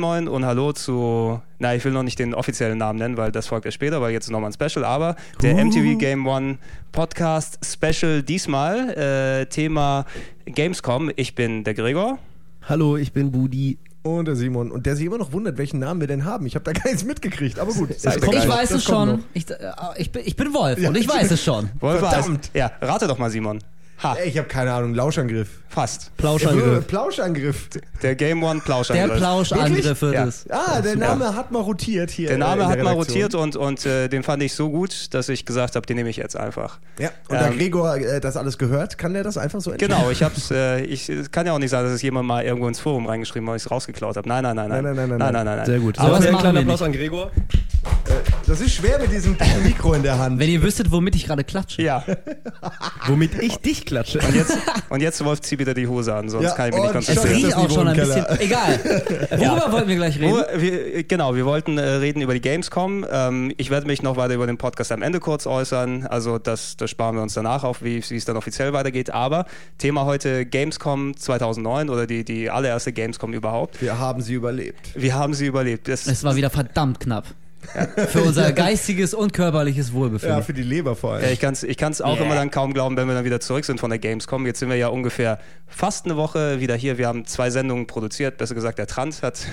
Moin und hallo zu, na, ich will noch nicht den offiziellen Namen nennen, weil das folgt erst später, weil jetzt nochmal ein Special, aber der MTV Game One Podcast Special diesmal, äh, Thema Gamescom. Ich bin der Gregor. Hallo, ich bin Budi. Und der Simon. Und der sich immer noch wundert, welchen Namen wir denn haben. Ich habe da gar nichts mitgekriegt. Aber gut. Ich weiß Das es schon. Ich, äh, ich, bin, ich bin Wolf Ja. und ich weiß es schon. Wolf Verdammt. Ja, rate doch mal, Simon. Ha, Ey, ich habe keine Ahnung. Lauschangriff. fast. Plauschangriff. Plauschangriff. Der Game One Der Plauschangriff. Plauschangriff wird Ja. es. Ah, der Name hat mal rotiert hier. Der Name in hat mal Redaktion. rotiert und, und äh, den fand ich so gut, dass ich gesagt habe, den nehme ich jetzt einfach. Ja, und da Ähm, Gregor äh, das alles gehört, kann der das einfach so entscheiden? Genau, ich hab's, äh, ich es kann ja auch nicht sein, dass es jemand mal irgendwo ins Forum reingeschrieben hat, weil ich es rausgeklaut habe. Nein, nein, nein, nein. Nein, nein, nein, nein, nein. nein, nein. Sehr gut. Aber was ein machen kleiner Applaus an Gregor. Das ist schwer mit diesem Mikro in der Hand. Wenn ihr wüsstet, womit ich gerade klatsche. Ja, Womit ich dich klatsche. und jetzt, und jetzt Wolf, zieh wieder die Hose an, sonst Ja, kann ich mich nicht Schon konzentrieren. das auch schon ein bisschen. Egal. Worüber wollten wir gleich reden? Wo, wir, genau, wir wollten äh, reden über die Gamescom. Ähm, ich werde mich noch weiter über den Podcast am Ende kurz äußern. Also das, das sparen wir uns danach auf, wie wie es dann offiziell weitergeht. Aber Thema heute Gamescom 2009 oder die, die allererste Gamescom überhaupt. Wir haben sie überlebt. Wir haben sie überlebt. Das, es war wieder verdammt knapp. Für unser geistiges und körperliches Ja, Wohlbefinden. für die Leber vor allem. Ja, ich kann es ich kann's auch Yeah. immer dann kaum glauben, wenn wir dann wieder zurück sind von der Gamescom. Jetzt sind wir ja ungefähr fast eine Woche wieder hier. Wir haben zwei Sendungen produziert. Besser gesagt, der Trant hat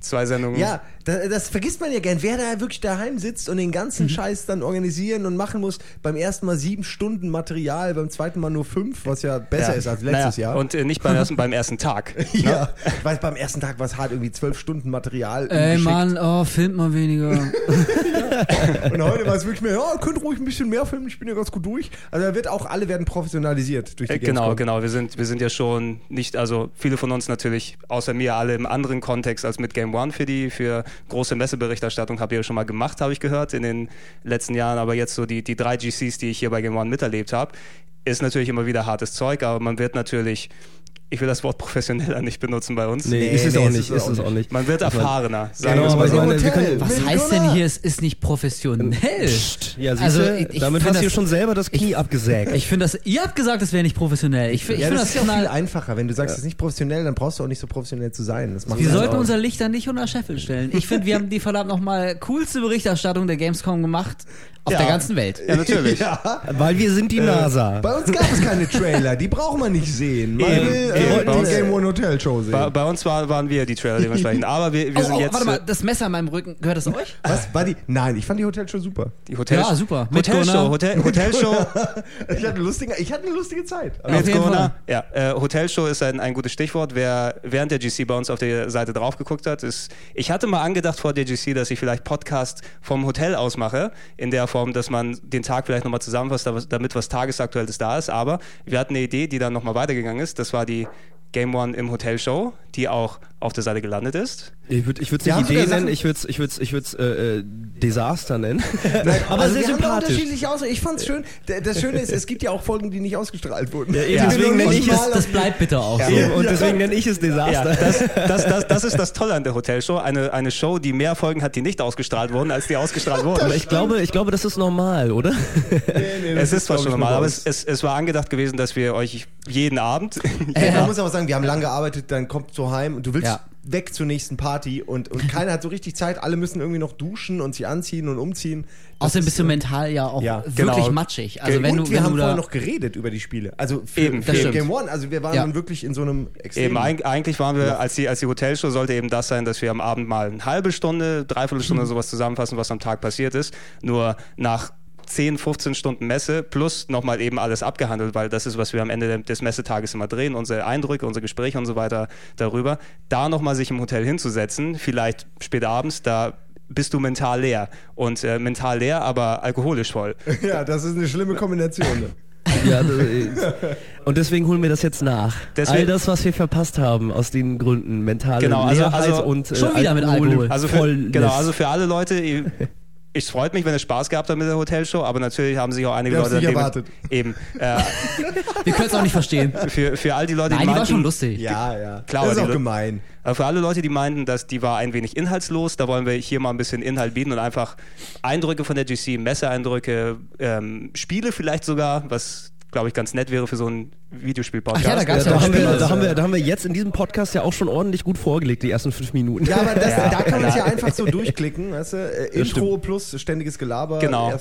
zwei Sendungen. Ja, das, das vergisst man ja gern. Wer da wirklich daheim sitzt und den ganzen Mhm. Scheiß dann organisieren und machen muss, beim ersten Mal sieben Stunden Material, beim zweiten Mal nur fünf, was ja besser ist als letztes naja, Jahr. Und äh, nicht beim ersten, beim ersten Tag. ja, ich weiß, beim ersten Tag war es hart, irgendwie zwölf Stunden Material. Ey. Mann, oh, filmt mal weniger. Und heute war es wirklich mehr, ja, könnt ruhig ein bisschen mehr filmen, ich bin ja ganz gut durch. Also da wird auch, alle werden professionalisiert durch die Äh, Genau, genau. Wir sind, wir sind ja schon nicht, also viele von uns natürlich, außer mir, alle im anderen Kontext als mit Game One für die, für große Messeberichterstattung habt ihr ja schon mal gemacht, habe ich gehört, in den letzten Jahren. Aber jetzt so die, die drei GCs, die ich hier bei Game One miterlebt habe, ist natürlich immer wieder hartes Zeug, aber man wird natürlich, ich will das Wort professioneller nicht benutzen bei uns. Nee, Nee, ist es nee, auch ist nicht. es Ist auch es auch nicht. Man wird Ich erfahrener, sagen Genau, wir es aber mal ich so. meine, können, Was Millionen heißt denn hier, es ist nicht professionell? ja, siehst Also, ich- ich damit hast du schon selber das Knie abgesägt. Ich finde das, ihr habt gesagt, es wäre nicht professionell. Ich, ich Ja, finde das das, ist ja viel einfacher. Wenn du sagst, es ist nicht professionell, dann brauchst du auch nicht so professionell zu sein. Das Wir sollten aus. unser Licht dann nicht unter Scheffel stellen. Ich finde, wir haben die verdammt nochmal coolste Berichterstattung der Gamescom gemacht auf Ja. der ganzen Welt. Ja, natürlich. Ja, Weil wir sind die NASA. bei uns gab es keine Trailer, die braucht man nicht sehen. Man Eben, will äh, Bei die uns- Game One Hotel Show sehen. Bei, bei uns war, waren wir die Trailer dementsprechend. Aber wir, wir Oh, sind oh, jetzt. warte mal, äh, das Messer an meinem Rücken, gehört das euch? Was? War die? Nein, ich fand die Hotel Show super. Die Hotel Ja, super. Mit Hotelshow, Gunnar. Hotel, Hotelshow. Ich hatte, eine lustige, ich hatte eine lustige Zeit. Auf Mit jeden Corona. Ja, äh, Hotelshow ist ein, ein gutes Stichwort. Wer während der GC bei uns auf der Seite drauf geguckt hat, ist. Ich hatte mal angedacht vor der GC, dass ich vielleicht Podcast vom Hotel aus mache, in der Form, dass man den Tag vielleicht nochmal zusammenfasst, damit was tagesaktuelles da ist. Aber wir hatten eine Idee, die dann nochmal weitergegangen ist. Das war die Game One im Hotel Show, die auch auf der Seite gelandet ist. Ich würde Wir nicht Idee nennen, ich würde es ich würd's, ich würd's, äh, äh, Desaster nennen. Aber also sehr wir haben da sympathisch. unterschiedliche Aussagen. Ich fand's schön. D- Das Schöne ist, es gibt ja auch Folgen, die nicht ausgestrahlt wurden. Ja, Ja. deswegen nenne ich es Das bleibt bitte auch so. Und deswegen nenne ich es Ja, Desaster. das, das, das, das ist das Tolle an der Hotelshow. Eine, eine Show, die mehr Folgen hat, die nicht ausgestrahlt wurden, als die ausgestrahlt wurden. Aber ich glaube, ich glaube, das ist normal, oder? Nee, nee, Es ist zwar schon normal, aber es, es, es war angedacht gewesen, dass wir euch jeden Abend, Ja, Man muss aber sagen, wir haben lange gearbeitet, dann kommt so heim und du willst Ja. Weg zur nächsten Party und, und keiner hat so richtig Zeit. Alle müssen irgendwie noch duschen und sich anziehen und umziehen. Das Außerdem ist, bist du mental ja auch Ja, wirklich genau. matschig. Also wenn und du, wir wenn haben du vorher noch geredet über die Spiele. Also für, Eben, für stimmt. Game One. Also wir waren Ja. dann wirklich in so einem extrem. Eben, eig- eigentlich waren wir, als die, als die Hotelshow sollte eben das sein, dass wir am Abend mal eine halbe Stunde, dreiviertel Stunde sowas zusammenfassen, was am Tag passiert ist. Nur nach 10, 15 Stunden Messe plus nochmal eben alles abgehandelt, weil das ist, was wir am Ende de- des Messetages immer drehen, unsere Eindrücke, unsere Gespräche und so weiter darüber. Da nochmal sich im Hotel hinzusetzen, vielleicht spät abends, da bist du mental leer. Und äh, mental leer, aber alkoholisch voll. ja, das ist eine schlimme Kombination. ne? Ja, und deswegen holen wir das jetzt nach. Deswegen- All das, was wir verpasst haben, aus den Gründen mentale Genau, also- also und äh, schon wieder mit Alkohol. Also für, Vollness. genau, also für alle Leute, ich freut mich, wenn ihr Spaß gehabt habt mit der Hotelshow, aber natürlich haben sich auch einige Leute nicht erwartet. eben äh, Wir können es auch nicht verstehen. für, für all die Leute, Nein, die die war meinten, schon lustig. Ja, ja. Klar, das ist auch die- gemein. Aber für alle Leute, die meinten, dass die war ein wenig inhaltslos, da wollen wir hier mal ein bisschen Inhalt bieten und einfach Eindrücke von der GC, Messeeindrücke, ähm, Spiele vielleicht sogar, was glaube ich ganz nett wäre für so einen Videospiel-Podcast. Ja, da gab's Ja, ja da, haben wir, da, haben wir, da haben wir jetzt in diesem Podcast ja auch schon ordentlich gut vorgelegt, die ersten fünf Minuten. Ja, aber das, Ja. da kann man es ja einfach so durchklicken, weißt du? Äh, Intro plus ständiges Gelaber. Genau.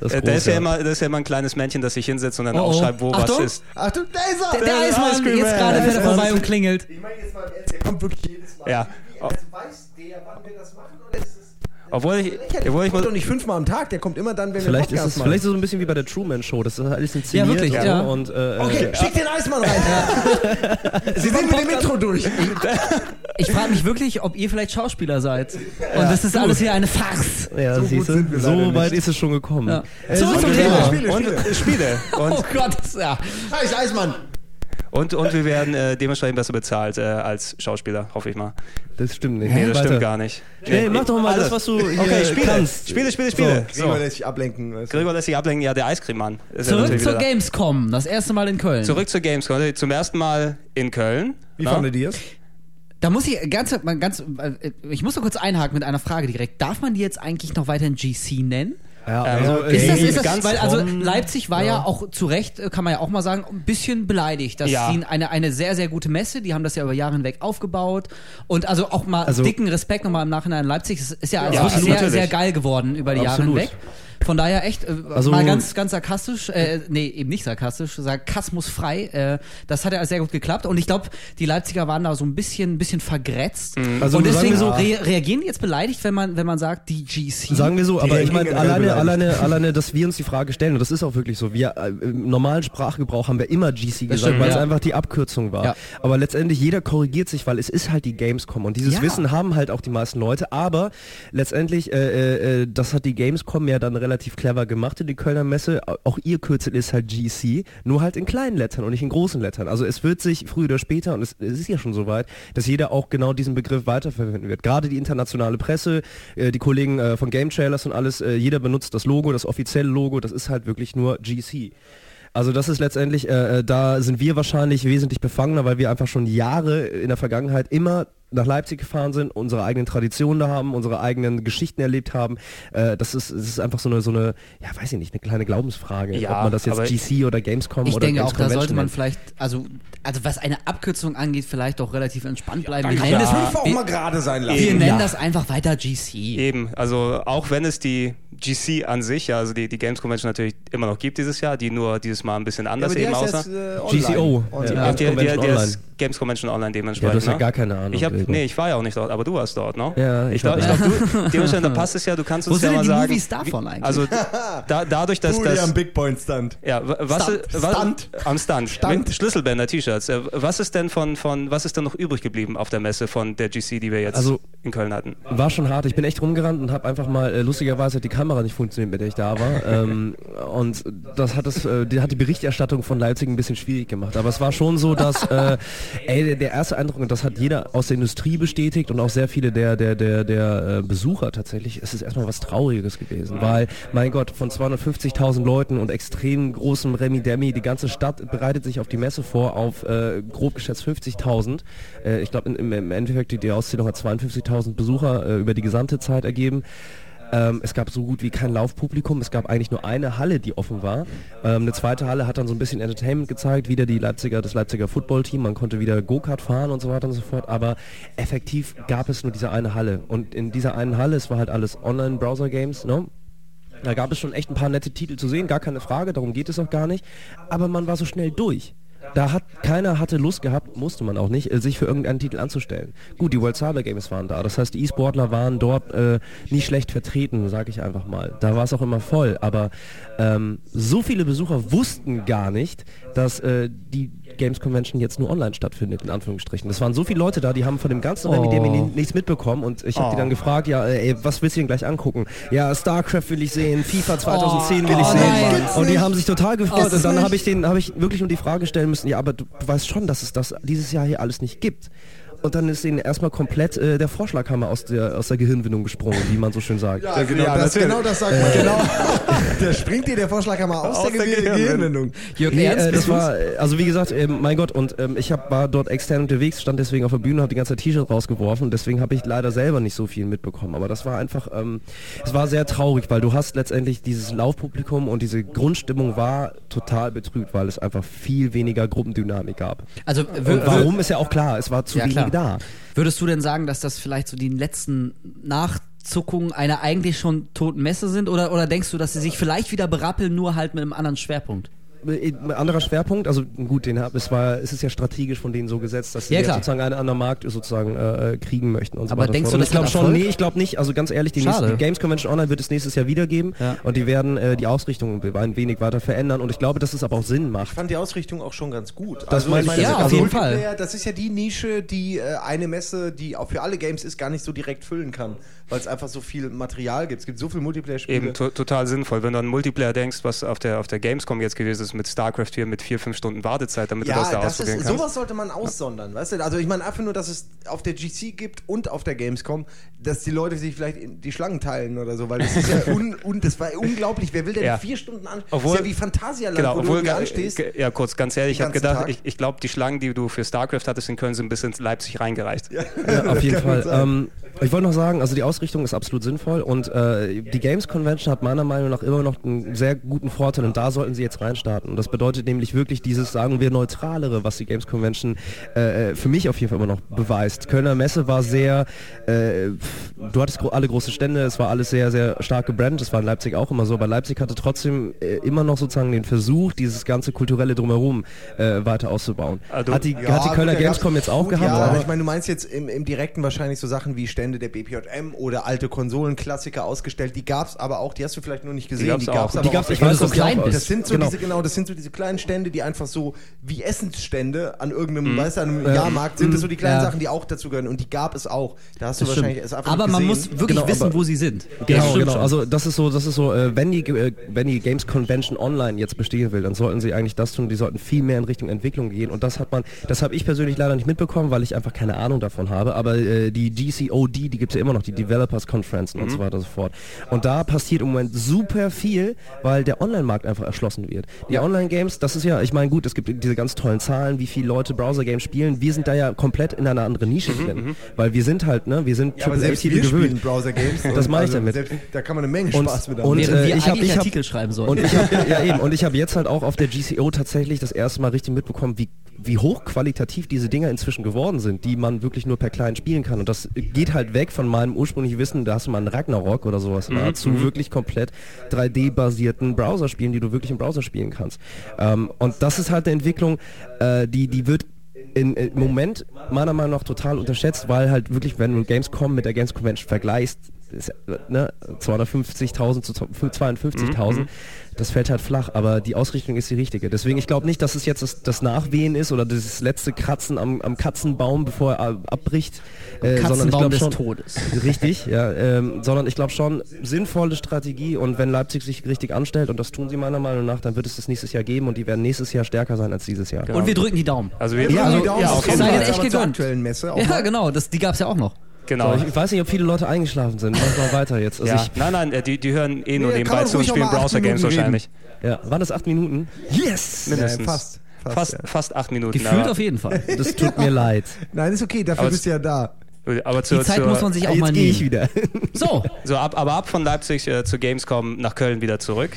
Das Äh, da, ist ja immer, da ist ja immer ein kleines Männchen, das sich hinsetzt und dann Oh, oh. aufschreibt, wo Achtung. was ist. Achtung, da ist Der, er! der Eismann, Ice Cream jetzt gerade er vorbei und klingelt. Ich meine jetzt mal der kommt wirklich jedes Mal. Ja. Wie, also weiß der, wann wir das machen? Ist es Obwohl ich, obwohl ich kommt doch nicht fünfmal am Tag, der kommt immer dann, wenn Vielleicht wir ist Podcast es machen. vielleicht so ein bisschen wie bei der Truman Show. Das ist alles inszeniert. Ja, wirklich, und, ja. und äh, Okay, äh, schick den Eismann rein. Sie sind mit dem Intro durch. Ich frage mich wirklich, ob ihr vielleicht Schauspieler seid. Und das ist alles hier eine Farce. ja, so gut siehst du, sind wir leider so weit nicht. ist es schon gekommen. Ja. Äh, Zurück so zum Thema. Thema. Spiele, und Spiele. äh, Spiele. Und, Oh Gott, ja. Scheiß Eismann. Und, und wir werden äh, dementsprechend besser bezahlt äh, als Schauspieler, hoffe ich mal. Das stimmt nicht. Nee, das Weiter. stimmt gar nicht. Hey, mach doch mal Alles. das, was du hier Okay, Spiele. kannst. Spiele, Spiele, Spiele. Gregor So. lässt sich ablenken. Weißt du. Gregor lässt sich ablenken, ja, der Eiscreme-Mann. Zurück zur. Gamescom, das erste Mal in Köln. Zurück zur Gamescom. Zum ersten Mal in Köln. Wie Na? fandet ihr es? Da muss ich ganz, ganz, äh, ich muss noch kurz einhaken mit einer Frage direkt. Darf man die jetzt eigentlich noch weiterhin GC nennen? Ja, Ähm, also, okay. Ist das, ist das, weil also Leipzig war ja. auch zu Recht, äh, kann man ja auch mal sagen, ein bisschen beleidigt. dass Ja. sie eine, eine sehr, sehr gute Messe, die haben das ja über Jahre hinweg aufgebaut. Und also auch mal Also- dicken Respekt nochmal im Nachhinein an Leipzig. Es ist ja, Ja, also wirklich absolut. sehr, sehr Natürlich. geil geworden über die Jahre Absolut. hinweg. Von daher echt, äh, Also- mal ganz, ganz sarkastisch, äh, nee, eben nicht sarkastisch, sarkasmusfrei. Äh, das hat ja sehr gut geklappt. Und ich glaube, die Leipziger waren da so ein bisschen, ein bisschen vergrätzt. Also und deswegen so- re reagieren die jetzt beleidigt, wenn man, wenn man sagt, die GC. Sagen wir so, aber ich meine, alleine, alleine, alleine, dass wir uns die Frage stellen, und das ist auch wirklich so, wir äh, im normalen Sprachgebrauch haben wir immer GC gesagt, weil es ja. einfach die Abkürzung war. Ja. Aber letztendlich jeder korrigiert sich, weil es ist halt die Gamescom und dieses Ja. Wissen haben halt auch die meisten Leute, aber letztendlich, äh, äh, äh, das hat die Gamescom ja dann relativ clever gemacht in die Kölner Messe. Auch ihr Kürzel ist halt GC, nur halt in kleinen Lettern und nicht in großen Lettern. Also es wird sich früher oder später, und es, es ist ja schon soweit, dass jeder auch genau diesen Begriff weiterverwenden wird. Gerade die internationale Presse, äh, die Kollegen äh, von Game Trailers und alles, äh, jeder benutzt das Logo, das offizielle Logo, das ist halt wirklich nur GC. Also das ist letztendlich, äh, äh, da sind wir wahrscheinlich wesentlich befangener, weil wir einfach schon Jahre in der Vergangenheit immer nach Leipzig gefahren sind, unsere eigenen Traditionen da haben, unsere eigenen Geschichten erlebt haben. Äh, das ist, es ist einfach so eine, so eine, ja, weiß ich nicht, eine kleine Glaubensfrage, Ja, ob man das jetzt GC oder Gamescom Ich oder denke Games auch, da sollte man vielleicht, also, also was eine Abkürzung angeht, vielleicht auch relativ entspannt bleiben. wir danke. nennen, Das Ja. das, ich auch wir, mal gerade sein lassen. wir nennen ja. das einfach weiter GC. Eben, also auch wenn es die GC an sich, ja, also die, die Games Convention natürlich immer noch gibt dieses Jahr, die nur dieses Mal ein bisschen Ja, anders aber die eben aussah. äh. GCO. Online. Ja. Ja, die, die, die, die Games Convention Online Ja, dementsprechend. du hast ja ne? gar keine Ahnung. Ich hab, Gregor. nee, ich war ja auch nicht dort, aber du warst dort, ne? Ja, ich ich glaube, glaub, du, dementsprechend, da passt es ja, du kannst Wo uns ja sind mal die sagen. Movies davon eigentlich? Also da, dadurch, dass das. am Big Point Stand. Ja, wa- was, Stunt. was Stunt. am Stand, Stunt. mit Schlüsselbänder, T-Shirts. Äh, Was ist denn von, von, was ist denn noch übrig geblieben auf der Messe von der GC, die wir jetzt Also- in Köln hatten? War schon hart. Ich bin echt rumgerannt und habe einfach mal, äh, lustigerweise hat die Kamera nicht funktioniert, mit der ich da war. ähm, und das hat es, äh, die hat die Berichterstattung von Leipzig ein bisschen schwierig gemacht. Aber es war schon so, dass äh, ey, der- der erste Eindruck, und das hat jeder aus der Industrie bestätigt und auch sehr viele der, der, der, der äh, Besucher tatsächlich, es ist erstmal was Trauriges gewesen. Weil, mein Gott, von 250.000 Leuten und extrem großem Remi-Demi, die ganze Stadt bereitet sich auf die Messe vor auf äh, grob geschätzt 50.000. Äh, ich glaube, im, im Endeffekt, die, die Auszählung hat 52.000 Besucher äh, über die gesamte Zeit ergeben. Ähm, es gab so gut wie kein Laufpublikum. Es gab eigentlich nur eine Halle, die offen war. Ähm, eine zweite Halle hat dann so ein bisschen Entertainment gezeigt, wieder die Leipziger, das Leipziger Footballteam. Man konnte wieder Go-Kart fahren und so weiter und so fort. Aber effektiv gab es nur diese eine Halle. Und in dieser einen Halle, es war halt alles Online-Browser-Games, ne? Da gab es schon echt ein paar nette Titel zu sehen, gar keine Frage, darum geht es auch gar nicht. Aber man war so schnell durch. Da hat keiner hatte Lust gehabt, musste man auch nicht, äh, sich für irgendeinen Titel anzustellen. Gut, die World Cyber Games waren da, das heißt, die E-Sportler waren dort äh, nicht schlecht vertreten, sage ich einfach mal. Da war es auch immer voll, aber ähm, so viele Besucher wussten gar nicht, dass äh, die Games Convention jetzt nur online stattfindet, in Anführungsstrichen. Das waren so viele Leute da, die haben von dem ganzen Oh. nichts mitbekommen und ich habe die Oh. dann gefragt, ja, äh, ey, was willst du denn gleich angucken? Ja, StarCraft will ich sehen, FIFA 2010 will ich oh sehen. nein. Und die haben sich total gefreut Oh, und dann habe ich den habe ich wirklich nur die Frage stellen müssen, ja, aber du weißt schon, dass es das dieses Jahr hier alles nicht gibt. Und dann ist ihnen erstmal komplett äh, der Vorschlaghammer aus der, aus der Gehirnwindung gesprungen, wie man so schön sagt. Ja, genau, das, natürlich. genau das sagt man. Genau. da springt dir der Vorschlaghammer aus, Aus der, der Ge- Gehirnwindung. Jürgen Nee, Ernst, äh, das war, äh, also wie gesagt, ähm, mein Gott, und ähm, ich hab, war dort extern unterwegs, stand deswegen auf der Bühne, habe die ganze Zeit T-Shirt rausgeworfen, deswegen habe ich leider selber nicht so viel mitbekommen. Aber das war einfach, ähm, es war sehr traurig, weil du hast letztendlich dieses Laufpublikum und diese Grundstimmung war total betrübt, weil es einfach viel weniger Gruppendynamik gab. Also, warum ist ja auch klar, es war zu Ja, wenig. Da. Würdest du denn sagen, dass das vielleicht so die letzten Nachzuckungen einer eigentlich schon toten Messe sind? Oder, oder denkst du, dass sie sich vielleicht wieder berappeln, nur halt mit einem anderen Schwerpunkt? Äh, Ein anderer Schwerpunkt, also gut, den hab, es war, es ist ja strategisch von denen so gesetzt, dass sie Ja, jetzt sozusagen einen anderen Markt sozusagen äh, äh, kriegen möchten und so Aber weiter. denkst und du, ich das hat glaube schon, nee, ich glaube nicht. Also ganz ehrlich, die, nächste, die Games Convention Online wird es nächstes Jahr wieder geben Ja. und die werden äh, die Ausrichtung ein wenig weiter verändern und ich glaube, dass es aber auch Sinn Ich macht. fand die Ausrichtung auch schon ganz gut. Also, Das meine ich Ja, das auf ist jeden Multiplayer, Fall. Das ist ja die Nische, die äh, eine Messe, die auch für alle Games ist, gar nicht so direkt füllen kann, weil es einfach so viel Material gibt. Es gibt so viel Multiplayer-Spiele. Eben to total sinnvoll. Wenn du an Multiplayer denkst, was auf der, auf der Gamescom jetzt gewesen ist mit StarCraft 4 mit vier, fünf Stunden Wartezeit, damit du Ja, das da das ausprobieren ist, kannst. sowas sollte man aussondern, weißt du? Also ich meine einfach nur, dass es auf der GC gibt und auf der Gamescom, dass die Leute sich vielleicht in die Schlangen teilen oder so, weil das ist ja un, un, das war unglaublich. Wer will denn Ja. vier Stunden an? Obwohl- ja wie Phantasialand, Genau, wo du obwohl, ga- anstehst. ja, kurz, ganz ehrlich, ich habe gedacht, Tag. ich, ich glaube, die Schlangen, die du für StarCraft hattest in Köln, sind bis ins Leipzig reingereicht. Ja, auf jeden Fall. Ähm, ich wollte noch sagen, also die Ausrichtung ist absolut sinnvoll und äh, die Games Convention hat meiner Meinung nach immer noch einen sehr guten Vorteil und da sollten sie jetzt reinstarten. Und das bedeutet nämlich wirklich dieses, sagen wir, neutralere, was die Games Convention äh, für mich auf jeden Fall immer noch beweist. Kölner Messe war sehr, äh, du hattest alle große Stände, es war alles sehr, sehr stark gebrannt, das war in Leipzig auch immer so, aber Leipzig hatte trotzdem äh, immer noch sozusagen den Versuch, dieses ganze kulturelle Drumherum äh, weiter auszubauen. Also- hat die, Ja, hat die gut, Kölner gab's- Gamescom jetzt auch gut, gehabt, Ja, aber ich meine, du meinst jetzt im, im Direkten wahrscheinlich so Sachen wie Stände der BPJM oder alte Konsolenklassiker ausgestellt. Die gab's aber auch, die hast du vielleicht nur nicht gesehen. gab's auch. aber Die gab's, auch ich weiß, du so die klein bist. Das sind so Genau. diese genau, das sind so diese kleinen Stände, die einfach so wie Essensstände an irgendeinem, Mhm. weißt du, an einem Ja. Jahrmarkt sind. Das so die kleinen Ja. Sachen, die auch dazu gehören. Und die gab es auch. Da hast du Das wahrscheinlich stimmt. es einfach Aber man muss wirklich Genau, wissen, wo sie sind. Genau, genau. schon. Also das ist so, das ist so, äh, wenn die äh, wenn die Games Convention online jetzt bestehen will, dann sollten sie eigentlich das tun. Die sollten viel mehr in Richtung Entwicklung gehen. Und das hat man, das habe ich persönlich leider nicht mitbekommen, weil ich einfach keine Ahnung davon habe. Aber äh, die GCOD, die gibt's ja immer noch, die Developers Conferences und so weiter und so fort. Und da passiert im Moment super viel, weil der Online-Markt einfach erschlossen wird. Die Online-Games, das ist ja, ich meine, gut, es gibt diese ganz tollen Zahlen, wie viele Leute Browser-Games spielen. Wir sind da ja komplett in einer anderen Nische drin, weil wir sind halt, ne, wir sind Ja, aber selbst Titel wir gewöhnt. Browser-Games. Das meine ich also damit. Selbst, da kann man eine Menge Und- Spaß mit haben. und- äh, wir ich hab- ich hab- Artikel schreiben sollen. Und ich habe ja eben und ich habe jetzt halt auch auf der GCO tatsächlich das erste Mal richtig mitbekommen, wie wie hochqualitativ diese Dinger inzwischen geworden sind, die man wirklich nur per Client spielen kann. Und das geht halt weg von meinem ursprünglichen Wissen, da hast du mal einen Ragnarok oder sowas, mhm. zu wirklich komplett 3D-basierten Browserspielen, die du wirklich im Browser spielen kannst. Ähm, und das ist halt eine Entwicklung, äh, die, die wird in, im Moment meiner Meinung nach total unterschätzt, weil halt wirklich, wenn du Gamescom mit der Games Convention vergleichst, ist, ne, 250.000 zu 52.000, das fällt halt flach, aber die Ausrichtung ist die richtige. Deswegen, ich glaube nicht, dass es jetzt das, das Nachwehen ist oder das letzte Kratzen am, am Katzenbaum, bevor er abbricht, äh, sondern ich Katzenbaum glaube des schon, Todes. Richtig, ja, ähm, sondern ich glaube schon sinnvolle Strategie und wenn Leipzig sich richtig anstellt und das tun sie meiner Meinung nach, dann wird es das nächstes Jahr geben und die werden nächstes Jahr stärker sein als dieses Jahr. Und wir drücken die Daumen. Also wir, Ja, also, die Daumen ja, auf auf jeden Fall. echt gegönnt. aktuellen Messe auch Ja, genau, das, die gab es ja auch noch. Genau. So, ich weiß nicht, ob viele Leute eingeschlafen sind. Mach mal weiter jetzt. Also ja. ich, Nein, nein, äh, die, die hören eh nur Nee, nebenbei zu und spielen mal Browser-Games wahrscheinlich. ja, waren das acht Minuten? Yes! Mindestens. Ja, fast. Fast, Fast, ja. fast acht Minuten. Gefühlt auf jeden Fall. Das tut mir leid. Nein, ist okay, dafür Aber bist du ja da. aber zur, Die Zeit zur, muss man sich auch mal Jetzt ich nehmen. wieder. So, So, ab, aber ab von Leipzig äh, zu Gamescom nach Köln wieder zurück.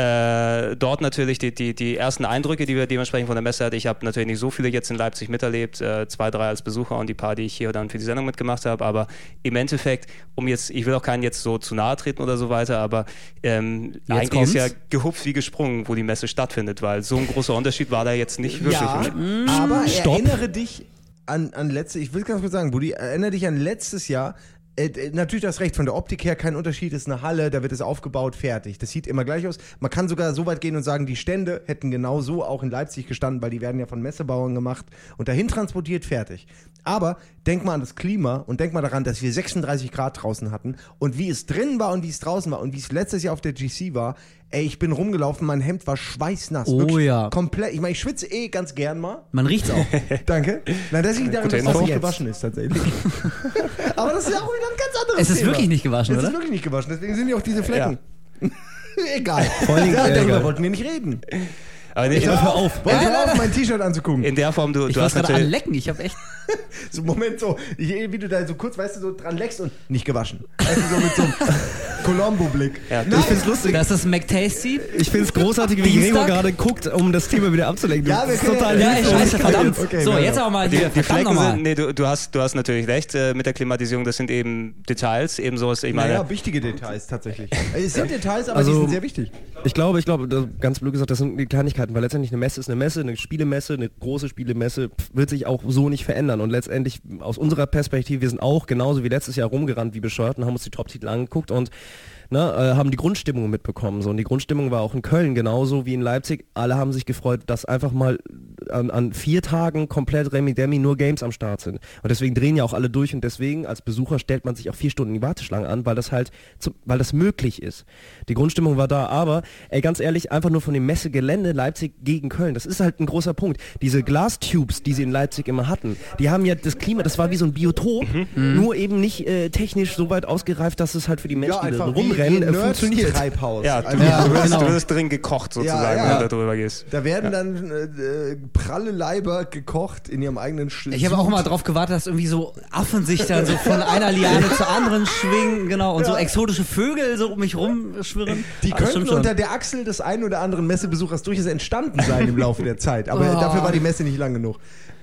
Äh, dort natürlich die, die, die ersten Eindrücke, die wir dementsprechend von der Messe hatten. Ich habe natürlich nicht so viele jetzt in Leipzig miterlebt, äh, zwei, drei als Besucher und die paar, die ich hier dann für die Sendung mitgemacht habe. Aber im Endeffekt, um jetzt, ich will auch keinen jetzt so zu nahe treten oder so weiter, aber ähm, eigentlich ist ja kommt's. gehupft wie gesprungen, wo die Messe stattfindet, weil so ein großer Unterschied war da jetzt nicht wirklich. Ja, Und- aber Stopp. erinnere dich an, an letzte, ich will ganz kurz sagen, Buddy, erinnere dich an letztes Jahr. Äh, natürlich das Recht, von der Optik her kein Unterschied, ist eine Halle, da wird es aufgebaut, fertig. Das sieht immer gleich aus. Man kann sogar so weit gehen und sagen, die Stände hätten genau so auch in Leipzig gestanden, weil die werden ja von Messebauern gemacht und dahin transportiert, fertig. Aber denk mal an das Klima und denk mal daran, dass wir 36 Grad draußen hatten und wie es drinnen war und wie es draußen war und wie es letztes Jahr auf der GC war. Ey, ich bin rumgelaufen, mein Hemd war schweißnass. Oh Wirklich ja. Komplett. Ich meine, ich schwitze eh ganz gern mal. Man riecht's auch. Danke. Nein, das liegt daran, dass das Info. nicht gewaschen ist, tatsächlich. Aber das ist ja auch wieder ein ganz anderes Es ist Thema. wirklich nicht gewaschen, Es oder? ist wirklich nicht gewaschen, deswegen sind ja auch diese Flecken. Egal. allen Dingen, ja, darüber egal. wollten wir nicht reden. Aber in, Hör hör auf. Wollt ihr Nein, nein, auf, mein T-Shirt anzugucken? in der Form, du, Ich du hast gerade natürlich. anlecken. Ich habe echt. So Moment so, ich, wie du da so kurz, weißt du, so dran leckst und nicht gewaschen. Also so mit so Colombo-Blick. Ja, Ich find's lustig. Das ist McTasty. Ich finde es großartig, wie? Gregor gerade guckt, um das Thema wieder abzulenken. Ja, das ist total ja- hilflos. scheiße, verdammt. Okay, so, jetzt aber mal Die, die Flecken nochmal. sind, nee, du, du, hast, du hast natürlich recht äh, mit der Klimatisierung, das sind eben Details, eben sowas, ich meine, Naja, wichtige Details tatsächlich. Es sind Details, aber Also- die sind sehr wichtig. Ich glaube, ich glaube, ganz blöd gesagt, das sind die Kleinigkeiten, weil letztendlich eine Messe ist eine Messe, eine Spielemesse, eine große Spielemesse wird sich auch so nicht verändern. Und letztendlich aus unserer Perspektive, wir sind auch genauso wie letztes Jahr rumgerannt wie bescheuert und haben uns die Top-Titel angeguckt und ne, äh, haben die Grundstimmung mitbekommen. So. Und die Grundstimmung war auch in Köln genauso wie in Leipzig. Alle haben sich gefreut, dass einfach mal an, an vier Tagen komplett Remi Demi nur Games am Start sind. Und deswegen drehen ja auch alle durch und deswegen als Besucher stellt man sich auch vier Stunden in die Warteschlange an, weil das halt, zum, weil das möglich ist. Die Grundstimmung war da, aber ey, ganz ehrlich, einfach nur von dem Messegelände Leipzig gegen Köln, das ist halt ein großer Punkt. Diese Glastubes, die sie in Leipzig immer hatten, die haben ja das Klima, das war wie so ein Biotop, nur eben nicht äh, technisch so weit ausgereift, dass es halt für die Menschen, die da rumrennen, äh, funktioniert. Treibhaus. ja, du, Also, Ja, du, wirst, genau. du wirst drin gekocht sozusagen, Ja, ja. wenn du da drüber gehst. Da werden dann äh, äh, pralle Leiber gekocht in ihrem eigenen Sch Ich habe auch mal drauf gewartet, dass irgendwie so Affen sich dann so von einer Liane zur anderen schwingen, genau, und so exotische Vögel so um mich rumschwirren. Die das könnten unter der Achsel des einen oder anderen Messebesuchers durchaus entstanden sein im Laufe der Zeit. Aber Oh. dafür war die Messe nicht lang genug.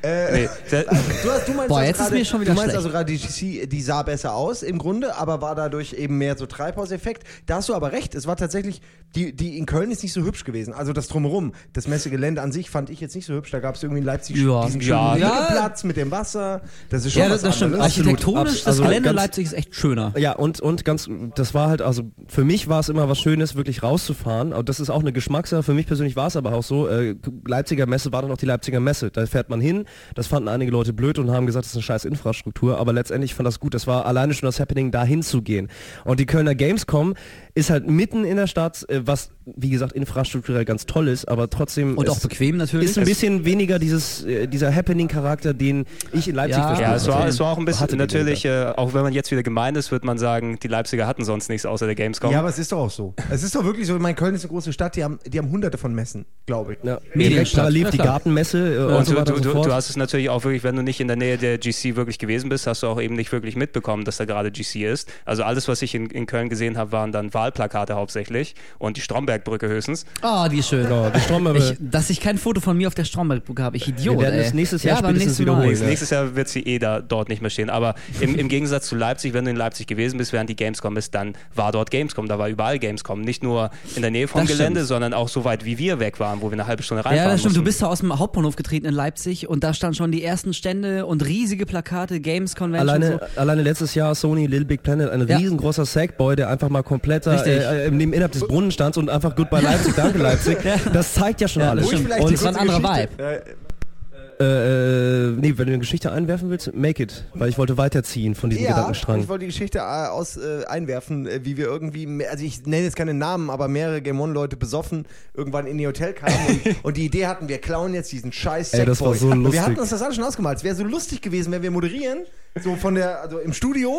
Äh, Nee, da- Du, hast, du meinst Boah, also jetzt ist gerade, mir schon wieder Du meinst schlecht. also gerade die GC, die sah besser aus im Grunde, aber war dadurch eben mehr so Treibhauseffekt. Da hast du aber recht. Es war tatsächlich, die, die in Köln ist nicht so hübsch gewesen. Also das drumherum, das Messegelände an sich fand ich jetzt nicht so hübsch. Da gab es irgendwie in Leipzig Ja. diesen Ja. schönen Ja. Platz mit dem Wasser. Das ist schon Ja, was das, das stimmt. Architektonisch, das also Gelände ganz- Leipzig ist echt schöner. Ja, und, und ganz, das war halt, also für mich war es immer was Schönes, wirklich rauszufahren. Und das ist auch eine Geschmackssache. Für mich persönlich war es aber auch so, äh, Leipziger Messe war dann auch die Leipziger Messe. Da fährt man hin, das fanden einige Leute blöd und haben gesagt, das ist eine scheiß Infrastruktur. Aber letztendlich fand das gut. Das war alleine schon das Happening, da hinzugehen. Und die Kölner Gamescom ist halt mitten in der Stadt, äh, was, wie gesagt, infrastrukturell ganz toll ist, aber trotzdem Und es auch bequem natürlich. ist ein bisschen weniger dieses, äh, dieser Happening-Charakter, den ich in Leipzig Ja. verstehe. Ja, es war, es war auch ein bisschen, natürlich, äh, auch wenn man jetzt wieder gemeint ist, wird man sagen, die Leipziger hatten sonst nichts außer der Gamescom. Ja, aber es ist doch auch so. Es ist doch wirklich so. Ich meine, Köln ist eine große Stadt, die haben, die haben hunderte von Messen, glaube ich. Ja, Medienstadt. Ja, die. Gartenmesse äh, und, und so du, weiter du, und so du, fort. du hast es natürlich auch wirklich, wenn du nicht in der Nähe der GC wirklich gewesen bist, hast du auch eben nicht wirklich mitbekommen, dass da gerade GC ist. Also alles, was ich in, in Köln gesehen habe, waren dann Wahlplakate hauptsächlich und die Strombergbrücke höchstens. Ah, die ist schön. Genau, die Stromberg- Ich, dass ich kein Foto von mir auf der Strombergbrücke habe, ich Idiot. Wir werden ey. es nächstes Jahr ja, spätestens wiederholen. Nächstes, nächstes Jahr wird sie eh da dort nicht mehr stehen. Aber im, im Gegensatz zu Leipzig, wenn du in Leipzig gewesen bist, während die Gamescom ist, dann war dort Gamescom. Da war überall Gamescom. Nicht nur in der Nähe vom Das Gelände, stimmt. sondern auch so weit wie wir weg waren, wo wir eine halbe Stunde reinfahren Ja, das stimmt. Du mussten. bist da aus dem Hauptbahnhof getreten in Leipzig und da standen schon die ersten Stände und riesige Plakate, Games Convention. Alleine, so. alleine letztes Jahr Sony Little Big Planet, ein Ja. riesengroßer Sackboy, der einfach mal komplett Richtig. äh, äh, neben innerhalb des Brunnen stand und einfach Goodbye Leipzig, danke Leipzig. Das zeigt ja schon Ja, alles. Und das war ein anderer Geschichte. Äh, äh, nee, wenn du eine Geschichte einwerfen willst, make it, weil ich wollte weiterziehen von diesem Ja, Gedankenstrang. ich wollte die Geschichte äh, aus, äh, einwerfen, wie wir irgendwie, mehr- also ich nenne jetzt keine Namen, aber mehrere Game One-Leute besoffen irgendwann in die Hotel kamen und, und die Idee hatten, wir klauen jetzt diesen scheiß Ey, das war so Und wir lustig. hatten uns das alles schon ausgemalt. Es wäre so lustig gewesen, wenn wir moderieren, so von der, also im Studio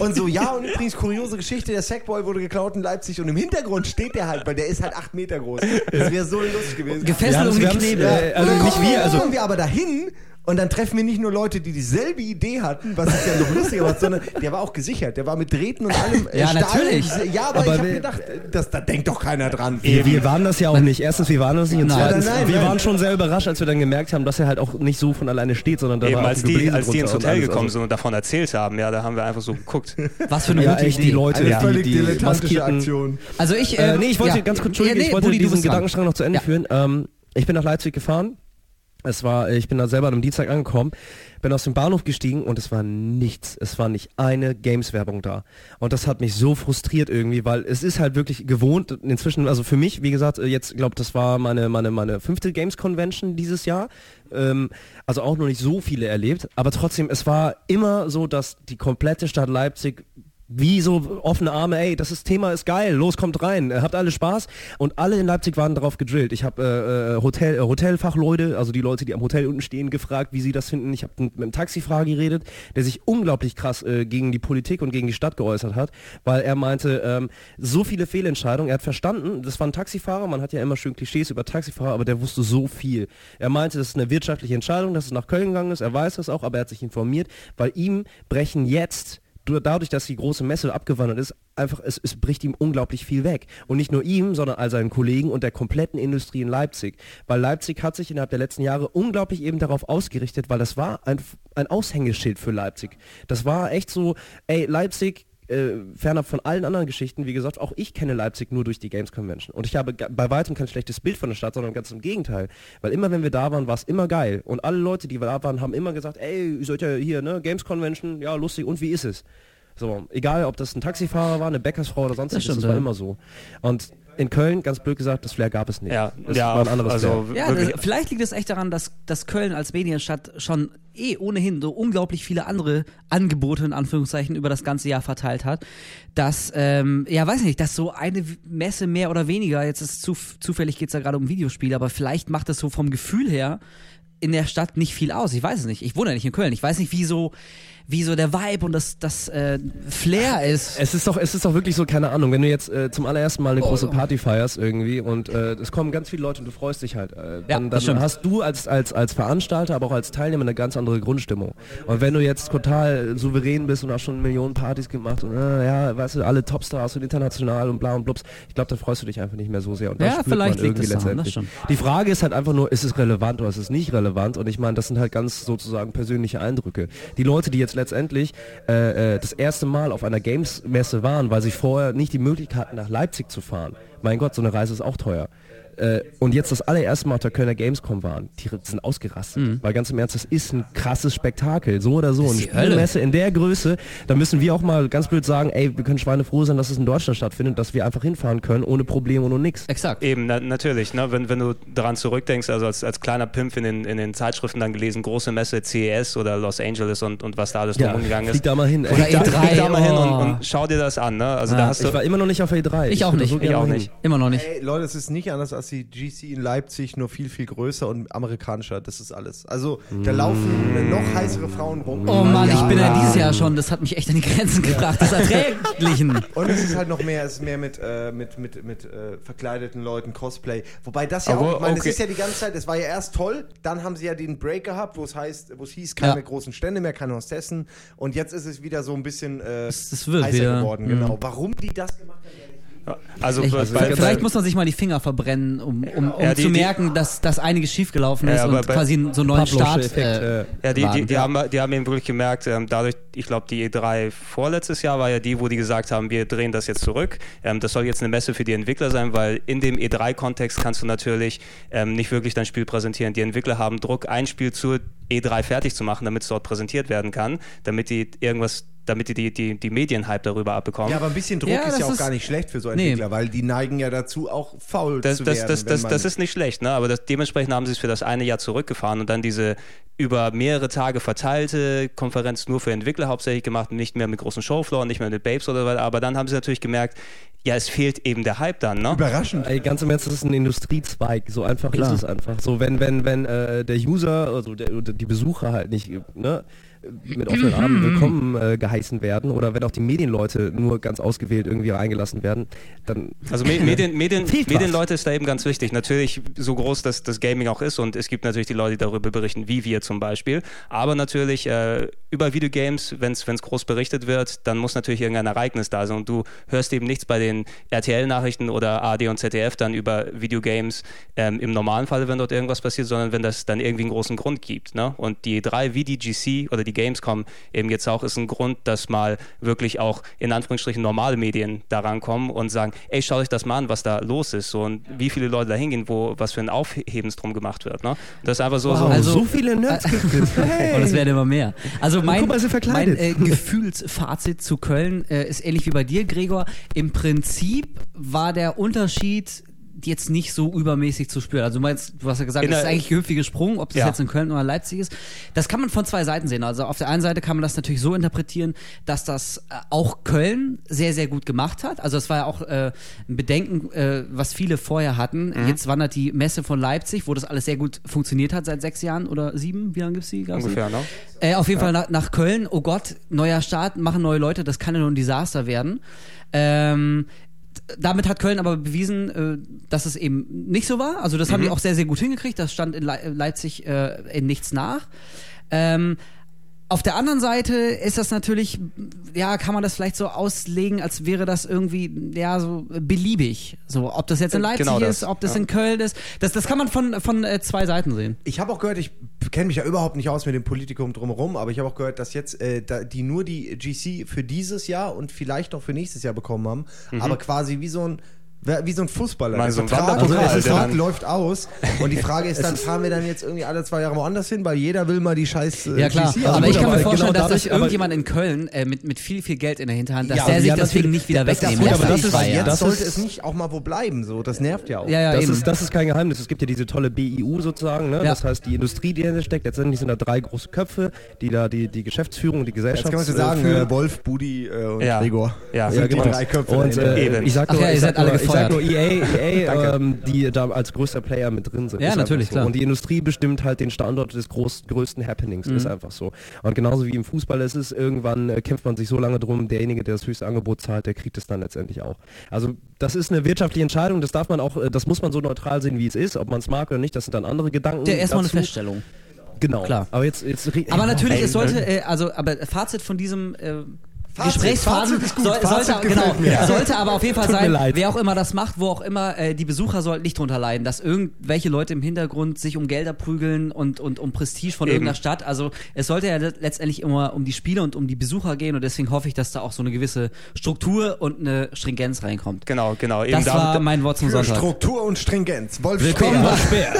und so, ja, und übrigens kuriose Geschichte, der Sackboy wurde geklaut in Leipzig und im Hintergrund steht der halt, weil der ist halt acht Meter groß. Das wäre so lustig gewesen. Gefesselt Ja, und geknebelt. äh, also Und dann nicht kommen- wir, also kommen wir aber dahin und dann treffen wir nicht nur Leute, die dieselbe Idee hatten, was es ja noch lustiger macht, sondern der war auch gesichert. Der war mit Drähten und allem. äh, Ja, Stahl. natürlich. Ja, aber, Aber ich habe wir- gedacht, das, da denkt doch keiner dran. wir, wir waren das ja auch nicht. Erstens, wir waren das nicht und Nein. zweitens, Nein, nein, wir nein. waren schon sehr überrascht, als wir dann gemerkt haben, dass er halt auch nicht so von alleine steht, sondern da Eben war auch als die, als die ins Hotel alles. gekommen Also- sind und davon erzählt haben, ja, da haben wir einfach so geguckt. Was für eine Ja, gute Idee. die Leute, Eine die, völlig die dilettantische maskierten, Aktion. Also ich, Äh, nee, ich wollte ja. ganz kurz, Entschuldigung, Ja, nee, ich wollte du diesen. Gedankenstrang noch zu Ende Ja. führen. Ähm, ich bin nach Leipzig gefahren. Es war, ich bin da selber am Dienstag angekommen, bin aus dem Bahnhof gestiegen und es war nichts. Es war nicht eine Games-Werbung da. Und das hat mich so frustriert irgendwie, weil es ist halt wirklich gewohnt, inzwischen, also für mich, wie gesagt, jetzt, glaube das war meine, meine, meine fünfte Games-Convention dieses Jahr. Ähm, also auch noch nicht so viele erlebt, aber trotzdem, es war immer so, dass die komplette Stadt Leipzig wie so offene Arme, ey, das ist, Thema ist geil, los, kommt rein, äh, habt alle Spaß. Und alle in Leipzig waren darauf gedrillt. Ich habe äh, äh, Hotel, äh, Hotelfachleute, also die Leute, die am Hotel unten stehen, gefragt, wie sie das finden. Ich habe mit einem Taxifahrer geredet, der sich unglaublich krass äh, gegen die Politik und gegen die Stadt geäußert hat, weil er meinte, ähm, so viele Fehlentscheidungen, er hat verstanden, das war ein Taxifahrer, man hat ja immer schön Klischees über Taxifahrer, aber der wusste so viel. Er meinte, das ist eine wirtschaftliche Entscheidung, dass es nach Köln gegangen ist, er weiß das auch, aber er hat sich informiert, weil ihm brechen jetzt dadurch, dass die große Messe abgewandert ist, einfach, es, es bricht ihm unglaublich viel weg. Und nicht nur ihm, sondern all seinen Kollegen und der kompletten Industrie in Leipzig. Weil Leipzig hat sich innerhalb der letzten Jahre unglaublich eben darauf ausgerichtet, weil das war ein, ein Aushängeschild für Leipzig. Das war echt so, ey, Leipzig äh, fernab von allen anderen Geschichten, wie gesagt, auch ich kenne Leipzig nur durch die Games Convention. Und ich habe bei weitem kein schlechtes Bild von der Stadt, sondern ganz im Gegenteil. Weil immer, wenn wir da waren, war es immer geil. Und alle Leute, die da waren, haben immer gesagt, ey, ihr seid ja hier, ne, Games Convention, ja, lustig, und wie ist es? So, egal, ob das ein Taxifahrer war, eine Bäckersfrau oder sonst was, das, das war immer so. Und in Köln, ganz blöd gesagt, das Flair gab es nicht. Ja, das ja, war ein anderes also Flair. Ja, das, vielleicht liegt es echt daran, dass, dass Köln als Medienstadt schon eh ohnehin so unglaublich viele andere Angebote in Anführungszeichen über das ganze Jahr verteilt hat, dass, ähm, ja, weiß nicht, dass so eine Messe mehr oder weniger, jetzt ist zu, zufällig geht es da gerade um Videospiele, aber vielleicht macht es so vom Gefühl her in der Stadt nicht viel aus. Ich weiß es nicht. Ich wohne ja nicht in Köln. Ich weiß nicht, wie so wie so der Vibe und das, das äh, Flair ist. Es ist doch, es ist doch wirklich so, keine Ahnung, wenn du jetzt äh, zum allerersten Mal eine oh, große Party feierst irgendwie und äh, es kommen ganz viele Leute und du freust dich halt, äh, dann, ja, dann hast du als, als, als Veranstalter, aber auch als Teilnehmer eine ganz andere Grundstimmung. Und wenn du jetzt total souverän bist und hast schon Millionen Partys gemacht und äh, ja, weißt du, alle Topstars und international und bla und blups, ich glaube, da freust du dich einfach nicht mehr so sehr. Und ja, vielleicht liegt es letztendlich. Die Frage ist halt einfach nur, ist es relevant oder ist es nicht relevant? Und ich meine, das sind halt ganz sozusagen persönliche Eindrücke. Die Leute, die jetzt letztendlich äh, äh, das erste Mal auf einer Games-Messe waren, weil sie vorher nicht die Möglichkeit hatten, nach Leipzig zu fahren. Mein Gott, so eine Reise ist auch teuer äh, und jetzt das allererste Mal auf der Kölner Gamescom waren, die sind ausgerastet. Mhm. Weil ganz im Ernst, das ist ein krasses Spektakel, so oder so. Eine Messe in der Größe, da müssen wir auch mal ganz blöd sagen, ey, wir können schweinefroh sein, dass es in Deutschland stattfindet, dass wir einfach hinfahren können, ohne Probleme und ohne nix. Exakt. Eben, na, natürlich. Ne? Wenn, wenn du daran zurückdenkst, also als, als kleiner Pimp in den, in den Zeitschriften dann gelesen, große Messe CES oder Los Angeles und, und was da alles ja, drum gegangen ist. Flieg da mal hin. Ey. Oder E3. Flieg da mal hin und, oh. und, schau dir das an. Ne? Also ah, da hast ich war immer noch nicht auf E3. Ich, ich auch nicht. So ich auch nicht. Immer noch nicht. Ey, Leute, es ist nicht anders als die GC in Leipzig, nur viel, viel größer und amerikanischer. Das ist alles. Also da laufen noch heißere Frauen rum. Oh Mann, ich bin ja dieses Jahr schon, das hat mich echt an die Grenzen gebracht, des Erträglichen. Und es ist halt noch mehr, es ist mehr mit, äh, mit, mit, mit äh, verkleideten Leuten, Cosplay. Wobei das ja Aber, auch, ich meine, okay. es ist ja die ganze Zeit, es war ja erst toll, dann haben sie ja den Break gehabt, wo es heißt, wo es hieß, keine Ja. großen Stände mehr, keine Hostessen. Und jetzt ist es wieder so ein bisschen äh, Es- es wird heißer wieder, geworden, mhm. genau. Warum die das gemacht haben, Also, Ich, bei, bei, vielleicht muss man sich mal die Finger verbrennen, um, um, um Ja, die- zu die- merken, dass, dass einiges schiefgelaufen ist Ja, aber und bei- quasi so einen neuen Start. Äh, Effekt, Ja, die, die, die, haben, die haben eben wirklich gemerkt, ähm, dadurch, ich glaube, die E3 vorletztes Jahr war ja die, wo die gesagt haben, wir drehen das jetzt zurück. Ähm, das soll jetzt eine Messe für die Entwickler sein, weil in dem E3-Kontext kannst du natürlich ähm, nicht wirklich dein Spiel präsentieren. Die Entwickler haben Druck, ein Spiel zur E3 fertig zu machen, damit es dort präsentiert werden kann, damit die irgendwas damit die die, die, die Medienhype darüber abbekommen. Ja, aber ein bisschen Druck Ja, ist ja auch ist- gar nicht schlecht für so Nee. Entwickler, weil die neigen ja dazu, auch faul das, zu das, werden. das, das, das ist nicht schlecht, ne? aber das, dementsprechend haben sie es für das eine Jahr zurückgefahren und dann diese über mehrere Tage verteilte Konferenz nur für Entwickler hauptsächlich gemacht, nicht mehr mit großen Showfloor, nicht mehr mit Babes oder so weiter, aber dann haben sie natürlich gemerkt, ja, es fehlt eben der Hype dann, ne? Überraschend. Ey, ganz im Ernst, das ist ein Industriezweig. So einfach Klar. ist es einfach. So, wenn, wenn, wenn äh, der User, also der, oder die Besucher halt nicht, ne, mit offenen Armen willkommen äh, geheißen werden oder wenn auch die Medienleute nur ganz ausgewählt irgendwie reingelassen werden, dann Also Me Medien, Medien. Medienleute ist da eben ganz wichtig. Natürlich so groß, dass das Gaming auch ist und es gibt natürlich die Leute, die darüber berichten, wie wir zum Beispiel. Aber natürlich äh, über Videogames, wenn es groß berichtet wird, dann muss natürlich irgendein Ereignis da sein. Und du hörst eben nichts bei den RTL-Nachrichten oder ARD und ZDF dann über Videogames ähm, im normalen Fall, wenn dort irgendwas passiert, sondern wenn das dann irgendwie einen großen Grund gibt. Ne? Und die drei wie die GC oder die Gamescom eben jetzt auch ist ein Grund, dass mal wirklich auch in Anführungsstrichen normale Medien daran kommen und sagen, ey, schaut euch das mal an, was da los ist so, und wie viele Leute da hingehen, wo was für ein Aufhebens drum gemacht wird. Ne? Das ist einfach so, so Also- so viele Nerds gibt es. Hey. Und es werden immer mehr. Also mein, mal, mein äh, Gefühlsfazit zu Köln äh, ist ähnlich wie bei dir, Gregor. Im Prinzip war der Unterschied jetzt nicht so übermäßig zu spüren. Also du meinst, du hast ja gesagt, das ist eigentlich gehüpfig gesprungen, ob das Ja. jetzt in Köln oder Leipzig ist. Das kann man von zwei Seiten sehen. Also auf der einen Seite kann man das natürlich so interpretieren, dass das äh, auch Köln sehr, sehr gut gemacht hat. Also es war ja auch äh, ein Bedenken, äh, was viele vorher hatten. Mhm. Jetzt wandert die Messe von Leipzig, wo das alles sehr gut funktioniert hat seit sechs Jahren oder sieben. Wie lange gibt's die? Gab's die? Ungefähr, ne? Äh, auf jeden Fall nach, nach Köln. Oh Gott, neuer Start, machen neue Leute, das kann ja nur ein Desaster werden. Ähm, damit hat Köln aber bewiesen, äh, dass es eben nicht so war. Also das haben die auch sehr, sehr gut hingekriegt. Das stand in Le Leipzig äh, in nichts nach. Ähm, auf der anderen Seite ist das natürlich, ja, kann man das vielleicht so auslegen, als wäre das irgendwie, ja, so beliebig. So, ob das jetzt in Leipzig Genau ist, ob das ja. in Köln ist. Das, das kann man von, von äh, zwei Seiten sehen. Ich habe auch gehört, ich kenne mich ja überhaupt nicht aus mit dem Politikum drumherum, aber ich habe auch gehört, dass jetzt äh, die nur die GC für dieses Jahr und vielleicht noch für nächstes Jahr bekommen haben, aber quasi wie so ein wie so ein Fußballer. Mal Der so ein Vertrag, Wanderpokal, der Vertrag läuft aus und die Frage ist dann, fahren wir dann jetzt irgendwie alle zwei Jahre woanders hin, weil jeder will mal die scheiß äh, Ja klar, aber ich kann mir vorstellen, genau dass das aber- irgendjemand in Köln äh, mit, mit viel, viel Geld in der Hinterhand, dass Ja, der sich ja, das Ding nicht wieder wegnehmen lässt. aber das ist, jetzt das sollte ist- es nicht auch mal wo bleiben, so. Das nervt ja auch. Ja, ja, das eben. ist, das ist kein Geheimnis. Es gibt ja diese tolle BIU sozusagen, ne? Ja. das heißt die Industrie, die dahinter steckt. Letztendlich sind da drei große Köpfe, die da die, die Geschäftsführung und die Gesellschaft Jetzt kann man so äh, sagen, führen. äh, Wolf, Budi äh, und Ja. Gregor. Ja, genau. drei Köpfe Und äh, ich sag Ach nur, ja, ihr seid alle ich sag nur EA, EA ähm, die da als größter Player mit drin sind. Ja, natürlich, so. klar. Und die Industrie bestimmt halt den Standort des groß, größten Happenings. Mhm. Ist einfach so. Und genauso wie im Fußball ist es, irgendwann äh, kämpft man sich so lange drum, derjenige, der das höchste Angebot zahlt, der kriegt es dann letztendlich auch. Also das ist eine wirtschaftliche Entscheidung, das darf man auch, äh, das muss man so neutral sehen, wie es ist, ob man es mag oder nicht, das sind dann andere Gedanken. Der erstmal eine. Feststellung. Genau. Klar. Aber jetzt, jetzt Aber natürlich, es sollte, äh, also, aber Fazit von diesem äh, Fazit, Gesprächsfaden Fazit ist gut, soll, sollte, genau, mir. sollte aber auf jeden Fall Tut sein, leid. wer auch immer das macht, wo auch immer, äh, die Besucher sollten nicht drunter leiden, dass irgendwelche Leute im Hintergrund sich um Gelder prügeln und, und um Prestige von Eben. irgendeiner Stadt. Also es sollte ja le- letztendlich immer um die Spiele und um die Besucher gehen und deswegen hoffe ich, dass da auch so eine gewisse Struktur und eine Stringenz reinkommt. Genau, genau. Eben Das da- war mein Wort zum Sonntag. Struktur und Stringenz. Wolf Willkommen, Speer.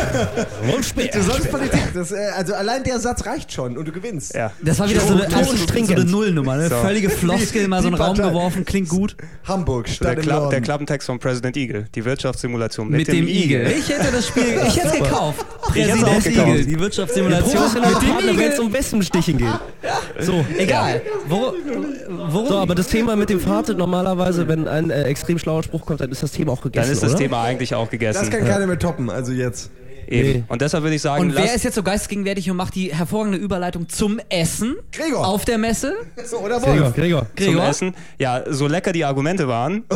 Wolf Speer. Du sollst Politik. Das, äh, also allein der Satz reicht schon und du gewinnst. ja. Das war wieder so eine, Struktur und so eine Stringenz. Nullnummer, ne? So. Völlige Floskel, mal so in den Die Raum geworfen, klingt gut. Hamburg, Der, Stadt im Kla der Klappentext von President Eagle. Die Wirtschaftssimulation mit, Mit, dem, Igel. Ich hätte das Spiel, ich hätte es gekauft. Ich hätte es auch Präsident. Igel, die Wirtschaftssimulation mit dem Partner, wenn es um Westenstichen geht. So. Egal. Wo, worum? So, aber das Thema mit dem Fazit normalerweise, wenn ein äh, extrem schlauer Spruch kommt, dann ist das Thema auch gegessen, Dann ist das oder? Thema eigentlich auch gegessen. das kann keiner mehr toppen, also jetzt. Eben. Nee. Und deshalb würde ich sagen, und wer ist jetzt so geistgegenwärtig und macht die hervorragende Überleitung zum Essen Gregor. auf der Messe? So, oder Gregor, Wolf? Gregor. zum Gregor? Essen. Ja, so lecker die Argumente waren.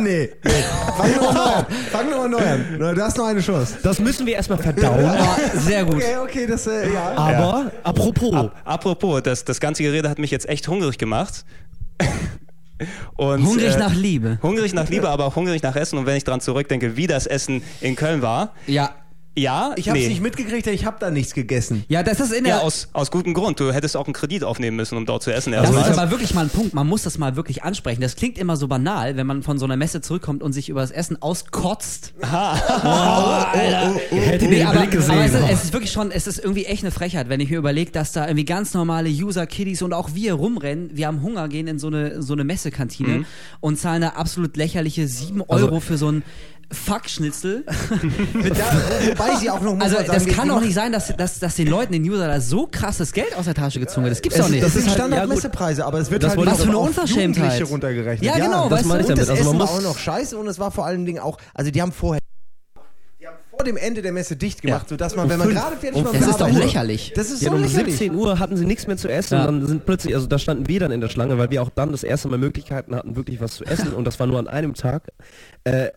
Nee. nee. Fang nochmal neu an. Fang nochmal neu an. Du hast noch eine Chance. Das müssen wir erstmal verdauen. Ah, sehr gut. Okay, okay, das, äh, ja. Aber, apropos, Apropos, das, das ganze Gerede hat mich jetzt echt hungrig gemacht. Und, Hungrig äh, nach Liebe. Hungrig nach Liebe, aber auch hungrig nach Essen. Und wenn ich dran zurückdenke, wie das Essen in Köln war, Ja. Ja, Ich hab's nee. nicht mitgekriegt, ich hab da nichts gegessen. Ja, das ist in der. Ja, aus, aus gutem Grund. Du hättest auch einen Kredit aufnehmen müssen, um dort zu essen. das erstmal. ist aber wirklich mal ein Punkt. Man muss das mal wirklich ansprechen. Das klingt immer so banal, wenn man von so einer Messe zurückkommt und sich über das Essen auskotzt. ihr hättet Nee, den aber, Blick gesehen. aber es, ist, es ist wirklich schon, es ist irgendwie echt eine Frechheit, wenn ich mir überlege, dass da irgendwie ganz normale User, Kiddies und auch wir rumrennen, wir haben Hunger, gehen in so eine, so eine Messekantine und zahlen da absolut lächerliche 7 Euro für so ein Fuckschnitzel. Ja, wobei sie auch noch muss Also man das sagen, kann doch nicht sein, dass, dass, dass den Leuten, den User da so krasses Geld aus der Tasche gezogen wird. Das gibt's Es, doch nicht. das sind ist halt- Standardmessepreise, aber es wird Das halt Was für eine Unverschämtheit. Runtergerechnet. Ja, genau, das weißt meine ich damit. das Also man Essen war auch noch scheiße und es war vor allen Dingen auch, also die haben vorher die haben vor dem Ende der Messe dicht gemacht, Ja. sodass man, Um wenn man fünf. gerade fertig Um war Das ist doch lächerlich. Das ist Ja, so um lächerlich. 17 Uhr hatten sie nichts mehr zu essen Ja. und dann sind plötzlich, also da standen wir dann in der Schlange, weil wir auch dann das erste Mal Möglichkeiten hatten, wirklich was zu essen und das war nur an einem Tag. Äh,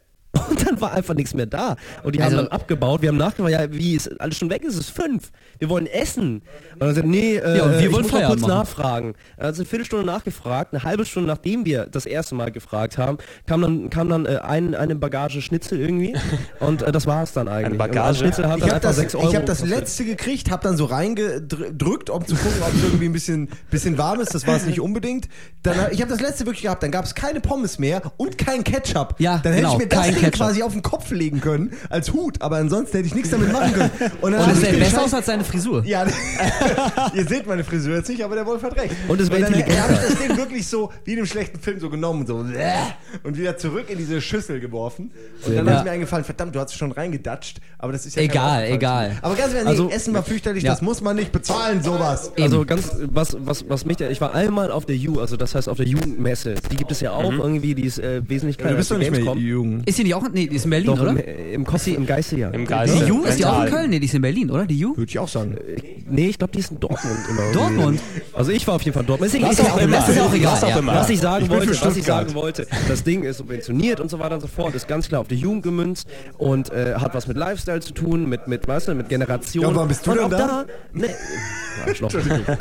und dann war einfach nichts mehr da. Und die haben Also- dann abgebaut. Wir haben nachgefragt, ja, wie ist alles schon weg? Ist es fünf? Wir wollen essen. Und dann sagt, nee, äh, Ja, wir ich wollen muss mal Feierabend kurz machen. nachfragen. Also eine Viertelstunde nachgefragt, eine halbe Stunde nachdem wir das erste Mal gefragt haben, kam dann, kam dann äh, ein, eine Bagage Schnitzel irgendwie und äh, das war es dann eigentlich. Bagage? Und ein Schnitzel hat Ich dann habe das, ich hab das letzte gekriegt, habe dann so reingedrückt, um zu gucken, ob es irgendwie ein bisschen, bisschen warm ist. Das war es nicht unbedingt. Dann, ich habe das letzte wirklich gehabt. Dann gab es keine Pommes mehr und kein Ketchup. Ja, dann genau, hätte ich mir das kein Ding Quasi auf den Kopf legen können als Hut, aber ansonsten hätte ich nichts damit machen können. Und, dann Und es den besser aus als seine Frisur. Ja, ihr seht meine Frisur jetzt nicht, aber der Wolf hat recht. Und es wäre dann intelligenter. habe ich das Ding wirklich so, wie in einem schlechten Film, so genommen, so und wieder zurück in diese Schüssel geworfen. Und dann gut. ist mir eingefallen, verdammt, du hast schon reingedatscht, aber das ist ja Egal, egal. Aber ganz ehrlich, Also- Essen war fürchterlich, Ja. das muss man nicht bezahlen, sowas. Also ganz, was, was, was mich da, ich war einmal auf der U, also das heißt auf der Jugendmesse. Die gibt es ja auch irgendwie, die ist äh, wesentlich kleiner als die Gamescom. jung. Ist sie nicht auch, nee, die ist in Berlin, Doch, oder? im, äh, im Geiste ja. Im Geiste. Die Ju ist die auch in. Köln? Nee, die ist in Berlin, oder? Die Ju? Würde ich auch sagen. Nee, ich glaube, die ist in Dortmund immer. Dortmund? Also ich war auf jeden Fall in Dortmund. Ist, Was ist, auch ja- immer. Das ist ja auch egal. Was auch ja. immer. Was ich sagen Ich wollte, was ich sagen wollte, das Ding ist subventioniert und so weiter und so fort, ist ganz klar auf die Jugend gemünzt und äh, hat was mit Lifestyle zu tun, mit, mit, weißt du, mit Generation. Ja, bist du und denn auch da? da? Nee.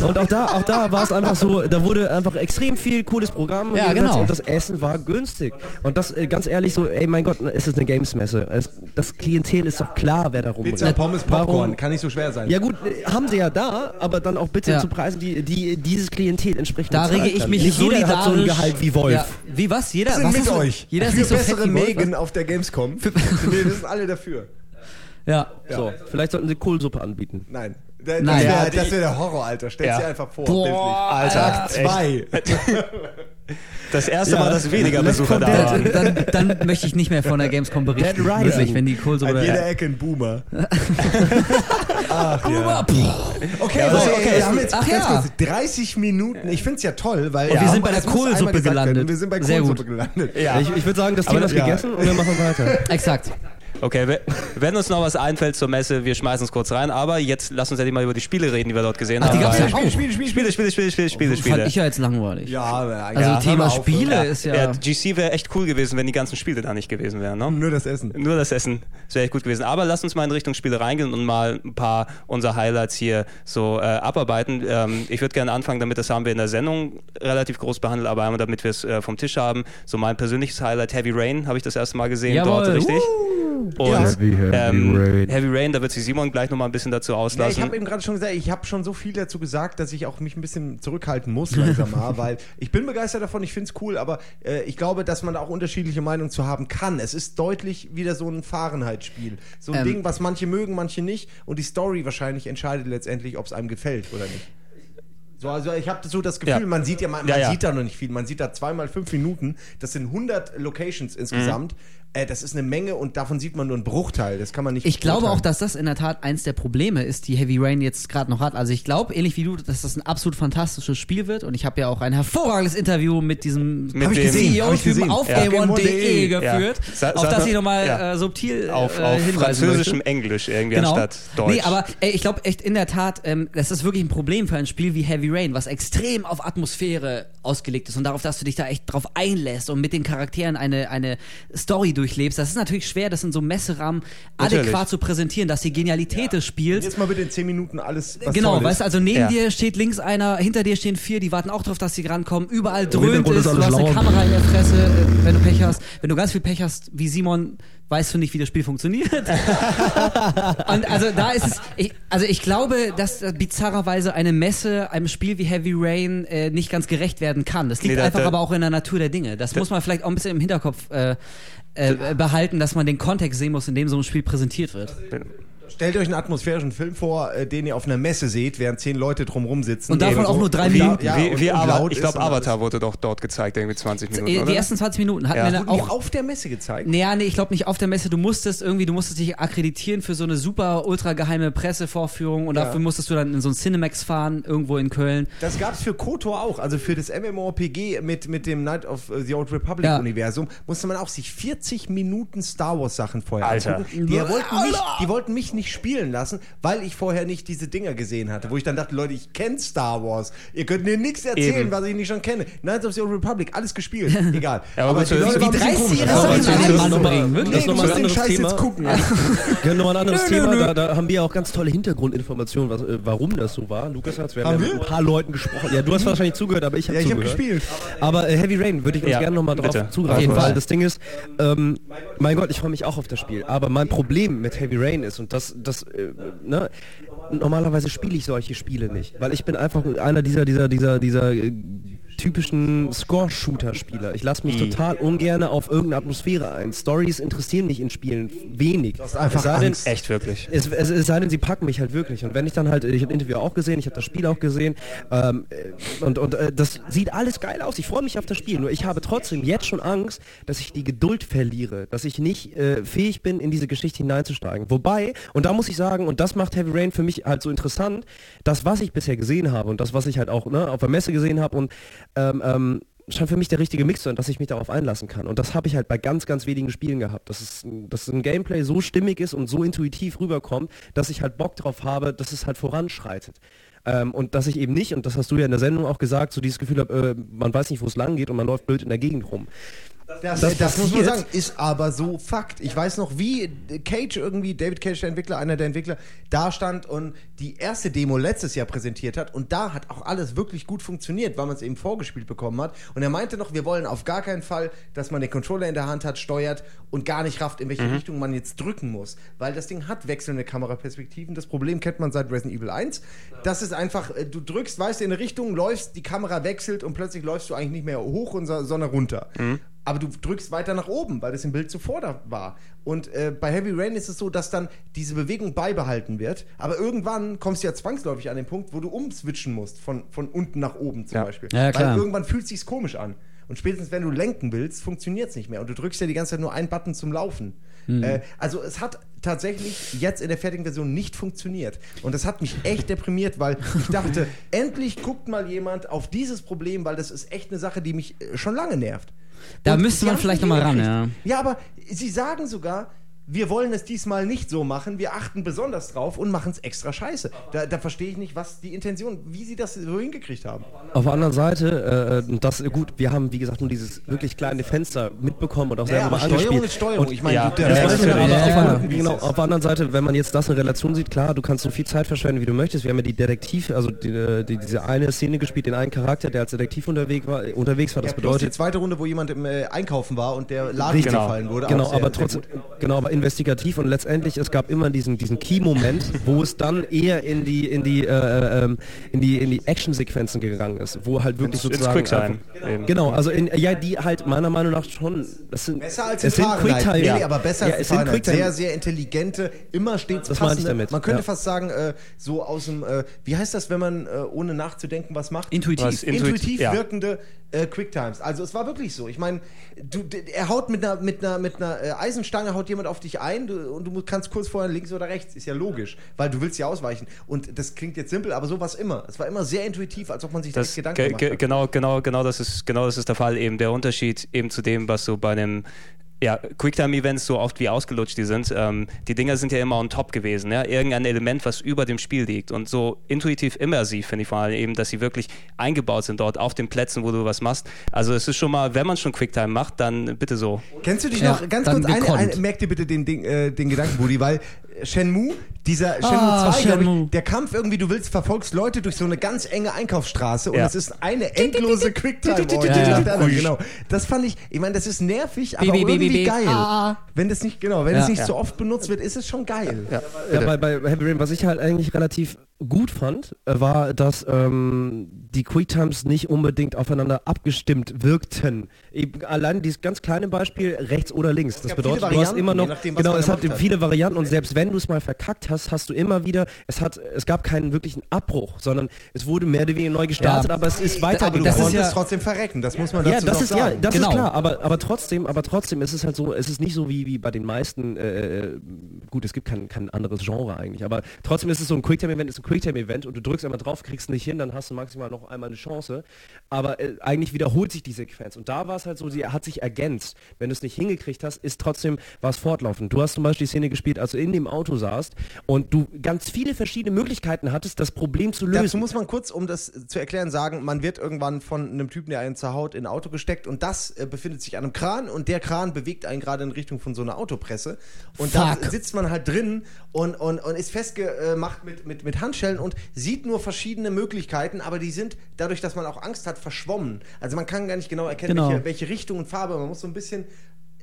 Und auch da, auch da war es einfach so, da wurde einfach extrem viel cooles Programm Ja, genau. und das Essen war günstig. Und das äh, ganz ehrlich so, ey mein Gott, es ist eine Gamesmesse. Es, das Klientel ist doch klar, wer da rumrennt. Pizza, Pommes, Popcorn, Warum? kann nicht so schwer sein. Ja gut, haben sie ja da, aber dann auch bitte Ja. zu Preisen, die, die dieses Klientel entsprechend Da rege ich mich Nicht jeder solidarisch. hat so ein Gehalt wie Wolf. Ja. Wie was? Jeder? Was mit ist so- euch. Jeder ist für nicht so bessere Megan auf der Gamescom. wir sind alle dafür. Ja. So, vielleicht sollten sie Kohlsuppe anbieten. Nein. Das Ja, wäre die- wär der Horror, Alter. Stell's Ja. dir einfach vor. Boah, Alter, Tag zwei. Das erste Mal, dass weniger Besucher da Dann, waren. dann, dann möchte ich nicht mehr von der Gamescom berichten. Dead. Wirklich, wenn die Kohlsuppe... An jeder Ecke ein Boomer. Boomer, pff. Okay, Ja, so, das ist okay, okay. wir haben jetzt Ach ganz ja. kurz 30 Minuten. Ich find's ja toll, weil wir sind bei der es Kohlsuppe gelandet. Wir sind bei Sehr Kohlsuppe gut. gelandet. Ja. Ich, ich würde sagen, das Thema ist ja. gegessen und wir machen weiter. Exakt. Okay, we- wenn uns noch was einfällt zur Messe, wir schmeißen es kurz rein. Aber jetzt lass uns endlich mal über die Spiele reden, die wir dort gesehen Ach, haben. die weil- ja auch. Spiele, Spiele, Spiele. Spiele, Spiele, Spiele, Spiele, Spiele, Fand Spiele. ich ja jetzt langweilig. Ja, aber Also Thema Spiele ist ja... Ja, GC wäre echt cool gewesen, wenn die ganzen Spiele da nicht gewesen wären. Ne? Nur das Essen. Nur das Essen, das wäre echt gut gewesen. Aber lass uns mal in Richtung Spiele reingehen und mal ein paar unserer Highlights hier so äh, abarbeiten. Ähm, ich würde gerne anfangen, damit das haben wir in der Sendung relativ groß behandelt, aber einmal damit wir es äh, vom Tisch haben. So mein persönliches Highlight, Heavy Rain, habe ich das erste Mal gesehen Jawohl. dort, richtig? Und Ja. Heavy, Heavy ähm, Rain. Heavy Rain, da wird sich Simon gleich nochmal ein bisschen dazu Ja, auslassen. ich habe eben gerade schon gesagt, ich habe schon so viel dazu gesagt, dass ich auch mich ein bisschen zurückhalten muss langsam mal, weil ich bin begeistert davon, ich finde es cool, aber äh, ich glaube, dass man da auch unterschiedliche Meinungen zu haben kann. Es ist deutlich wieder so ein Fahrenheit-Spiel. So ein Ähm. Ding, was manche mögen, manche nicht und die Story wahrscheinlich entscheidet letztendlich, ob es einem gefällt oder nicht. So, also ich habe so das Gefühl, Ja. man sieht ja, man, Ja, man ja. sieht da noch nicht viel. Man sieht da zweimal fünf Minuten. Das sind 100 Locations insgesamt. Äh, das ist eine Menge und davon sieht man nur einen Bruchteil. Das kann man nicht. Ich glaube auch, dass das in der Tat eins der Probleme ist, die Heavy Rain jetzt gerade noch hat. Also ich glaube, ähnlich wie du, dass das ein absolut fantastisches Spiel wird. Und ich habe ja auch ein hervorragendes Interview mit diesem Mit dem- CEO-Typen gesehen. auf Ja. GameOne.de Ja. geführt, Sa- auf das mal- ich nochmal ja. äh, subtil auf, äh, auf französischem möchte. Englisch irgendwie Genau. anstatt Deutsch. Nee, aber ey, ich glaube echt in der Tat, ähm, das ist wirklich ein Problem für ein Spiel wie Heavy Rain, was extrem auf Atmosphäre ausgelegt ist und darauf, dass du dich da echt drauf einlässt und mit den Charakteren eine, eine Story durchlebst. Das ist natürlich schwer, das in so einem Messerahmen Natürlich. adäquat zu präsentieren, dass die Genialität des Spiels Jetzt mal bitte in 10 Minuten alles. Was Genau, weißt du, also neben Ja. dir steht links einer, hinter dir stehen vier, die warten auch drauf, dass sie rankommen. Überall dröhnt es, ist du hast eine. Kamera in der Fresse, äh, wenn du Pech hast. Wenn du ganz viel Pech hast, wie Simon, weißt du nicht, wie das Spiel funktioniert. Und also da ist es, ich, also ich glaube, dass bizarrerweise eine Messe einem Spiel wie Heavy Rain äh, nicht ganz gerecht werden kann. Das liegt Nee, da- einfach da- aber auch in der Natur der Dinge. Das muss man vielleicht auch ein bisschen im Hinterkopf äh, äh, behalten, dass man den Kontext sehen muss, in dem so ein Spiel präsentiert wird. Stellt euch einen atmosphärischen Film vor, äh, den ihr auf einer Messe seht, während zehn Leute drumrum sitzen. Und davon auch nur drei Minuten. Ja, wie, wie laut ich glaube. Avatar wurde doch dort gezeigt, irgendwie 20 Minuten, Äh, oder? Die ersten 20 Minuten hat Ja. die auch auf der Messe gezeigt? Naja, nee, ich glaube nicht auf der Messe. Du musstest irgendwie, du musstest dich akkreditieren für so eine super ultra geheime Pressevorführung und Ja. dafür musstest du dann in so ein Cinemax fahren, irgendwo in Köln. Das gab es für KOTOR auch, also für das MMORPG mit, mit dem Night of the Old Republic Ja. Universum, musste man auch sich 40 Minuten Star Wars Sachen vorher Alter. angucken. Die wollten, mich, die wollten mich nicht spielen lassen, weil ich vorher nicht diese Dinger gesehen hatte, wo ich dann dachte, Leute, ich kenne Star Wars. Ihr könnt mir nichts erzählen, Eben. was ich nicht schon kenne. Knights of the Old Republic, alles gespielt. Egal. Ja, aber gut, die wie- Leute wie waren ein bisschen dreist komisch. sie ihre Aber Sachen zu- an den zu- Mann zu- bringen, wirklich? Nee, Das ist du noch mal musst ein den anderes Scheiß Thema. jetzt gucken. Ja, noch ein anderes Thema, nö. Da, da haben wir auch ganz tolle Hintergrundinformationen, was, äh, warum das so war. Lukas hat wir haben ja mit ein paar Leuten gesprochen. Ja, du hast wahrscheinlich zugehört, aber ich habe Ja, ich zugehört. gespielt. Aber äh, Heavy Rain würde ich uns Ja, gerne nochmal drauf bitte. Auf zugreifen, jeden weil Fall. das Ding ist, ähm, mein Gott, ich freue mich auch auf das Spiel. Aber mein Problem mit Heavy Rain ist, und das, das, äh, ne, normalerweise spiele ich solche Spiele nicht, weil ich bin einfach einer dieser, dieser, dieser, dieser äh, typischen Score-Shooter-Spieler. Ich lasse mich total ungern auf irgendeine Atmosphäre ein. Stories interessieren mich in Spielen wenig. einfach Es sei denn, Angst. Echt wirklich. es, es, es sei denn, sie packen mich halt wirklich. Und wenn ich dann halt, ich habe Interview auch gesehen, ich habe das Spiel auch gesehen, ähm, äh, und, und äh, das sieht alles geil aus. Ich freue mich auf das Spiel. Nur ich habe trotzdem jetzt schon Angst, dass ich die Geduld verliere, dass ich nicht äh, fähig bin, in diese Geschichte hineinzusteigen. Wobei, und da muss ich sagen, und das macht Heavy Rain für mich halt so interessant, das, was ich bisher gesehen habe und das, was ich halt auch ne, auf der Messe gesehen habe und ähm, ähm, scheint für mich der richtige Mix zu sein, dass ich mich darauf einlassen kann. Und das habe ich halt bei ganz, ganz wenigen Spielen gehabt. Dass, es, dass ein Gameplay so stimmig ist und so intuitiv rüberkommt, dass ich halt Bock drauf habe, dass es halt voranschreitet. Ähm, und dass ich eben nicht, und das hast du ja in der Sendung auch gesagt, so dieses Gefühl habe, äh, man weiß nicht, wo es lang geht und man läuft blöd in der Gegend rum. Das, Das das, muss man sagen, ist aber so Fakt. Ich weiß noch, wie Cage irgendwie, David Cage, der Entwickler, einer der Entwickler, da stand und die erste Demo letztes Jahr präsentiert hat und da hat auch alles wirklich gut funktioniert, weil man es eben vorgespielt bekommen hat. Und er meinte noch, wir wollen auf gar keinen Fall, dass man den Controller in der Hand hat, steuert und gar nicht rafft, in welche Richtung man jetzt drücken muss. Weil das Ding hat wechselnde Kameraperspektiven. Das Problem kennt man seit Resident Evil 1. Das ist einfach, äh, du drückst, weißt du, in eine Richtung, läufst, die Kamera wechselt und plötzlich läufst du eigentlich nicht mehr hoch, sondern runter. Aber du drückst weiter nach oben, weil das im Bild zuvor da war. Und äh, bei Heavy Rain ist es so, dass dann diese Bewegung beibehalten wird. Aber irgendwann kommst du ja zwangsläufig an den Punkt, wo du umswitchen musst, von, von unten nach oben zum Ja. Beispiel. Ja, klar. Weil irgendwann fühlt es sich komisch an. Und spätestens, wenn du lenken willst, funktioniert es nicht mehr. Und du drückst ja die ganze Zeit nur einen Button zum Laufen. Äh, also es hat tatsächlich jetzt in der fertigen Version nicht funktioniert. Und das hat mich echt deprimiert, weil ich dachte, endlich guckt mal jemand auf dieses Problem, weil das ist echt eine Sache, die mich äh, schon lange nervt. Da Und müsste man vielleicht nicht noch mal ran, ja. Ja, aber sie sagen sogar, wir wollen es diesmal nicht so machen, wir achten besonders drauf und machen es extra scheiße. Da, da verstehe ich nicht, was die Intention, wie sie das so hingekriegt haben. Auf der anderen Seite, äh, das gut, wir haben wie gesagt nur dieses wirklich kleine Fenster mitbekommen und auch selber aber mal Steuerung angespielt. ist Steuerung. Und ich meine, Ja, ja, Ja, auf, ja. einer- genau, auf der anderen Seite, wenn man jetzt das in Relation sieht, klar, du kannst so viel Zeit verschwenden, wie du möchtest. Wir haben ja die Detektiv, also die, die, diese eine Szene gespielt, den einen Charakter, der als Detektiv unterwegs war. Unterwegs war das Ja, plus die bedeutet, zweite Runde, wo jemand im äh, Einkaufen war und der Laden Richtig. gefallen wurde. Genau, aber sehr trotzdem, genau, aber investigativ und letztendlich, es gab immer diesen, diesen Key-Moment, wo es dann eher in die, in die, äh, ähm, in die, in die Action-Sequenzen gegangen ist, wo halt wirklich Ins- ins sozusagen. Quicktime einfach-. Genau, also in, ja, die halt meiner Meinung nach schon, das sind, Besser als in es sind. Quicktime, Nee, ja. nee, aber besser ja, als in es sind. Quicktime. Sehr, sehr intelligente, immer stets Das meine ich passende. damit, Man könnte ja. fast sagen, äh, so aus dem, äh, wie heißt das, wenn man äh, ohne nachzudenken was macht? Intuitiv. Was intuit- intuitiv ja. wirkende äh, Quicktimes. Also es war wirklich so. Ich meine, du, er haut mit einer, mit einer, mit einer äh, Eisenstange haut jemand auf dich ein du, und du kannst kurz vorher links oder rechts. Ist ja logisch, weil du willst ja ausweichen. Und das klingt jetzt simpel, aber so war es immer. Es war immer sehr intuitiv, als ob man sich Das, Gedanken ge, gemacht ge, hat. genau, genau, genau, das ist, genau das ist der Fall. Eben der Unterschied eben zu dem, was so bei einem ja, Quicktime-Events so oft wie ausgelutscht die sind. Ähm, die Dinger sind ja immer on top gewesen. Ja? Irgendein Element, was über dem Spiel liegt. Und so intuitiv immersiv finde ich vor allem eben, dass sie wirklich eingebaut sind dort auf den Plätzen, wo du was machst. Also es ist schon mal, wenn man schon Quicktime macht, dann bitte so. Kennst du dich Ja, noch ganz kurz eine, gekonnt. eine, merk dir bitte den, Ding, äh, den Gedanken, Buddy, weil Shenmue, dieser Shenmue Ah, 2, glaub Shenmue. ich, der Kampf irgendwie, du willst, verfolgst Leute durch so eine ganz enge Einkaufsstraße und Ja. es ist eine endlose Quicktime. Ja, ja. Genau. Das fand ich, ich meine, das ist nervig, aber Bi, bi, bi, irgendwie bi, bi. geil. Ah. Wenn das nicht, genau, wenn Ja. es nicht Ja. so oft benutzt wird, ist es schon geil. Ja, Ja, bei, bei Heavy Rain, was ich halt eigentlich relativ gut fand, äh, war, dass ähm, die Quicktimes nicht unbedingt aufeinander abgestimmt wirkten. Eben allein dieses ganz kleine Beispiel rechts oder links. Das bedeutet, viele du hast immer noch, nachdem, genau, es hat gemacht hat. viele Varianten und selbst wenn du es mal verkackt hast, hast du immer wieder, es hat, es gab keinen wirklichen Abbruch, sondern es wurde mehr oder weniger neu gestartet, Ja. aber es ist aber du das ist ja- trotzdem verrecken, das muss man dazu Ja, das ist sagen. ja, das Genau. ist klar, aber, aber trotzdem, aber trotzdem ist es halt so, es ist nicht so wie, wie bei den meisten, äh, gut, es gibt kein, kein anderes Genre eigentlich, aber trotzdem ist es so ein Quicktime-Event, ist ein Quicktime-Event und du drückst einmal drauf, kriegst nicht hin, dann hast du maximal noch einmal eine Chance, aber äh, eigentlich wiederholt sich die Sequenz und da war es halt so, sie hat sich ergänzt. Wenn du es nicht hingekriegt hast, ist trotzdem was fortlaufend. Du hast zum Beispiel die Szene gespielt, als du in dem Auto saßt und du ganz viele verschiedene Möglichkeiten hattest, das Problem zu lösen. Dazu muss man kurz, um das zu erklären, sagen, man wird irgendwann von einem Typen, der einen zerhaut, in ein Auto gesteckt und das äh, befindet sich an einem Kran und der Kran bewegt einen gerade in Richtung von so einer Autopresse. Und da sitzt man halt drin und, und, und ist festgemacht mit, mit, mit Handschellen und sieht nur verschiedene Möglichkeiten, aber die sind dadurch, dass man auch Angst hat, verschwommen. Also man kann gar nicht genau erkennen, Genau. welche, welche Richtung und Farbe. Man muss so ein bisschen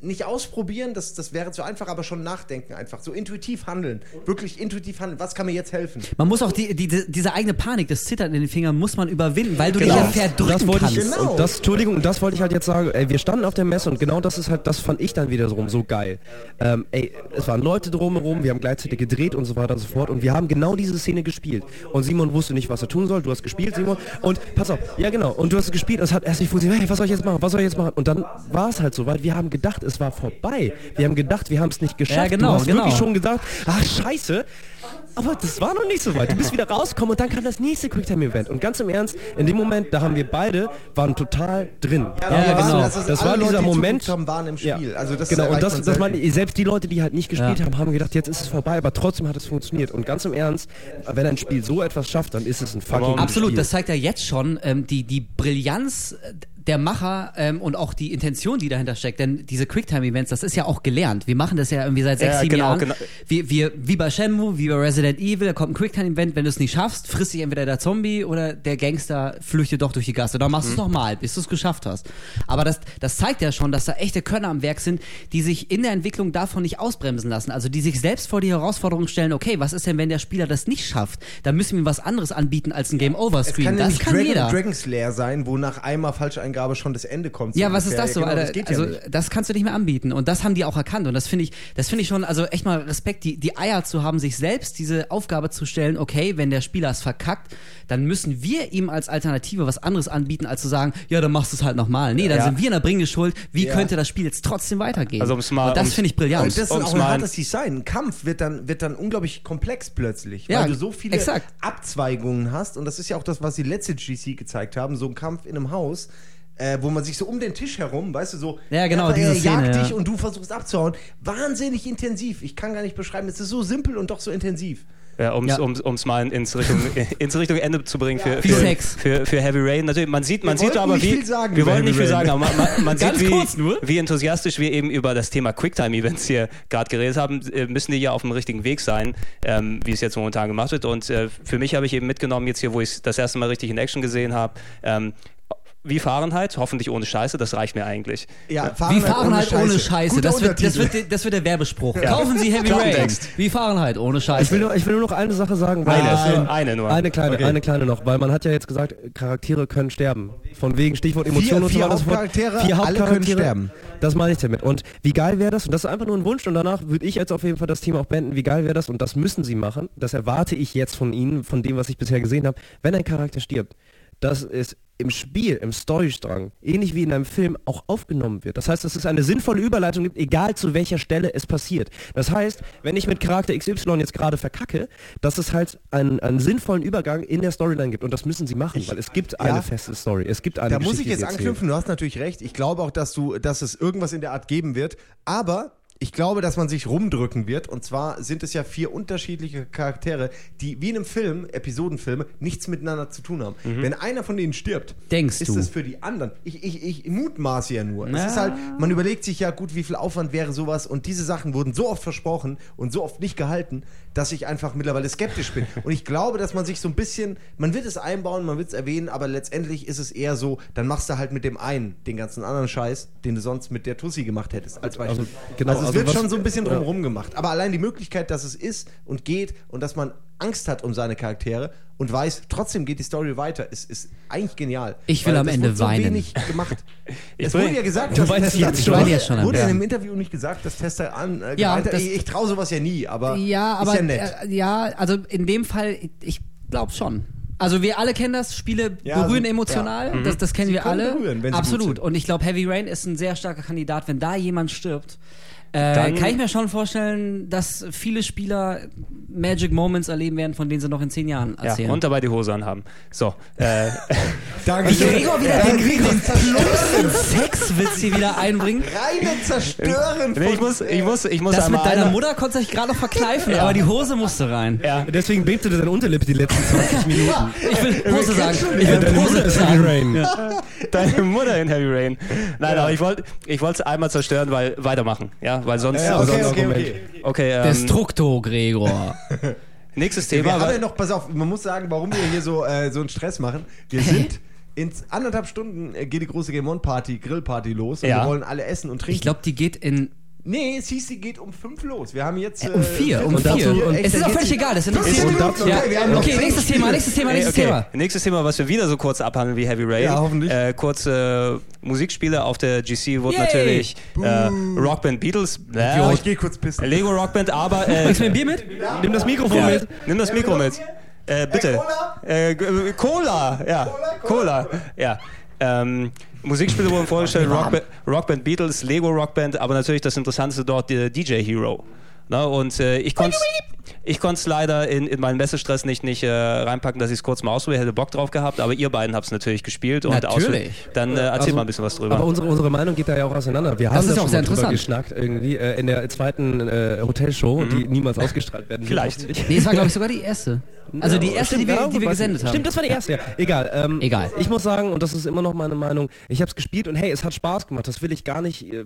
nicht ausprobieren, das, das wäre zu einfach, aber schon nachdenken einfach. So intuitiv handeln. Wirklich intuitiv handeln. Was kann mir jetzt helfen? Man muss auch die, die, diese eigene Panik, das Zittern in den Fingern, muss man überwinden, weil du Genau. dich ja verdrücken das wollte kannst. ich, Genau. und das, Entschuldigung, und das wollte ich halt jetzt sagen, ey, wir standen auf der Messe und genau das ist halt, das fand ich dann wiederum so geil. Ähm, ey, es waren Leute drumherum, wir haben gleichzeitig gedreht und so weiter und so fort und wir haben genau diese Szene gespielt. Und Simon wusste nicht, was er tun soll, du hast gespielt, Simon, und pass auf, ja genau, und du hast gespielt und es hat erst nicht funktioniert, hey, was soll ich jetzt machen, was soll ich jetzt machen? Und dann war es halt so weit, wir haben gedacht, es war vorbei. Wir haben gedacht, wir haben es nicht geschafft. Ja, genau, du hast genau. wirklich schon gedacht, ach scheiße, aber das war noch nicht so weit. Du bist wieder rausgekommen und dann kam das nächste Quicktime-Event. Und ganz im Ernst, in dem Moment, da haben wir beide, waren total drin. Ja, Ja, waren- genau. also Das war Leute, dieser die Moment. waren im Spiel. Ja. Also das genau, und das, das man, selbst die Leute, die halt nicht gespielt Ja. haben, haben gedacht, jetzt ist es vorbei, aber trotzdem hat es funktioniert. Und ganz im Ernst, wenn ein Spiel so etwas schafft, dann ist es ein fucking Absolut, Spiel. das zeigt ja jetzt schon ähm, die, die Brillanz der Macher ähm, und auch die Intention, die dahinter steckt. Denn diese Quicktime-Events, das ist ja auch gelernt. Wir machen das ja irgendwie seit sechs, Ja, sieben genau, Jahren. genau. Wir, wir, wie bei Shenmue, wie bei Resident Evil, da kommt ein Quicktime-Event, wenn du es nicht schaffst, frisst sich entweder der Zombie oder der Gangster flüchtet doch durch die Gasse. Dann machst du es nochmal, bis du es geschafft hast. Aber das, das zeigt ja schon, dass da echte Könner am Werk sind, die sich in der Entwicklung davon nicht ausbremsen lassen. Also die sich selbst vor die Herausforderung stellen, okay, was ist denn, wenn der Spieler das nicht schafft? Dann müssen wir ihm was anderes anbieten als ein Game-Over-Screen. Das kann Dragon, jeder. Dragon Slayer sein, wo nach einmal Falscheingabe schon das Ende kommt. so Ja, was ist das so, Ja, genau, Alter? Das geht also, ja nicht. das kannst du nicht mehr anbieten. Und das haben die auch erkannt. Und das finde ich, das finde ich schon, also echt mal Respekt, die, die Eier zu haben, sich selbst diese Aufgabe zu stellen, okay, wenn der Spieler es verkackt, dann müssen wir ihm als Alternative was anderes anbieten, als zu sagen, ja, dann machst du es halt nochmal. Nee, dann Ja. sind wir in der Bringe schuld. Wie Ja. könnte das Spiel jetzt trotzdem weitergehen? Also, um's mal- Und das finde ich brillant. Und das ist um's auch ein mal- hartes Design. Ein Kampf wird dann, wird dann unglaublich komplex plötzlich, Ja, weil du so viele exakt. Abzweigungen hast. Und das ist ja auch das, was die letzte GC gezeigt haben. So ein Kampf in einem Haus, äh, wo man sich so um den Tisch herum, weißt du, so. Ja, genau, er, diese er Szene, jagt ja. dich und du versuchst abzuhauen. Wahnsinnig intensiv. Ich kann gar nicht beschreiben. Es ist so simpel und doch so intensiv. Ja, um es Ja. um's, um's mal ins Richtung, ins Richtung Ende zu bringen für, Wie für, Sex. für, für Heavy Rain. Natürlich, man sieht, man Wir sieht aber nicht wie. viel sagen wir wollen nicht Heavy viel Rain. sagen, aber man, man Ganz sieht, wie, wie enthusiastisch wir eben über das Thema Quicktime-Events hier gerade geredet haben. Äh, Müssen die ja auf dem richtigen Weg sein, ähm, wie es jetzt momentan gemacht wird. Und äh, für mich habe ich eben mitgenommen, jetzt hier, wo ich es das erste Mal richtig in Action gesehen habe, ähm, wie Fahrenheit, hoffentlich ohne Scheiße, das reicht mir eigentlich. Ja, Wie Fahrenheit ohne Scheiße. Guter Das, wird, das, wird, das wird der Werbespruch. Kaufen Sie Heavy Rain. Wie Fahrenheit ohne Scheiße. Ich will, nur, ich will nur noch eine Sache sagen. weil Eine, das so- eine nur. Eine kleine, Okay. eine kleine noch, weil man hat ja jetzt gesagt, Charaktere können sterben. Von wegen Stichwort Emotionen und so vier weiter und so fort. Hauptcharaktere, Vier alle können Hauptcharaktere, sterben. Das meine ich damit. Und wie geil wäre das, und das ist einfach nur ein Wunsch, und danach würde ich jetzt auf jeden Fall das Thema auch beenden, wie geil wäre das, und das müssen sie machen, das erwarte ich jetzt von ihnen, von dem, was ich bisher gesehen habe, wenn ein Charakter stirbt, dass es im Spiel, im Storystrang, ähnlich wie in einem Film, auch aufgenommen wird. Das heißt, dass es eine sinnvolle Überleitung gibt, egal zu welcher Stelle es passiert. Das heißt, wenn ich mit Charakter XY jetzt gerade verkacke, dass es halt einen, einen sinnvollen Übergang in der Storyline gibt. Und das müssen sie machen, weil es gibt eine ja. feste Story. Es gibt eine Da muss ich Geschichte, jetzt anknüpfen, du hast natürlich recht. Ich glaube auch, dass du, dass es irgendwas in der Art geben wird. Aber ich glaube, dass man sich rumdrücken wird. Und zwar sind es ja vier unterschiedliche Charaktere, die wie in einem Film, Episodenfilme, nichts miteinander zu tun haben. Wenn einer von denen stirbt, Denkst ist du? es für die anderen. Ich, ich, ich mutmaße ja nur. Na. Es ist halt, man überlegt sich ja, gut, wie viel Aufwand wäre sowas. Und diese Sachen wurden so oft versprochen und so oft nicht gehalten, dass ich einfach mittlerweile skeptisch bin. Und ich glaube, dass man sich so ein bisschen, man wird es einbauen, man wird es erwähnen, aber letztendlich ist es eher so, dann machst du halt mit dem einen den ganzen anderen Scheiß, den du sonst mit der Tussi gemacht hättest, als Beispiel. Also, genau, also es also wird schon so ein bisschen drumherum gemacht. Aber allein die Möglichkeit, dass es ist und geht und dass man Angst hat um seine Charaktere und weiß, trotzdem geht die Story weiter, ist, ist eigentlich genial. Ich will am Ende wurde so weinen. wenig gemacht. Ich es wurde ja gesagt, Du dass Tester jetzt schon. Jetzt schon Wurde in einem Interview nicht gesagt, dass Tester an äh, Ja, das- ich, ich traue sowas ja nie, aber Ja, aber ist ja nett. Äh, ja, also in dem Fall, ich glaube schon. Also wir alle kennen das, Spiele Ja, berühren so- emotional, ja. das, das kennen Sie wir alle. berühren, wenn sie gut Absolut. sind. Und ich glaube, Heavy Rain ist ein sehr starker Kandidat. Wenn da jemand stirbt, äh, kann ich mir schon vorstellen, dass viele Spieler Magic Moments erleben werden, von denen sie noch in zehn Jahren Ja, erzählen. und dabei die Hose anhaben. So, äh, Danke. Wie Gregor wieder den, den Gregor plumpsten Sexwitz hier wieder einbringt. reine Zerstören nee, ich muss, ich muss, ich muss Das mit deiner einer- Mutter konnte sich gerade noch verkneifen, aber die Hose musste rein. Ja, Deswegen bebte deine Unterlippe die letzten 20 Minuten. Ich will Hose sagen. Ich will Deine Mutter Hose ist Heavy sagen. Rain. deine Mutter in Heavy Rain. Nein, aber ich wollte ich wollte es einmal zerstören, weil weitermachen. Ja, weil sonst. Ja, okay, sonst okay, Argument. okay. okay ähm, Destructo, Gregor. nächstes Wir Thema. haben ja noch, pass auf, man muss sagen, warum wir hier so, äh, so einen Stress machen. Wir sind In anderthalb Stunden äh, geht die große Game On Party, Grillparty los und Ja. wir wollen alle essen und trinken. Ich glaube, die geht in. Nee, es hieß, sie geht um fünf los. Wir haben jetzt. Äh, um vier, um und vier. dazu- und- es ist auch völlig egal, das interessiert okay, Ja. noch Okay, nächstes Thema, nächstes Thema, nächstes okay. Thema. Nächstes Thema, was wir wieder so kurz abhandeln wie Heavy Rain. Ja, hoffentlich. Äh, kurze Musikspiele auf der GC wurde Yay. natürlich äh, Rockband Beatles, Ja, äh, ich gehe kurz pissen. Lego Rockband, aber äh, Bringst du mir ein Bier mit? Nimm das Mikrofon ja, mit. nimm das Mikro mit. Äh, bitte. Cola? Äh, äh, Cola, ja. Cola, ja. Ähm, Musikspiele wurden vorgestellt, Rockband, Rockband Beatles, Lego Rockband, aber natürlich das Interessanteste dort, der DJ Hero. Na, und äh, ich konnte ich konnte es leider in, in meinen Messestress nicht, nicht äh, reinpacken, dass ich es kurz mal ausprobiere, hätte Bock drauf gehabt, aber ihr beiden habt es natürlich gespielt. Und Natürlich. Dann äh, erzähl Also, mal ein bisschen was drüber. Aber unsere, unsere Meinung geht da ja auch auseinander. Wir Das haben ist da auch schon sehr mal drüber interessant. geschnackt irgendwie äh, in der zweiten äh, Hotelshow, die niemals ausgestrahlt werden wird, Vielleicht. hoffentlich. Nee, es war, glaube ich, sogar die erste. Also die erste, die wir, die wir gesendet haben. Stimmt, das war die erste, ja. Egal. Ähm, Egal. Ich muss sagen, und das ist immer noch meine Meinung, ich habe es gespielt und hey, es hat Spaß gemacht. Das will ich gar nicht, äh,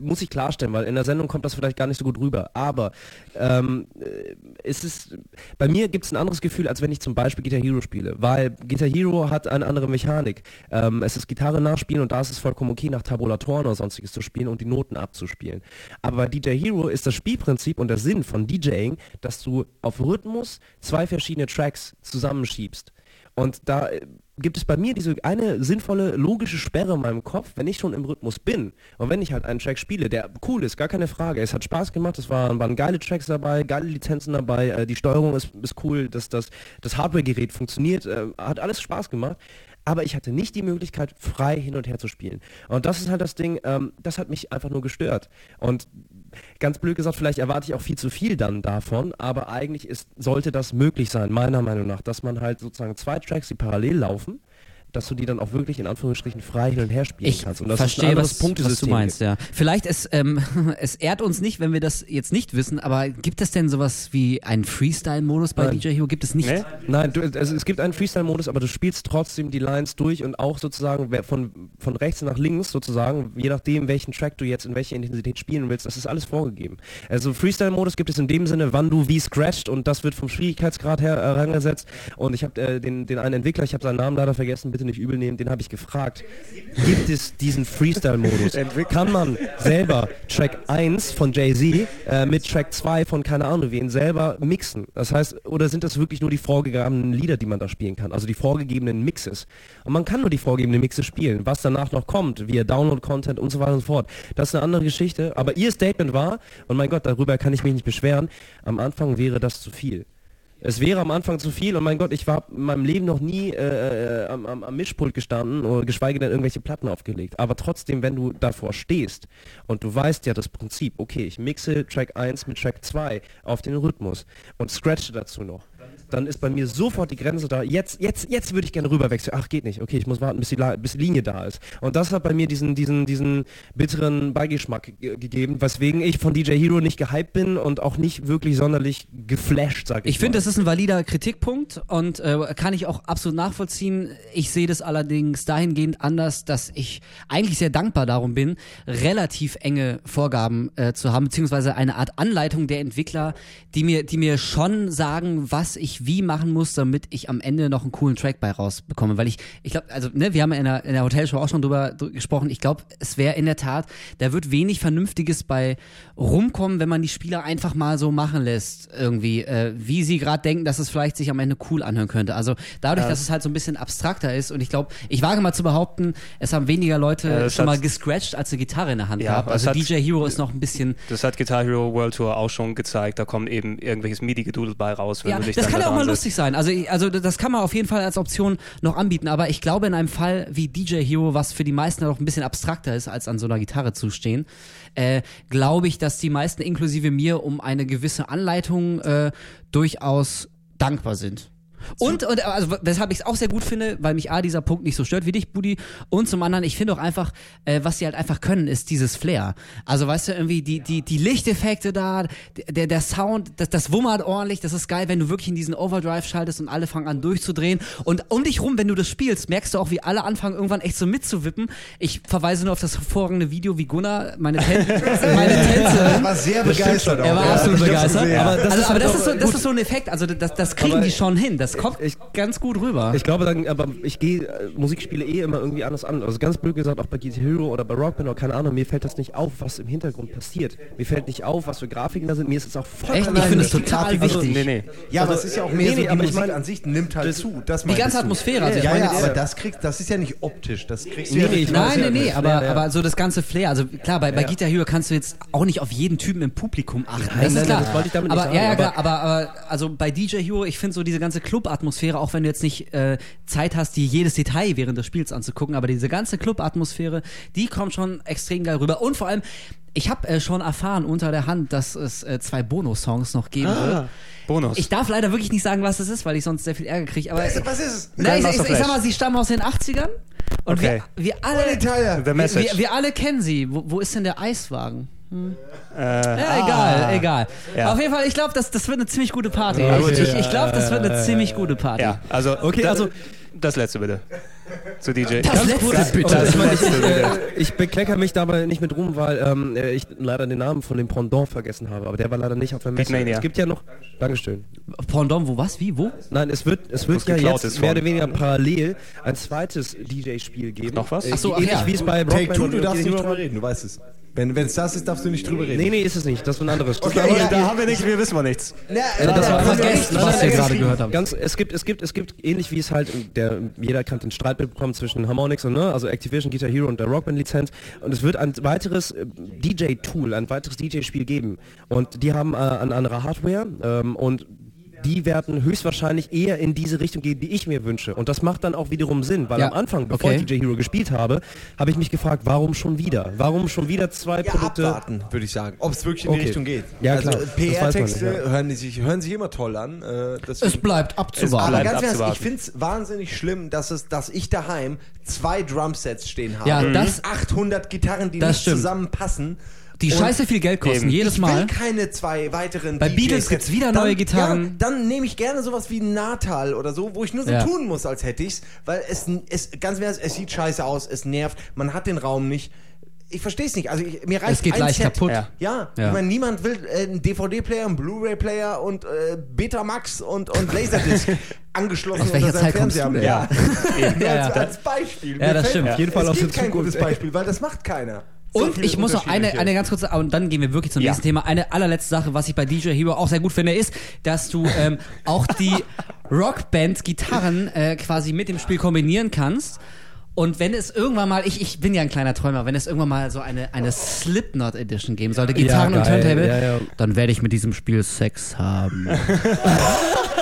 muss ich klarstellen, weil in der Sendung kommt das vielleicht gar nicht so gut rüber. Aber ähm, äh, es bei mir gibt es ein anderes Gefühl, als wenn ich zum Beispiel Guitar Hero spiele. Weil Guitar Hero hat eine andere Mechanik. Ähm, es ist Gitarre nachspielen und da ist es vollkommen okay, nach Tabulatoren oder sonstiges zu spielen und die Noten abzuspielen. Aber bei DJ Hero ist das Spielprinzip und der Sinn von DJing, dass du auf Rhythmus zwei verschiedene Tracks zusammenschiebst. Und da gibt es bei mir diese eine sinnvolle, logische Sperre in meinem Kopf, wenn ich schon im Rhythmus bin und wenn ich halt einen Track spiele, der cool ist, gar keine Frage. Es hat Spaß gemacht, es waren, waren geile Tracks dabei, geile Lizenzen dabei, äh, die Steuerung ist, ist cool, das, das, das Hardware-Gerät funktioniert, äh, hat alles Spaß gemacht. Aber ich hatte nicht die Möglichkeit, frei hin und her zu spielen. Und das ist halt das Ding, ähm, das hat mich einfach nur gestört. Und ganz blöd gesagt, vielleicht erwarte ich auch viel zu viel dann davon, aber eigentlich ist, sollte das möglich sein, meiner Meinung nach, dass man halt sozusagen zwei Tracks, die parallel laufen, dass du die dann auch wirklich in Anführungsstrichen frei hin und her spielen Ich kannst. Und das verstehe, ist ein anderes was, was du Punktesystem meinst, ja. Vielleicht, es, ähm, es ehrt uns nicht, wenn wir das jetzt nicht wissen, aber gibt es denn sowas wie einen Freestyle-Modus bei Nein. DJ Hero? Gibt es nicht? Nee? Nein, du, also es gibt einen Freestyle-Modus, aber du spielst trotzdem die Lines durch und auch sozusagen von, von rechts nach links sozusagen, je nachdem, welchen Track du jetzt in welcher Intensität spielen willst, das ist alles vorgegeben. Also Freestyle-Modus gibt es in dem Sinne, wann du wie scratcht und das wird vom Schwierigkeitsgrad her herangesetzt und ich habe äh, den, den einen Entwickler, ich habe seinen Namen leider vergessen, bitte nicht übel nehmen, den habe ich gefragt, gibt es diesen Freestyle-Modus? Kann man selber Track 1 von Jay-Z äh, mit Track 2 von keine Ahnung wen selber mixen? Das heißt, oder sind das wirklich nur die vorgegebenen Lieder, die man da spielen kann? Also die vorgegebenen Mixes. Und man kann nur die vorgegebenen Mixes spielen. Was danach noch kommt, via Download-Content und so weiter und so fort, das ist eine andere Geschichte. Aber ihr Statement war, und mein Gott, darüber kann ich mich nicht beschweren, am Anfang wäre das zu viel. Es wäre am Anfang zu viel und mein Gott, ich war in meinem Leben noch nie äh, äh, am, am, am Mischpult gestanden oder geschweige denn irgendwelche Platten aufgelegt. Aber trotzdem, wenn du davor stehst und du weißt ja das Prinzip, okay, ich mixe Track 1 mit Track 2 auf den Rhythmus und scratche dazu noch, dann ist bei mir sofort die Grenze da. Jetzt, jetzt, jetzt würde ich gerne rüberwechseln. Ach, geht nicht. Okay, ich muss warten, bis die, La bis die Linie da ist. Und das hat bei mir diesen, diesen, diesen bitteren Beigeschmack ge gegeben, weswegen ich von DJ Hero nicht gehypt bin und auch nicht wirklich sonderlich geflasht, sag ich Ich finde, das ist ein valider Kritikpunkt und äh, kann ich auch absolut nachvollziehen. Ich sehe das allerdings dahingehend anders, dass ich eigentlich sehr dankbar darum bin, relativ enge Vorgaben äh, zu haben, beziehungsweise eine Art Anleitung der Entwickler, die mir, die mir schon sagen, was ich wie machen muss, damit ich am Ende noch einen coolen Track bei rausbekomme. Weil ich, ich glaube, also, ne, wir haben ja in der, in der Hotelshow auch schon drüber, drüber gesprochen. Ich glaube, es wäre in der Tat, da wird wenig Vernünftiges bei rumkommen, wenn man die Spieler einfach mal so machen lässt, irgendwie, äh, wie sie gerade denken, dass es vielleicht sich am Ende cool anhören könnte. Also dadurch, dass es halt so ein bisschen abstrakter ist und ich glaube, ich wage mal zu behaupten, es haben weniger Leute Ja, das schon hat- mal gescratcht, als eine Gitarre in der Hand Ja, es Also hat- DJ Hero ist noch ein bisschen Das hat Guitar Hero World Tour auch schon gezeigt. Da kommt eben irgendwelches MIDI-Gedudel bei raus, wenn Ja, du dich das dann kann ja auch mal lustig sein. Also, also das kann man auf jeden Fall als Option noch anbieten. Aber ich glaube, in einem Fall wie DJ Hero, was für die meisten noch ein bisschen abstrakter ist, als an so einer Gitarre zu stehen, äh, glaube ich, dass die meisten, inklusive mir, um eine gewisse Anleitung äh, durchaus dankbar sind. Und, und also weshalb ich es auch sehr gut finde, weil mich A, dieser Punkt nicht so stört wie dich, Budi. Und zum anderen, ich finde auch einfach, äh, was sie halt einfach können, ist dieses Flair. Also weißt du, irgendwie die, die, die Lichteffekte da, der, der Sound, das, das wummert ordentlich, das ist geil, wenn du wirklich in diesen Overdrive schaltest und alle fangen an durchzudrehen. Und um dich rum, wenn du das spielst, merkst du auch, wie alle anfangen, irgendwann echt so mitzuwippen. Ich verweise nur auf das hervorragende Video, wie Gunnar meine, Ten meine Tänze Er war sehr begeistert. er war ja. absolut begeistert. Aber das also, ist aber das, ist so, das ist so ein Effekt, also das, das kriegen Aber- die schon hin, das kommt ich- ganz gut rüber. Ich glaube dann, aber ich gehe äh, Musikspiele eh immer irgendwie anders an. Also ganz blöd gesagt, auch bei Guitar Hero oder bei Rockband oder keine Ahnung, mir fällt das nicht auf, was im Hintergrund passiert. Mir fällt nicht auf, was für Grafiken da sind. Mir ist es auch voll Echt? Ich finde es total Grafik- wichtig. Nee, nee. Ja, aber Also, es ist ja auch mehr nee, so, die aber ich Musik meine, an sich nimmt halt zu. Das die ganze du. Atmosphäre. Also ich Ja, meine, ja, aber das kriegst, das ist ja nicht optisch. Das kriegst du Nee, ja nee, nicht ich Nein, ja, nee, nee, das aber, ja. aber so das ganze Flair. Also klar, bei, bei Guitar Hero kannst du jetzt auch nicht auf jeden Typen im Publikum achten. das nein, ist nein, klar. das wollte ich damit nicht aber, sagen, ja, ja, aber- klar, aber, aber also bei DJ Hero, ich finde so diese ganze Club-Atmosphäre, auch wenn du jetzt nicht äh, Zeit hast, dir jedes Detail während des Spiels anzugucken, aber diese ganze Club-Atmosphäre, die kommt schon extrem geil rüber. Und vor allem, ich habe äh, schon erfahren unter der Hand, dass es äh, zwei Bonus-Songs noch geben Ah. wird. Bonus. Ich darf leider wirklich nicht sagen, was das ist, weil ich sonst sehr viel Ärger kriege. Aber Was ist es? Na, ich, ich, ich, sag mal, sie stammen aus den 80ern. Und Okay. wir, wir alle. Wir, wir alle kennen sie. Wo, wo ist denn der Eiswagen? Äh, Ja, egal, egal. Ja. Auf jeden Fall, ich glaube, das, das wird eine ziemlich gute Party. Okay, ich ich, glaube, das wird eine ziemlich gute Party. ja, also, Okay, da- also- das letzte bitte. Zu DJ. Das letzte kurz, bitte. Und ich, meine, ich, äh, ich bekleckere mich dabei nicht mit Ruhm, weil ähm, äh, ich leider den Namen von dem Pendant vergessen habe. Aber der war leider nicht auf der Messe. Beatmania. Es gibt ja noch. Dankeschön. Pendant, wo was? Wie? Wo? Nein, es wird, es wird ja jetzt ist mehr oder weniger parallel ein zweites DJ-Spiel geben. Noch was? Äh, Ach so, ach ähnlich ja. wie es bei Take Rockband Two, du darfst nicht drüber reden, du weißt es. Wenn es das ist, darfst du nicht drüber reden. Nee, nee, ist es nicht. Das ist ein anderes. Das Okay, war- ja, da haben wir nicht, wir wissen wir nichts. Na, Ja, das na, war na, vergessen, na, was na, wir na, gerade na, gehört haben. Ganz, es gibt, es gibt, es gibt ähnlich wie es halt der jeder kann den Streit mitbekommen zwischen Harmonix und ne, also Activision, Guitar Hero und der Rockband Lizenz und es wird ein weiteres äh, DJ Tool, ein weiteres DJ Spiel geben und die haben äh, eine andere Hardware ähm, und die werden höchstwahrscheinlich eher in diese Richtung gehen, die ich mir wünsche. Und das macht dann auch wiederum Sinn, weil Ja, am Anfang, bevor okay. ich DJ Hero gespielt habe, habe ich mich gefragt, warum schon wieder? Warum schon wieder zwei Ja, Produkte? abwarten, würde ich sagen. Ob es wirklich in die Okay. Richtung geht. Ja, also PR-Texte ja. hören, die sich, hören sich immer toll an. Äh, das Es bleibt aber abzuwarten. bleibt ganz ehrlich, ich finde es wahnsinnig schlimm, dass, es, dass ich daheim zwei Drumsets stehen habe. Ja, das- 800 Gitarren, die Das nicht stimmt. zusammenpassen. Die scheiße viel Geld kosten, Eben. jedes ich Mal. will keine zwei weiteren Bei DJs Beatles gibt's wieder dann, neue Gitarren. Ja, dann nehme ich gerne sowas wie Natal oder so, wo ich nur so Ja. tun muss, als hätte ich's, weil es, es ganz Ernst, es sieht scheiße aus, es nervt, man hat den Raum nicht. Ich verstehe es nicht. Also ich, mir reicht Es geht ein gleich Set. kaputt. Ja. Ja, Ja. ich meine, niemand will äh, einen DVD-Player, einen Blu-ray-Player und äh, Betamax und, und Laserdisc angeschlossen Aus unter seinem Zeit Fernseher haben. Ja, Ja, ja. Als, als Beispiel. Ja, Mir das fällt- stimmt. Auf jeden Fall es gibt kein Zukunft. gutes Beispiel, weil das macht keiner. So Und ich muss noch eine, eine ganz kurze, und dann gehen wir wirklich zum Ja. nächsten Thema. Eine allerletzte Sache, was ich bei DJ Hero auch sehr gut finde, ist, dass du ähm, auch die Rockband-Gitarren äh, quasi mit dem Spiel kombinieren kannst. Und wenn es irgendwann mal, ich, ich bin ja ein kleiner Träumer, wenn es irgendwann mal so eine, eine Slipknot Edition geben sollte, Gitarren und geil. Turntable, Ja, ja. dann werde ich mit diesem Spiel Sex haben.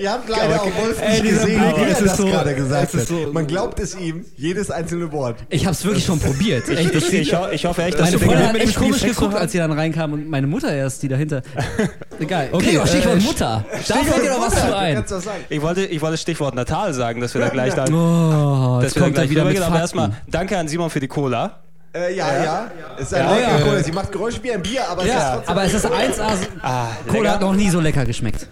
Ihr habt leider auch Wolf ey, nicht gesehen, Blick, wie er das so- gerade gesagt hat. so- Man glaubt es ihm, jedes einzelne Wort. Ich habe es wirklich schon probiert. Echt, Ich, ich, ich hoffe echt, dass Meine Freundin hat echt komisch geguckt, als sie dann reinkam und meine Mutter erst, die dahinter. Egal. Okay, Gregor, Stichwort äh, Mutter. Da fällt dir doch was zu ein. das. Ich wollte, ich wollte Stichwort Natal sagen, dass wir da gleich da, Oh, dass jetzt wir da kommt gleich wieder mit. Aber erstmal danke an Simon für die Cola. Äh, ja, ja. Es ist ein Ja, lecker ja. Cola. Sie macht Geräusche wie ein Bier, aber es ist Ja, trotzdem. aber es ist 1A. Ah, Cola hat noch nie so lecker geschmeckt.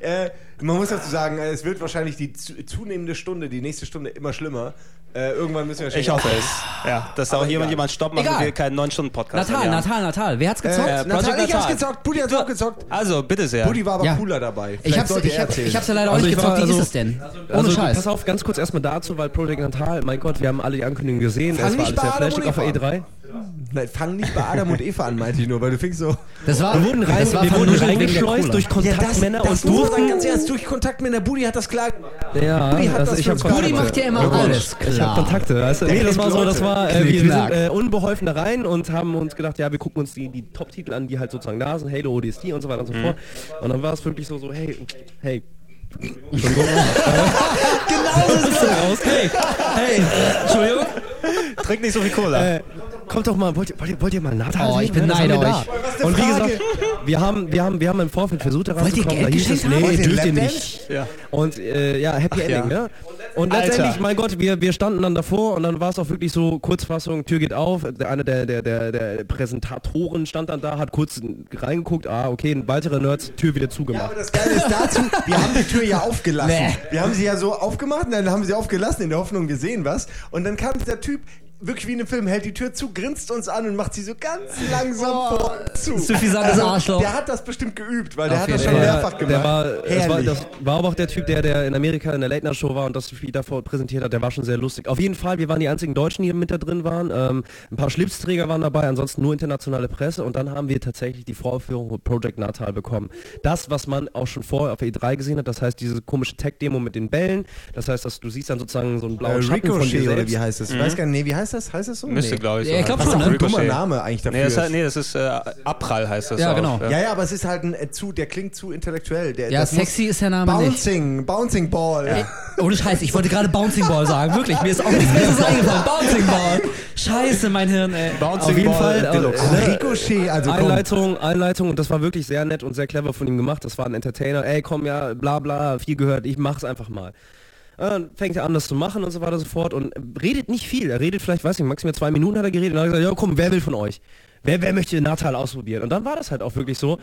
Äh, man muss dazu sagen, äh, es wird wahrscheinlich die zu, zunehmende Stunde, die nächste Stunde immer schlimmer. Äh, irgendwann müssen wir Ich hoffe es. Ja, dass da auch jemand jemand Stopp macht Egal. und wir keinen 9-Stunden-Podcast Natal, haben. Natal, Natal. Wer hat's gezockt? Äh, Natal, ich hab's Natal. gezockt. Buddy hat's auch gezockt. Also, bitte sehr. Buddy war aber Ja. cooler dabei. ich Vielleicht hab's, sollte ich, er hab, erzählen. ich hab's ja leider auch Also nicht ich war- gezockt. Wie ist also- es denn? Ohne Also, Scheiß. pass auf, ganz kurz erstmal dazu, weil Project Natal, mein Gott, wir haben alle die Ankündigung gesehen. Fang Es war nicht alles bei sehr Adam flashig auf der Eva E3. Nein, fang nicht bei Adam und Eva an, meinte ich nur, weil du fingst so. Das war, Wir wurden, rein, das war wir wurden reingeschleust durch Kontaktmänner das und muss man sagen, durften... ganz ernst, durch Kontaktmänner. Buddy hat das klar gemacht. Ja, Buddy hat also das ich macht ja immer alles Ich habe klar. Kontakte, weißt du? Nee, das war so, das war, äh, wir, wir sind äh, unbeholfen da rein und haben uns gedacht, ja, wir gucken uns die, die Top-Titel an, die halt sozusagen da sind, Halo, ODST und so weiter und so fort. Und dann war es wirklich so, so, hey, hey, Entschuldigung. genau so ist es raus. Hey, hey, Entschuldigung. Trink nicht so viel Cola. Äh, kommt doch mal, wollt ihr, wollt ihr, wollt ihr mal Natal Oh, sehen? ich beneide Ja, das euch. da. Und wie gesagt, wir haben, wir haben, wir haben im Vorfeld versucht, da Wollt ihr ranzukommen. Da Geld hieß geschenkt haben? nee, Wollt ihr dürft ihr nicht. Ja. Und äh, ja, Happy Ach ja. Ending, ne? Und Alter. letztendlich, mein Gott, wir, wir standen dann davor und dann war es auch wirklich so, Kurzfassung, Tür geht auf, der, einer der, der, der, der Präsentatoren stand dann da, hat kurz reingeguckt, ah, okay, ein weiterer Nerds, Tür wieder Ja, zugemacht. aber das Geile ist dazu, wir haben die Tür ja aufgelassen. Nee. Wir haben sie ja so aufgemacht und dann haben sie aufgelassen in der Hoffnung, wir sehen was. Und dann kam dieser Typ wirklich wie in einem Film, hält die Tür zu, grinst uns an und macht sie so ganz langsam vor zu. Suffisantes Arschloch. Der hat das bestimmt geübt, weil der Auf hat das schon mehrfach gemacht. Der war, das war, das war aber auch der Typ, der, der in Amerika in der Late Night Show war und das Spiel davor präsentiert hat, der war schon sehr lustig. Auf jeden Fall, wir waren die einzigen Deutschen, die mit da drin waren. Ähm, ein paar Schlipsträger waren dabei, ansonsten nur internationale Presse und dann haben wir tatsächlich die Vorführung von Project Natal bekommen. Das, was man auch schon vorher auf der E3 gesehen hat, das heißt diese komische Tech-Demo mit den Bällen, das heißt, dass du siehst dann sozusagen so einen Äh, blauen Schatten von dir Ricochet oder wie heißt das? Ich weiß gar nicht, nee, wie heißt das? Heißt das so? Müsste, nee. glaube ich, so Ja, ich glaub heißen. schon, Das ist ne? ein dummer. Name eigentlich dafür. Nee, das, ist- nee, das ist äh, Abprall heißt das Ja, auch. genau. ja, ja, aber es ist halt ein äh, zu, der klingt zu intellektuell. Der, Ja, das sexy muss- ist der Name nicht. Bouncing, Bouncing Ball. Ohne Scheiß, ich wollte gerade Bouncing Ball sagen, wirklich. Mir ist auch nichts Besseres eingefallen. Bouncing Ball. Scheiße, mein Hirn, ey. Auf jeden Fall, äh, Ah, ne, Ricochet, also komm. Einleitung, Einleitung und das war wirklich sehr nett und sehr clever von ihm gemacht. Das war ein Entertainer. Ey, komm, ja, bla bla, viel gehört, ich mach's einfach mal. Und dann fängt er an, das zu machen und so weiter und so fort und redet nicht viel. Er redet vielleicht, weiß nicht, maximal zwei Minuten hat er geredet und dann hat er gesagt, ja komm, wer will von euch? Wer, wer möchte Natal ausprobieren? Und dann war das halt auch wirklich so.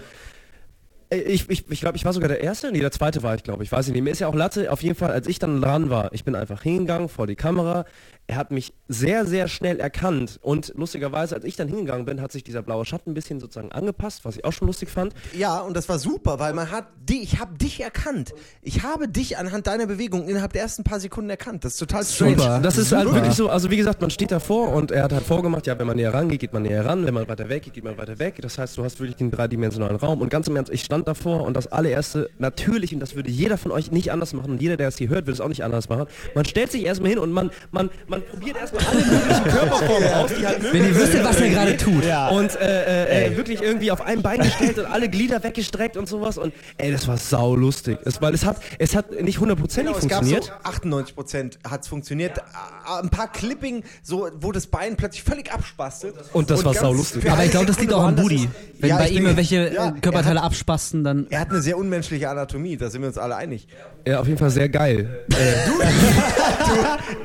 Äh, Ich, ich, ich glaube, ich war sogar der Erste. Nee, der Zweite war ich, glaube ich. Weiß ich nicht. Mir ist ja auch Latte. Auf jeden Fall, als ich dann dran war, ich bin einfach hingegangen vor die Kamera. Er hat mich sehr, sehr schnell erkannt. Und lustigerweise, als ich dann hingegangen bin, hat sich dieser blaue Schatten ein bisschen sozusagen angepasst, was ich auch schon lustig fand. Ja, und das war super, weil man hat dich, ich habe dich erkannt. Ich habe dich anhand deiner Bewegung innerhalb der ersten paar Sekunden erkannt. Das ist total strange. Super. Das ist halt wirklich so, also wie gesagt, man steht davor und er hat halt vorgemacht, ja, wenn man näher rangeht, geht man näher ran, wenn man weiter weg geht, geht man weiter weg. Das heißt, du hast wirklich den dreidimensionalen Raum und ganz im Ernst, ich stand davor und das allererste, natürlich, und das würde jeder von euch nicht anders machen und jeder, der es hier hört, würde es auch nicht anders machen, man stellt sich erstmal hin und man, man, man probiert erstmal alle möglichen Körperformen aus, die halt Wenn ihr wüsstet, was er gerade tut. und äh, äh, äh, wirklich irgendwie auf einem Bein gestellt und alle Glieder weggestreckt und sowas und ey, das war sau lustig. Es, weil es hat, es hat nicht hundertprozentig Genau, es gab so funktioniert. 98 Prozent hat es funktioniert. A- Ein paar Clipping, so wo das Bein plötzlich völlig abspastet. Und das war ganz- saulustig. für Aber ich glaube, das liegt auch am Booty. Wenn Ja, bei ihm irgendwelche ja, äh, er hat- Körperteile abspasten, dann. Er hat eine sehr unmenschliche Anatomie, da sind wir uns alle einig. Ja, auf jeden Fall sehr geil.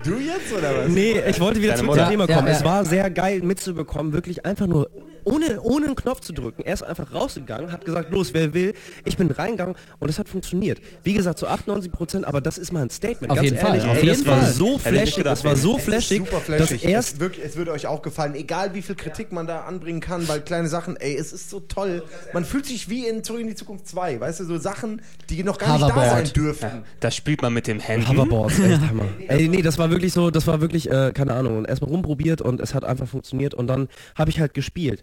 Du jetzt oder was? Nee, ich wollte wieder zum. Thema Ja, kommen. ja. Es war sehr geil mitzubekommen, wirklich einfach nur ohne, ohne einen Knopf zu drücken. Er ist einfach rausgegangen, hat gesagt, los, wer will. Ich bin reingegangen und es hat funktioniert. Wie gesagt, zu 98 Prozent, aber das ist mal ein Statement. Auf Ganz jeden Fall, ehrlich, auf ey, das jeden war Fall. so Hätte ich nicht flashig, gedacht, das war so flashig, super dass flashig. erst es, wirklich, es würde euch auch gefallen, egal wie viel Kritik man da anbringen kann, weil kleine Sachen, ey, es ist so toll. Man fühlt sich wie in Zurück in die Zukunft 2, weißt du, so Sachen, die noch gar nicht da Hoverboard. sein dürfen. Das spielt man mit den Händen. Hoverboards, echt Hammer. Ey, nee, das war wirklich so, das war wirklich, äh, keine Ahnung, und erstmal rumprobiert und es hat einfach funktioniert und dann habe ich halt gespielt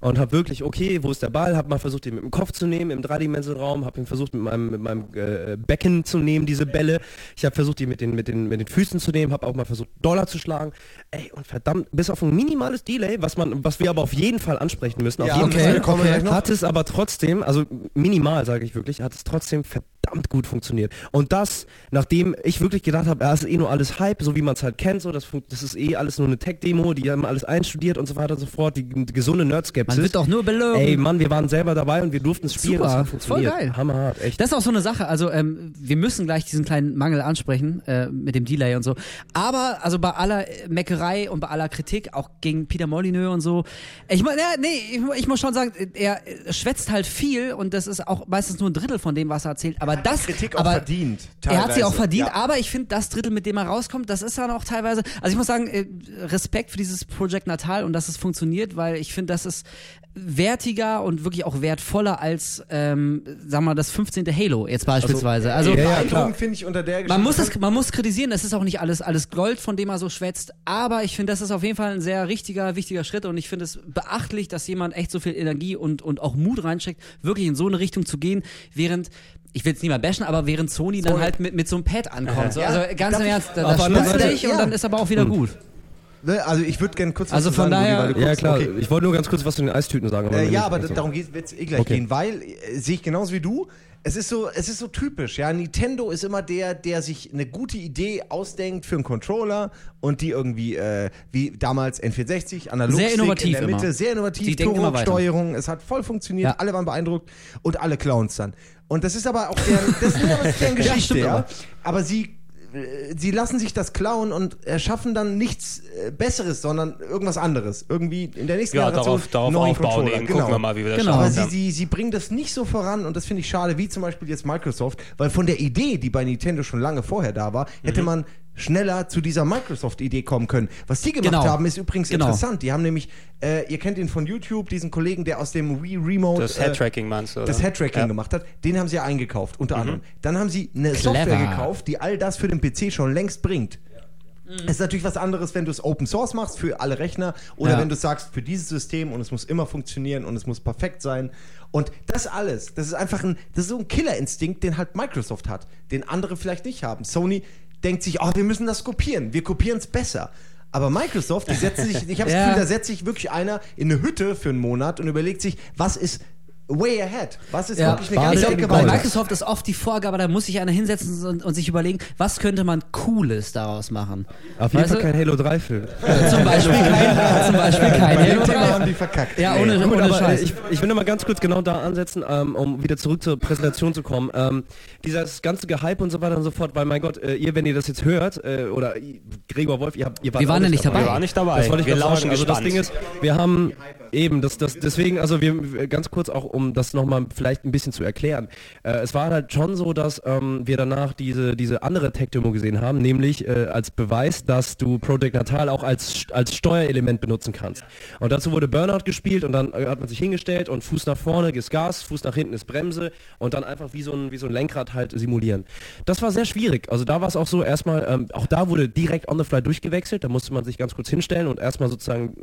und habe wirklich, okay, wo ist der Ball, habe mal versucht, ihn mit dem Kopf zu nehmen im dreidimensionalen Raum, habe ihn versucht, mit meinem, mit meinem äh, Becken zu nehmen, diese Bälle. Ich habe versucht, die mit den, mit, den, mit den Füßen zu nehmen, habe auch mal versucht, Dollar zu schlagen. Ey, und verdammt, bis auf ein minimales Delay, was man, was wir aber auf jeden Fall ansprechen müssen, Ja, auf jeden okay, Fall, noch. hat es aber trotzdem, also minimal sage ich wirklich, hat es trotzdem verdammt gut funktioniert. Und das, nachdem ich wirklich gedacht habe, ja, ist eh nur alles Hype, so wie man es halt kennt, so das, das ist eh alles nur eine Tech-Demo, die haben alles einstudiert und so weiter und so fort, die, gesunde Nerd-Skepsis. Man wird doch nur belogen. Ey, Mann, wir waren selber dabei und wir durften es spielen. Super, voll geil. Hammerhart, echt. Das ist auch so eine Sache. Also ähm, wir müssen gleich diesen kleinen Mangel ansprechen äh, mit dem Delay und so. Aber also bei aller Meckerei und bei aller Kritik, auch gegen Peter Molyneux und so. Ich ja, nee, ich, ich muss schon sagen, er schwätzt halt viel und das ist auch meistens nur ein Drittel von dem, was er erzählt. Aber das, Kritik auch aber verdient. er hat sie auch teilweise. verdient, Ja. aber ich finde, das Drittel, mit dem er rauskommt, das ist dann auch teilweise, also ich muss sagen, äh, Respekt für dieses Project Natal und dass es funktioniert, weil ich finde, das ist wertiger und wirklich auch wertvoller als, ähm, sagen wir mal, das 15. Halo jetzt beispielsweise. Also, ja, ja, klar. finde ich unter der man muss Geschichte- es, man muss kritisieren, es ist auch nicht alles, alles Gold, von dem er so schwätzt, aber ich finde, das ist auf jeden Fall ein sehr richtiger, wichtiger Schritt und ich finde es beachtlich, dass jemand echt so viel Energie und, und auch Mut reinsteckt, wirklich in so eine Richtung zu gehen, während ich will jetzt nicht mal bashen, aber während Sony dann halt mit, mit so einem Pad ankommt. So, Ja. also ganz Darf im Ernst, da, Auf da der anderen spitzt Seite- dich und ja. dann ist aber auch wieder gut. Ne, Also ich würde gerne kurz was Also zu von sagen, Rudi, daher- weil du ja, klar. okay. Ich wollte nur ganz kurz was zu den Eistüten sagen. aber Äh, ja, aber also. darum wird es eh gleich Okay. gehen, weil äh, sehe ich genauso wie du. Es ist so, es ist so typisch, ja. Nintendo ist immer der, der sich eine gute Idee ausdenkt für einen Controller und die irgendwie, äh, wie damals N64, analog Sehr innovativ in der Mitte, immer. sehr innovativ. Steuerung, es hat voll funktioniert, Ja. alle waren beeindruckt und alle Clowns dann. Und das ist aber auch deren, das ist, aber deren Geschichte, ja. aber. Aber sie sie lassen sich das klauen und erschaffen dann nichts äh, Besseres, sondern irgendwas anderes. Irgendwie in der nächsten Ja, Generation darauf, darauf neuen aufbauen Controller. eben. Genau. Gucken wir mal, wie wir das Genau. Aber sie, sie, sie bringen das nicht so voran und das finde ich schade, wie zum Beispiel jetzt Microsoft, weil von der Idee, die bei Nintendo schon lange vorher da war, Mhm. hätte man schneller zu dieser Microsoft-Idee kommen können. Was die gemacht Genau. haben, ist übrigens Genau. interessant. Die haben nämlich, äh, ihr kennt ihn von YouTube, diesen Kollegen, der aus dem Wii Remote Das äh, Head-Tracking meinst du, oder? das Head-Tracking Ja. gemacht hat, den haben sie ja eingekauft, unter Mhm. anderem. Dann haben sie eine Clever. Software gekauft, die all das für den PC schon längst bringt. Mhm. Es ist natürlich was anderes, wenn du es Open Source machst für alle Rechner oder Ja. wenn du sagst, für dieses System und es muss immer funktionieren und es muss perfekt sein. Und das alles, das ist einfach ein, das ist so ein Killerinstinkt, den halt Microsoft hat, den andere vielleicht nicht haben. Sony denkt sich, oh, wir müssen das kopieren, wir kopieren es besser. Aber Microsoft, die setzen sich, ich habe das Ja. Gefühl, da setzt sich wirklich einer in eine Hütte für einen Monat und überlegt sich, was ist way ahead? Was ist Ja, wirklich eine ganz dicke bei? Microsoft ist oft die Vorgabe, da muss sich einer hinsetzen und, und sich überlegen, was könnte man Cooles daraus machen. Auf jeden Weißt Fall du? kein Halo 3 Film. Zum Beispiel kein, zum Beispiel kein Bei Halo Thema 3. haben die verkackt. Ja, ohne, Gut, ohne aber Scheiß. ich, ich will noch mal ganz kurz genau da ansetzen, ähm, um wieder zurück zur Präsentation zu kommen. Ähm, dieses ganze Gehype und so weiter und so fort, weil mein Gott, äh, ihr, wenn ihr das jetzt hört, äh, oder Gregor Wolf, ihr, habt, ihr wart Wir waren ja nicht dabei. Wir waren nicht dabei. Das wollte ich wir lauschen sagen. Also das. Ding ist, wir haben eben, das, das, deswegen, also wir ganz kurz auch, um das nochmal vielleicht ein bisschen zu erklären. Äh, es war halt schon so, dass ähm, wir danach diese, diese andere Tech-Demo gesehen haben, nämlich äh, als Beweis, dass du Project Natal auch als, als Steuerelement benutzen kannst. Und dazu wurde Burnout gespielt und dann äh, hat man sich hingestellt und Fuß nach vorne ist Gas, Fuß nach hinten ist Bremse und dann einfach wie so ein, wie so ein Lenkrad halt simulieren. Das war sehr schwierig. Also da war es auch so, erstmal, ähm, auch da wurde direkt on the fly durchgewechselt, da musste man sich ganz kurz hinstellen und erstmal sozusagen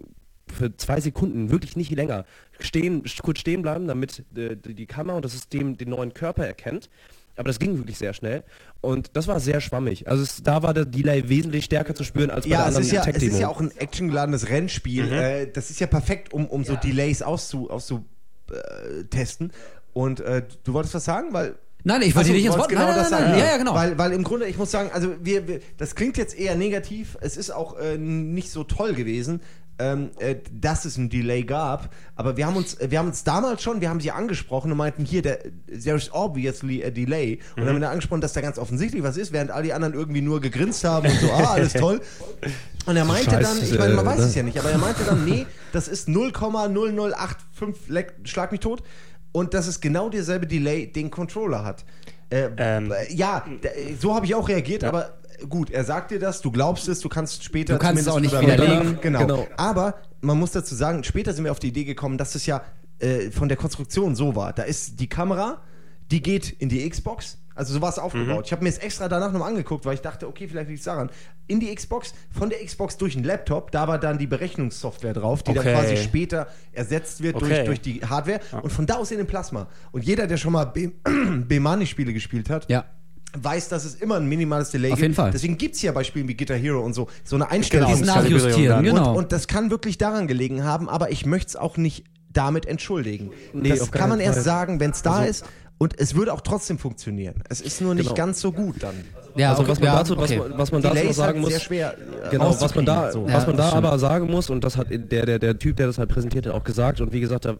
für zwei Sekunden, wirklich nicht länger, stehen, kurz stehen bleiben, damit äh, die die Kamera und das System den neuen Körper erkennt. Aber das ging wirklich sehr schnell und das war sehr schwammig. Also es, da war der Delay wesentlich stärker zu spüren als bei Ja, der es anderen ist ja, es ist ja auch ein actiongeladenes Rennspiel. Äh, das ist ja perfekt, um, um so Delays auszu, auszu äh, testen. Und äh, du wolltest was sagen? Weil Nein, ich wollte Ach so, dir nicht ins Wort. genau nein, das nein, sagen. nein. Ja, ja, genau. Weil, weil im Grunde, ich muss sagen, also wir, wir das klingt jetzt eher negativ. Es ist auch äh, nicht so toll gewesen. Ähm, äh, dass es ein Delay gab, aber wir haben uns, wir haben uns damals schon, wir haben sie angesprochen und meinten hier, der, there's obviously a delay und Mhm. haben dann angesprochen, dass da ganz offensichtlich was ist, während all die anderen irgendwie nur gegrinst haben und so, ah, alles toll. Und er meinte Scheiß, dann, ich meine, man äh, weiß ne? es ja nicht, aber er meinte dann, nee, das ist 0,0085, leck- schlag mich tot. Und das ist genau derselbe Delay, den Controller hat. Äh, Ähm. äh, ja, so habe ich auch reagiert, aber gut, er sagt dir das, du glaubst es, du kannst später Du kannst es zumindest auch nicht widerlegen. Genau. Genau. Aber man muss dazu sagen, später sind wir auf die Idee gekommen, dass es ja äh, von der Konstruktion so war. Da ist die Kamera, die geht in die Xbox. Also so war es aufgebaut. Ich habe mir es extra danach noch angeguckt, weil ich dachte, okay, vielleicht liegt es daran. In die Xbox, von der Xbox durch den Laptop, da war dann die Berechnungssoftware drauf, die Okay. dann quasi später ersetzt wird durch, Okay. durch die Hardware. Und von da aus in den Plasma. Und jeder, der schon mal Be- Bemani-Spiele gespielt hat, Ja. Weiß, dass es immer ein minimales Delay Auf gibt. jeden Fall. Deswegen gibt es ja bei Spielen wie Guitar Hero und so so eine Einstellung. Genau, Nachjustieren, die genau. Und, und das kann wirklich daran gelegen haben, aber ich möchte es auch nicht damit entschuldigen. Nee, das kann man erst Fall. sagen, wenn es da ist. Und es würde auch trotzdem funktionieren. Es ist nur nicht Genau. ganz so gut dann. Ja, also okay, was man ja, dazu, was okay. man, was man dazu Delay noch ist halt sagen muss, sehr schwer. genau, was man da, so. was Ja, man da stimmt. aber sagen muss und das hat der, der, der Typ, der das halt präsentiert hat, auch gesagt und wie gesagt, da,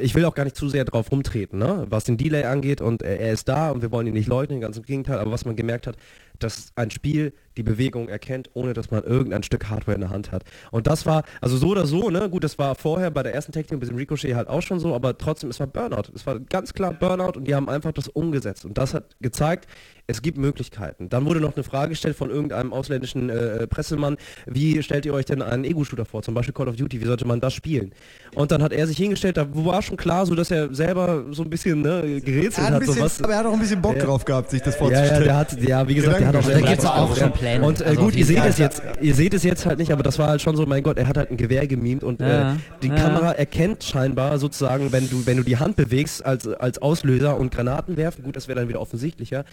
ich will auch gar nicht zu sehr drauf rumtreten, ne? was den Delay angeht und er, er ist da und wir wollen ihn nicht leugnen, ganz im Gegenteil, aber was man gemerkt hat, dass ein Spiel die Bewegung erkennt, ohne dass man irgendein Stück Hardware in der Hand hat. Und das war, also so oder so, ne, gut, das war vorher bei der ersten Technik, ein bisschen Ricochet halt auch schon so, aber trotzdem, es war Burnout. Es war ganz klar Burnout und die haben einfach das umgesetzt. Und das hat gezeigt, es gibt Möglichkeiten. Dann wurde noch eine Frage gestellt von irgendeinem ausländischen äh, Pressemann, wie stellt ihr euch denn einen Ego-Shooter vor, zum Beispiel Call of Duty, wie sollte man das spielen? Und dann hat er sich hingestellt, da war schon klar, so dass er selber so ein bisschen ne, gerätselt Er hat bisschen, so was. aber er hat auch ein bisschen Bock Ja. drauf gehabt, sich das Ja, vorzustellen. ja, der hat, ja, wie gesagt, der hat Gedanken- Da gibt's auch schon Pläne. Und äh, Also gut, ihr seht es jetzt, ihr seht es jetzt halt nicht, aber das war halt schon so, mein Gott, er hat halt ein Gewehr gemimt und Ja, äh, die ja. Kamera erkennt scheinbar sozusagen, wenn du, wenn du die Hand bewegst als, als Auslöser und Granaten werfen, gut, das wäre dann wieder offensichtlicher.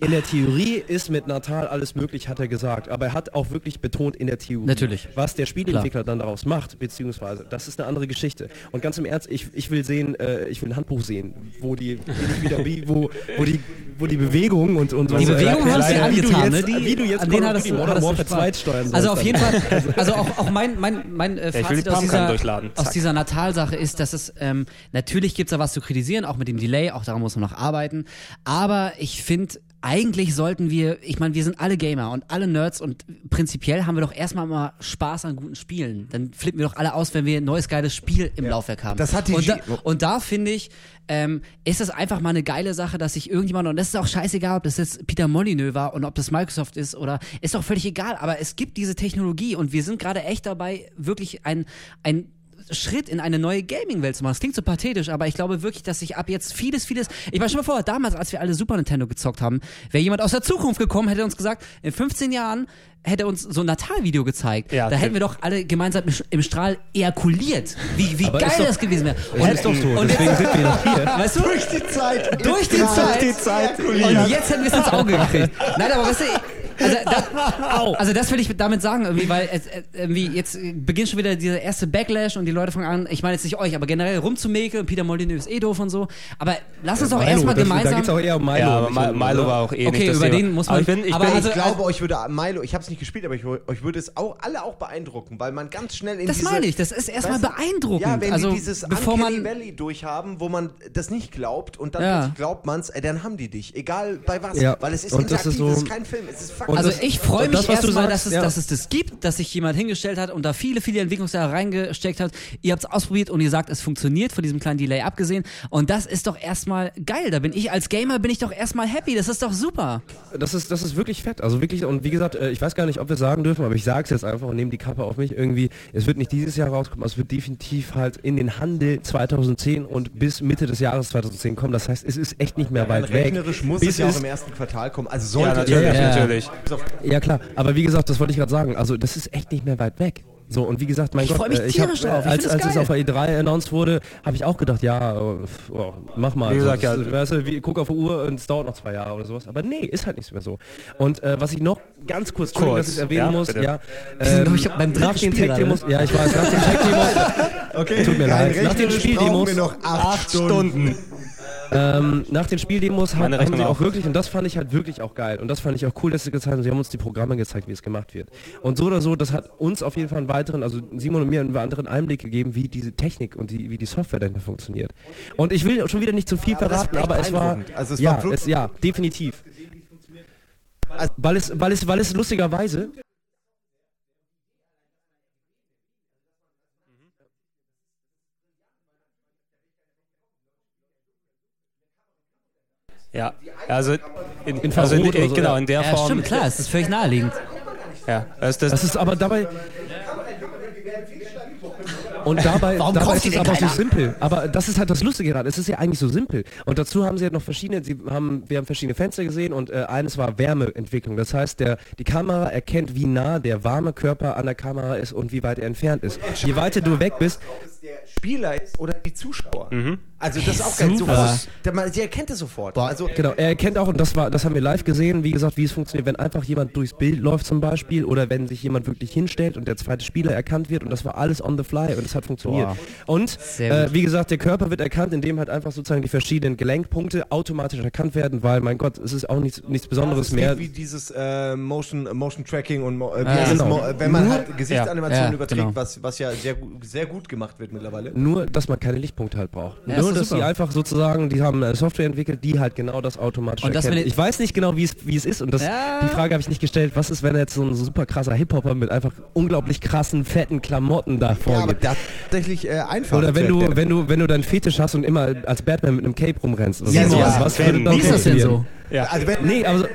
In der Theorie ist mit Natal alles möglich, hat er gesagt, aber er hat auch wirklich betont in der Theorie. Natürlich. Was der Spieleentwickler dann daraus macht, beziehungsweise, das ist eine andere Geschichte. Und ganz im Ernst, ich, ich will sehen, äh, ich will ein Handbuch sehen, wo die, wie, wieder, wie, wo, wo die, wo die Bewegung und, und Die so Bewegung haben du angetan, jetzt, ne? Die, wie du jetzt an Call denen of hat es, Duty hat Modern Warfare Spaß. 2 steuern Also auf jeden Fall, also auch, auch mein, mein, mein äh, will Fazit die aus dieser, durchladen. aus dieser Natal-Sache ist, dass es, ähm, natürlich gibt es da was zu kritisieren, auch mit dem Delay, auch daran muss man noch arbeiten, aber ich finde, eigentlich sollten wir, ich meine, wir sind alle Gamer und alle Nerds und prinzipiell haben wir doch erstmal mal Spaß an guten Spielen. Dann flippen wir doch alle aus, wenn wir ein neues geiles Spiel im Laufwerk haben. Das hat die und, da, und da finde ich, ähm, ist es einfach mal eine geile Sache, dass sich irgendjemand, und das ist auch scheißegal, ob das jetzt Peter Molyneux war und ob das Microsoft ist oder, ist doch völlig egal, aber es gibt diese Technologie und wir sind gerade echt dabei, wirklich ein, ein Schritt in eine neue Gaming-Welt zu machen. Das klingt so pathetisch, aber ich glaube wirklich, dass sich ab jetzt vieles, vieles. Ich war schon mal vor, damals, als wir alle Super Nintendo gezockt haben, wäre jemand aus der Zukunft gekommen, hätte uns gesagt, in 15 Jahren hätte uns so ein Natal-Video gezeigt. Ja, da hätten wir doch alle gemeinsam im- Strahl ejakuliert. Wie, wie Aber geil ist doch- das gewesen wäre. Und ist doch so, deswegen sind wir noch hier. Weißt du? Durch die Zeit. Durch die Zeit. die Zeit. Und jetzt hätten wir es ins Auge gekriegt. Nein, aber weißt du, also, da, also das will ich damit sagen, irgendwie, weil es, äh, irgendwie jetzt äh, beginnt schon wieder dieser erste Backlash und die Leute fangen an, ich meine jetzt nicht euch, aber generell rumzumäkeln, Peter Molyneux ist eh doof und so. Aber lass uns doch Milo, erstmal das- Da gemeinsam. geht's auch eher um Milo. Ja, aber um- Milo war auch eh Okay, nicht das über Thema. den muss man- Aber ich bin, ich aber bin, also- ich glaube, euch würde Milo, ich habe es nicht gespielt, aber ich, euch würde es auch alle auch beeindrucken, weil man ganz schnell in das diese, meine ich, das ist erstmal beeindruckend. Ja, wenn also, die dieses bevor Uncanny man. Valley durchhaben, wo man das nicht glaubt und dann Ja. glaubt man's, ey, dann haben die dich, egal bei was, Ja, weil es ist und das interaktiv, ist so- das ist kein Film, es ist fucking Und Also das- ich freue mich erstmal, dass, es, ja. dass es das gibt, dass sich jemand hingestellt hat und da viele, viele Entwicklungsjahre reingesteckt hat. Ihr habt es ausprobiert und ihr sagt, es funktioniert, von diesem kleinen Delay abgesehen. Und das ist doch erstmal geil. Da bin ich als Gamer, bin ich doch erstmal happy. Das ist doch super. Das ist, das ist wirklich fett. Also wirklich, und wie gesagt, äh, ich weiß gar nicht, ob wir es sagen dürfen, aber ich sage es jetzt einfach und nehme die Kappe auf mich. Irgendwie, es wird nicht dieses Jahr rauskommen, es wird definitiv halt in den Handel 2010 und bis Mitte des Jahres 2010 kommen. Das heißt, es ist echt nicht mehr weit weg. rechnerisch muss bis es ja auch im ersten Quartal kommen, also ja, sollte natürlich, ja, ja. natürlich. Ja klar, aber wie gesagt, das wollte ich gerade sagen. Also das ist echt nicht mehr weit weg. So und wie gesagt, mein Ich Gott, äh, ich hab, tierisch äh, drauf. Ich als, als es auf der E3 announced wurde, habe ich auch gedacht, ja, oh, oh, mach mal. Wie gesagt, das, ja. weißt du, wie, guck auf die Uhr und es dauert noch zwei Jahre oder sowas. Aber nee, ist halt nicht mehr so. Und äh, was ich noch ganz kurz, Kurz, dass ich erwähnen ja, muss, bitte. ja, glaub ich, ähm, beim nach den Spiel Tech-Demos, gerade. ja, ich weiß, nach den Tech-Demos, Okay, Tut mir leid. Nach den rechnerisch Spieldemos- brauchen wir noch acht, Acht Stunden. Stunden. Ähm, nach den Spieldemos haben, haben sie auch wirklich, und das fand ich halt wirklich auch geil, und das fand ich auch cool, dass sie gezeigt haben, sie haben uns die Programme gezeigt, wie es gemacht wird. Und so oder so, das hat uns auf jeden Fall einen weiteren, also Simon und mir einen weiteren Einblick gegeben, wie diese Technik und die, wie die Software dahinter funktioniert. Und ich will schon wieder nicht zu viel aber verraten, echt aber es war. Also es ja, war es, ja, definitiv. Weil es, weil es, weil es lustigerweise Ja, also in, Infrarot also in, so, genau in der Ja, Form. stimmt, klar, es ist völlig naheliegend. Ja, also das, Das ist aber dabei. Und dabei, Warum dabei ist es aber so keiner? simpel. Aber das ist halt das Lustige gerade. Es ist ja eigentlich so simpel. Und dazu haben sie halt noch verschiedene, sie haben, wir haben verschiedene Fenster gesehen und äh, eines war Wärmeentwicklung. Das heißt, der, die Kamera erkennt, wie nah der warme Körper an der Kamera ist und wie weit er entfernt ist. Je weiter du weg bist, der Spieler ist oder die Zuschauer. Also das ist auch geil. Super. Sofort, man- sie erkennt es sofort. Also Genau, er erkennt auch, und das war, das haben wir live gesehen, wie gesagt, wie es funktioniert, wenn einfach jemand durchs Bild läuft zum Beispiel oder wenn sich jemand wirklich hinstellt und der zweite Spieler erkannt wird und das war alles on the fly und es hat funktioniert. Boah. Und äh, wie gesagt, der Körper wird erkannt, indem halt einfach sozusagen die verschiedenen Gelenkpunkte automatisch erkannt werden, weil mein Gott, es ist auch nichts, nichts Besonderes ist mehr. wie dieses äh, Motion, Motion Tracking und Mo äh, wie Ja, genau. Mo äh, wenn man Nur- halt Gesichtsanimationen Ja, überträgt, genau. was, was ja sehr, sehr gut gemacht wird mittlerweile. Nur, dass man keine Lichtpunkte halt braucht. Ja, Nur, dass super. sie einfach sozusagen, die haben eine Software entwickelt, die halt genau das automatisch Und erkennt. ich weiß nicht genau, wie es, wie es ist und das, Ja. die Frage habe ich nicht gestellt. Was ist, wenn jetzt so ein super krasser Hip-Hopper mit einfach unglaublich krassen, fetten Klamotten da Ja, aber vorgeht? das ist tatsächlich äh, einfach. Oder wenn du, wenn du, wenn du deinen Fetisch hast und immer als Batman mit einem Cape rumrennst. Oder Ja, sowas, ja, was würde dann Wie ist das denn so? funktionieren? Also wenn Nee, aber so-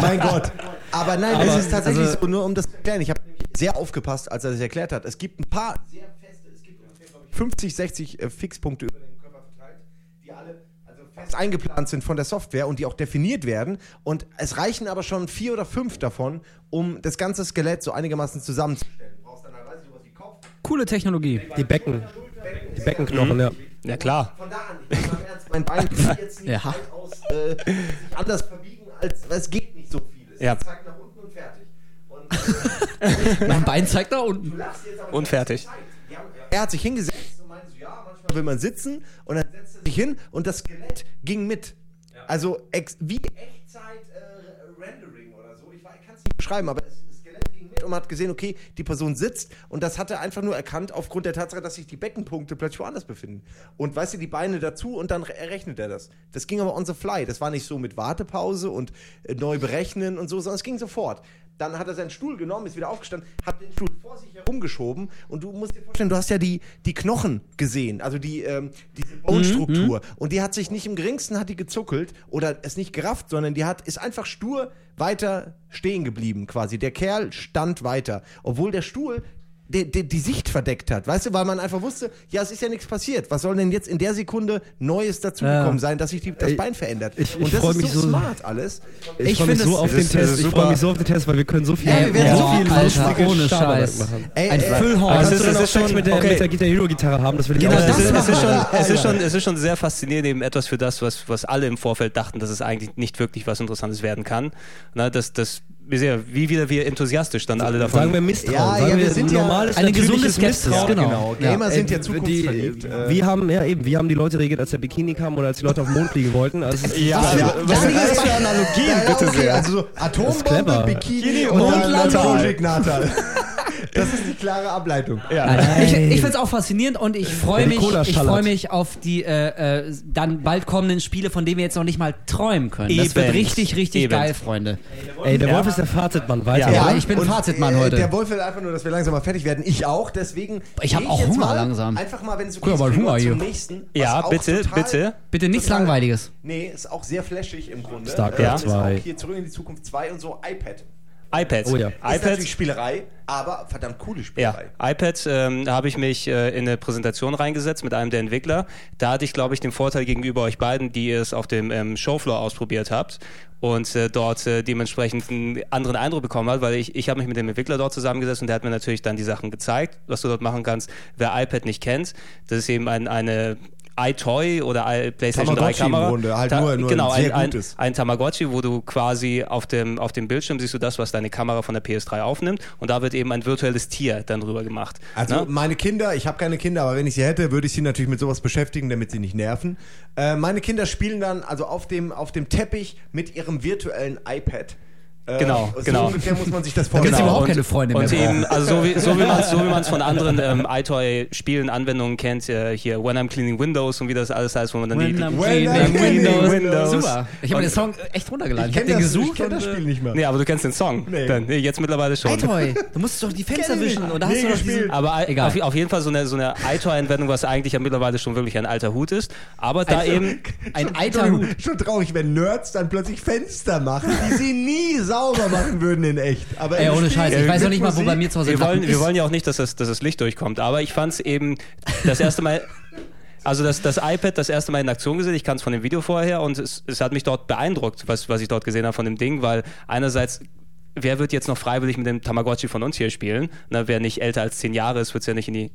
mein Gott. Aber nein, Aber, es ist tatsächlich also- so, nur um das zu erklären. Ich habe sehr aufgepasst, als er das erklärt hat. Es gibt ein paar sehr feste, es gibt ungefähr, glaub ich, 50, 60 äh, Fixpunkte über den Körper verteilt, die alle fest eingeplant sind von der Software und die auch definiert werden. Und es reichen aber schon vier oder fünf davon, um das ganze Skelett so einigermaßen zusammenzustellen. Du brauchst dann halt, weißt du, sowas wie Kopf. Coole Technologie. die Becken, die Beckenknochen, ja. ja klar. Von da an, ich ernst, mein Bein kann jetzt nicht Ja. weitaus äh, sich anders verbiegen, als es geht nicht so viel. Es Ja. zeigt nach unten und fertig. Und Mein Bein zeigt da unten. Und fertig. Haben- Er hat sich hingesetzt und meinte so, ja, manchmal will man sitzen und dann setzt er sich hin und das Skelett ging mit. Also ex wie Echtzeit äh, Rendering oder so. Ich, ich kann es nicht beschreiben, aber das, das Skelett ging mit und man hat gesehen, okay, die Person sitzt und das hat er einfach nur erkannt aufgrund der Tatsache, dass sich die Beckenpunkte plötzlich woanders befinden. Und weißt du, die Beine dazu und dann re- errechnet er das. Das ging aber on the fly. Das war nicht so mit Wartepause und äh, neu berechnen und so, sondern es ging sofort. Dann hat er seinen Stuhl genommen, ist wieder aufgestanden, hat den Stuhl vor sich herumgeschoben und du musst dir vorstellen, du hast ja die, die Knochen gesehen, also die, ähm, diese Bone-Struktur. Und die hat sich nicht im geringsten hat die gezuckelt oder es nicht gerafft, sondern die hat, ist einfach stur weiter stehen geblieben quasi. Der Kerl stand weiter, obwohl der Stuhl die, die, die Sicht verdeckt hat, weißt du, weil man einfach wusste, ja, es ist ja nichts passiert. Was soll denn jetzt in der Sekunde Neues dazugekommen Ja. sein, dass sich die, das Ich- Bein verändert? ich- Und ich das freu ist mich so so- smart alles. Ich, Ich freue mich so auf das den Test. das Ich freue mich so auf den Test, weil wir können so viel, Ey, wir werden so so viel Alter, ohne Scheiß. machen. Ey, Ein Füllhorn. Es du ist- schon- mit der, okay. mit der Guitar Hero Gitarre haben? Das will ich Genau auch das es, es, ist schon, es, ist schon, es ist schon sehr faszinierend, eben etwas für das, was, was alle im Vorfeld dachten, dass es eigentlich nicht wirklich was Interessantes werden kann. Na, das, das, wir sehen, ja, wie wieder wir enthusiastisch dann alle davon. Sagen wir Misstrauen. Ja, sagen ja, wir wir sind ja normales, eine natürliches gesunde Skepsis, Misstrauen. genau. genau. Ja. Gamer sind ja zukunftsverliebt. Die, Äh, wir haben, ja eben, wir haben die Leute reagiert, als der Bikini kam oder als die Leute auf den Mond fliegen wollten. Also ja, Was aber- was für- was für Analogien, Ja, bitte sehr. Also so Atombombe. Bikini und und, dann Natal. Project Natal. Das ist die klare Ableitung. ja. Ich, ich finde es auch faszinierend und ich freue die mich, ich freue mich auf die äh, äh, dann bald kommenden Spiele, von denen wir jetzt noch nicht mal träumen können. Das wird Eben. richtig, richtig Eben. geil, Freunde. Ey, der. Wolf ist der Fazitmann. Weiter. Ja. ich bin und, Fazitmann äh, heute. Der Wolf will einfach nur, dass wir langsam mal fertig werden. Ich auch, deswegen. Ich hab geh auch Hunger mal langsam. Einfach mal, wenn es Guck mal, ist, Hunger zum hier. nächsten. was Ja, bitte, total- bitte. Bitte nichts total- Langweiliges. Nee, ist auch sehr flashig im Grunde. StarCraft Äh, ist 2. auch hier zurück in die Zukunft 2 und so iPad. iPad. Oh ja. Ist iPad natürlich Spielerei, aber verdammt coole Ja, Spielerei. iPad ähm, da habe ich mich äh, in eine Präsentation reingesetzt mit einem der Entwickler. Da hatte ich, glaube ich, den Vorteil gegenüber euch beiden, die es auf dem ähm, Showfloor ausprobiert habt und äh, dort äh, dementsprechend einen anderen Eindruck bekommen hat, weil ich, ich habe mich mit dem Entwickler dort zusammengesetzt und der hat mir natürlich dann die Sachen gezeigt, was du dort machen kannst. Wer iPad nicht kennt, das ist eben ein, eine iToy oder I- PlayStation 3 Tamagotchi im Kamera. Grunde, halt nur- nur genau, ein sehr ein, ein Tamagotchi, wo du quasi auf dem, auf dem Bildschirm siehst du das, was deine Kamera von der PS3 aufnimmt und da wird eben ein virtuelles Tier dann drüber gemacht. Also Ne? meine Kinder, ich habe keine Kinder, aber wenn ich sie hätte, würde ich sie natürlich mit sowas beschäftigen, damit sie nicht nerven. Äh, meine Kinder spielen dann also auf dem, auf dem Teppich mit ihrem virtuellen iPad. Äh, Genau, so genau. ungefähr muss man sich das vorstellen. überhaupt und, keine Freunde und mehr. eben, also so wie, so wie man es so wie von anderen ähm, iToy-Spielen, Anwendungen kennt, äh, hier When I'm Cleaning Windows und wie das alles heißt, wo man dann die, When die I'm When cleaning I'm cleaning Windows. Super. Ich habe Und- den Song echt runtergeladen. Ich, Ich habe kenne den das, ich gesucht kenn das und, Spiel nicht mehr. Nee, aber du kennst den Song. Nee. Dann, nee, jetzt mittlerweile schon. Hey Toy, du musst doch die Fenster wischen und da hast du doch diesen... Aber Egal. auf, auf jeden Fall so eine, so eine iToy-Anwendung, was eigentlich ja mittlerweile schon wirklich ein alter Hut ist. Aber da Also, eben. Ein Schon- alter Hut. Schon traurig, wenn Nerds dann plötzlich Fenster machen, die sie nie sauber machen würden in echt. Aber Ey, ohne Scheiß, ich weiß noch nicht mal, wo bei mir zu Hause Wir wollen, Lappen wir ist. wollen ja auch nicht, dass das, dass das Licht durchkommt. Aber ich fand es eben das erste Mal. Also das, das iPad das erste Mal in Aktion gesehen, ich kann es von dem Video vorher und es, es hat mich dort beeindruckt, was, was ich dort gesehen habe von dem Ding, weil einerseits, wer wird jetzt noch freiwillig mit dem Tamagotchi von uns hier spielen? Na, wer nicht älter als zehn Jahre ist, wird es ja nicht in die...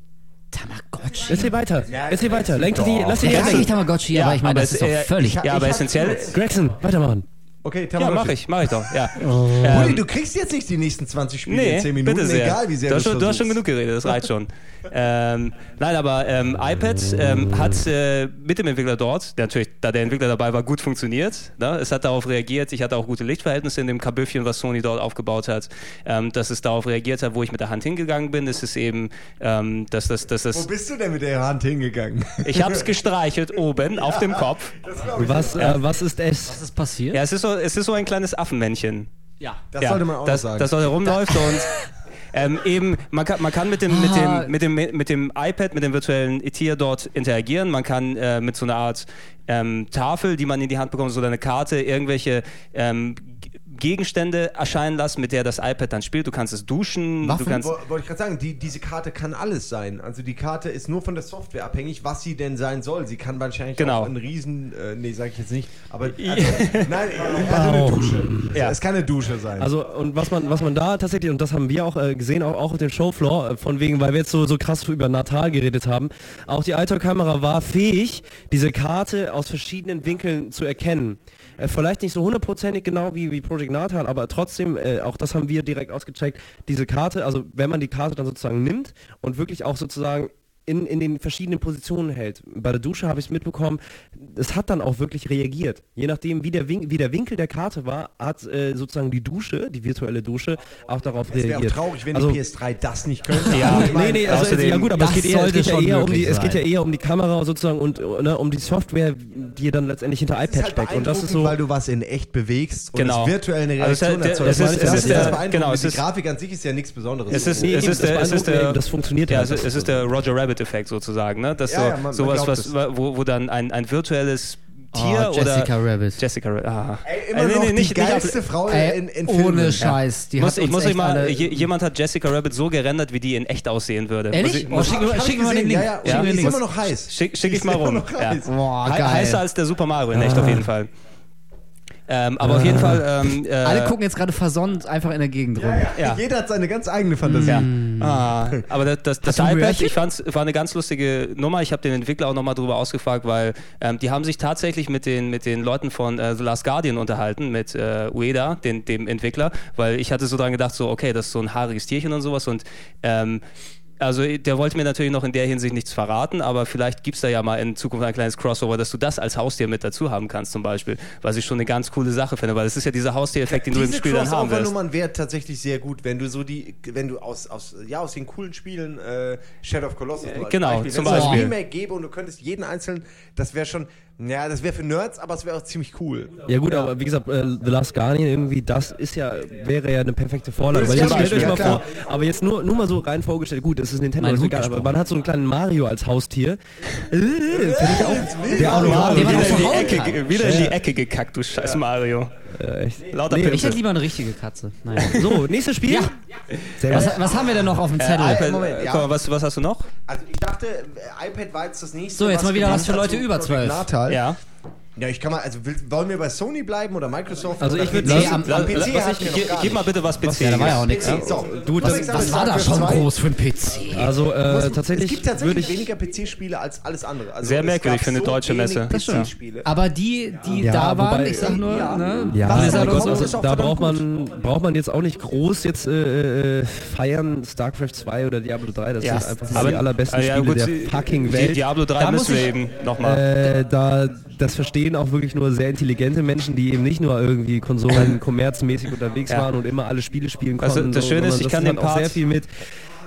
Tamagotchi. Erzähl weiter. Erzähl weiter. Lenk die, lass die Ja, eigentlich Tamagotchi, aber ich meine, das ist doch äh, völlig... Ja, aber essentiell... Gregson, weitermachen. Okay, Ja, Tamagotchi. mach ich, mach ich doch, ja. Rudi, Ähm, du kriegst jetzt nicht die nächsten 20 Spiele Nee, in 10 Minuten, bitte sehr. egal wie sehr du hast, schon, du hast schon genug geredet, das reicht schon. ähm, nein, aber ähm, iPad ähm, hat äh, mit dem Entwickler dort, der natürlich, da der Entwickler dabei war, gut funktioniert. Ne? Es hat darauf reagiert, ich hatte auch gute Lichtverhältnisse in dem Kabüffchen, was Sony dort aufgebaut hat, ähm, dass es darauf reagiert hat, wo ich mit der Hand hingegangen bin. Es ist eben, ähm, dass das, dass Wo das, bist du denn mit der Hand hingegangen? ich habe es gestreichelt oben auf dem Kopf. Was, äh, was ist es? Was ist passiert? Ja, es ist so, es ist so ein kleines Affenmännchen. Ja. Das ja, sollte man auch das, sagen. Das dort herumläuft und ähm, eben, man kann, man kann mit, dem, mit, Ah. dem, mit, dem, mit dem iPad, mit dem virtuellen Tier dort interagieren. Man kann äh, mit so einer Art ähm, Tafel, die man in die Hand bekommt, so eine Karte, irgendwelche ähm, Gegenstände erscheinen lassen, mit der das iPad dann spielt. Du kannst es duschen, Waffen? du kannst. Wo- Wollte ich gerade sagen, die, diese Karte kann alles sein. Also die Karte ist nur von der Software abhängig, was sie denn sein soll. Sie kann wahrscheinlich Genau. auch ein Riesen, äh, nee, sage ich jetzt nicht, aber also, nein, also eine Dusche. Ja. Es kann eine Dusche sein. Also und was man was man da tatsächlich und das haben wir auch äh, gesehen auch, auch auf dem Showfloor äh, von wegen weil wir jetzt so so krass über Natal geredet haben auch die iToy-Kamera war fähig diese Karte aus verschiedenen Winkeln zu erkennen äh, vielleicht nicht so hundertprozentig genau wie wie Project Natal aber trotzdem äh, auch das haben wir direkt ausgecheckt diese Karte also wenn man die Karte dann sozusagen nimmt und wirklich auch sozusagen in, in den verschiedenen Positionen hält. Bei der Dusche habe ich es mitbekommen, es hat dann auch wirklich reagiert. Je nachdem, wie der, Win wie der Winkel der Karte war, hat äh, sozusagen die Dusche, die virtuelle Dusche, auch darauf Es wäre auch reagiert. traurig, wenn Also- die PS3 das nicht könnte. Ja, Also Nee, nee, also außerdem- ja gut, aber es geht, eher, es, geht ja eher um die, es geht ja eher um die Kamera sozusagen und ne, um die Software, die dann letztendlich hinter Das ist iPad halt steckt. Und das ist so. weil du was in echt bewegst und Genau. es virtuell eine Also es Reaktion der- erzeugt. es ist- Das es ist der- beeindruckende. genau, es die ist- Grafik an sich ist ja nichts Besonderes. Es ist, Nee, es ist das es funktioniert ja, es, es ist der Roger Rabbit-Effekt sozusagen, ne? Dass Ja, so, ja, man- sowas, was, wo, wo dann ein, ein virtuelles Tier Oh, Jessica oder Rabbit. Jessica Rabbit. Ah. Ey, immer Äh, nee, noch nee, die nicht- nicht geilste ab- Frau Ey, in, in Filmen. ohne Scheiß. Die Ich muss, hat ich muss euch mal, alle- je, jemand hat Jessica Rabbit so gerendert, wie die in echt aussehen würde. Ehrlich? Muss Oh, muss, schick, mal den Link. Ja, ja. Schick mir Und den die ist immer noch heiß. schick, schick ich mal immer rum. noch Ja. heiß. Boah, geil. Heißer als der Super Mario in echt auf jeden Fall. Ähm, aber auf jeden Fall. Ähm, äh, Alle gucken jetzt gerade versonnt einfach in der Gegend rum. Ja. Jeder hat seine ganz eigene Fantasie. Ja. Ah, aber das, das, das iPad, ich fand's, war eine ganz lustige Nummer. Ich habe den Entwickler auch nochmal drüber ausgefragt, weil ähm, die haben sich tatsächlich mit den, mit den Leuten von äh, The Last Guardian unterhalten, mit äh, Ueda, den, dem Entwickler, weil ich hatte so dran gedacht, so, okay, das ist so ein haariges Tierchen und sowas und ähm, also der wollte mir natürlich noch in der Hinsicht nichts verraten, aber vielleicht gibt es da ja mal in Zukunft ein kleines Crossover, dass du das als Haustier mit dazu haben kannst zum Beispiel, was ich schon eine ganz coole Sache finde, weil es ist ja dieser Haustiereffekt, den du im Diese Spiel dann haben wirst. Crossover-Nummern wäre tatsächlich sehr gut, wenn du so die, wenn du aus, aus, ja, aus den coolen Spielen äh, Shadow of Colossus als genau, Beispiel, zum wenn es Beispiel. ein Remake gäbe und du könntest jeden einzelnen, das wäre schon, ja, das wäre für Nerds, aber es wäre auch ziemlich cool. Ja gut, aber wie gesagt, äh, The Last Guardian irgendwie, das ist ja, wäre ja eine perfekte Vorlage. Weil Das jetzt stellt euch ja mal klar. vor, aber jetzt nur, nur mal so rein vorgestellt, gut, es ist Nintendo, Mein ist egal, aber man hat so einen kleinen Mario als Haustier. Äh, finde ich auch, der auch noch Mario, die verhauen Ecke, kann. ge- wieder in die Ecke gekackt, du scheiß Mario. Äh, echt. Lauter Nee. Ich hätte lieber eine richtige Katze. Naja. So, nächstes Spiel. Ja. Was, was haben wir denn noch auf dem Zettel? Äh, iPad, Moment, äh, ja. mal, was, was hast du noch? Also ich dachte, äh, iPad war jetzt das nächste. So, jetzt mal wieder was für Leute über so 12. Nachteil. Ja. Ja, ich kann mal, also will, wollen wir bei Sony bleiben oder Microsoft? Also oder ich würd PC? Nee, am- am PC was hatten ich, wir gib, mal bitte was PC. Ja, da war ja auch nichts. PC, so. Du, Was das- ich Was war da schon 2? groß für ein PC? Also äh, es tatsächlich gibt würde tatsächlich ich weniger PC-Spiele als alles andere. Also Sehr es merkwürdig für eine so deutsche Messe. Das. Aber die, die Ja, da waren, wobei- ich sag nur, Ja. ne? Ja, ist aber Gott, also, ist da braucht man, braucht man jetzt auch nicht groß jetzt äh, äh, feiern, StarCraft 2 oder Diablo 3, das Ja, sind einfach die allerbesten ja, Spiele gut, der fucking Welt. Diablo 3 Da muss müssen wir ich- eben nochmal. Äh, da, das verstehen auch wirklich nur sehr intelligente Menschen, die eben nicht nur irgendwie Konsolen kommerzmäßig unterwegs Ja. waren und immer alle Spiele spielen Also, konnten. das Schöne ist, ich kann den auch sehr Part viel mit,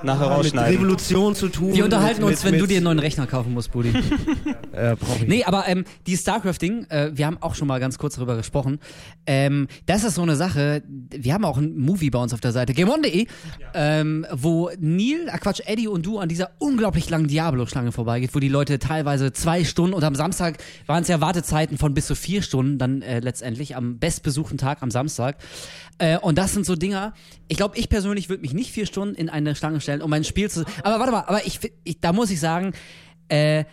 nachher mit rausschneiden. Revolution zu tun. Wir unterhalten mit, uns, mit, wenn du mit, dir einen neuen Rechner kaufen musst, Budi. Äh, brauch ich Nee, aber ähm, die StarCraft-Ding, äh, wir haben auch schon mal ganz kurz darüber gesprochen. Ähm, das ist so eine Sache, wir haben auch ein Movie bei uns auf der Seite, gameon.de, ähm, wo Neil, äh Quatsch, Eddie und du an dieser unglaublich langen Diablo-Schlange vorbeigeht, wo die Leute teilweise zwei Stunden und am Samstag waren es ja Wartezeiten von bis zu vier Stunden, dann äh, letztendlich am bestbesuchten Tag am Samstag. Äh, und das sind so Dinger, ich glaube, ich persönlich würde mich nicht vier Stunden in eine Schlange stellen, um mein Spiel zu. Aber warte mal, aber ich, ich da muss ich sagen, äh,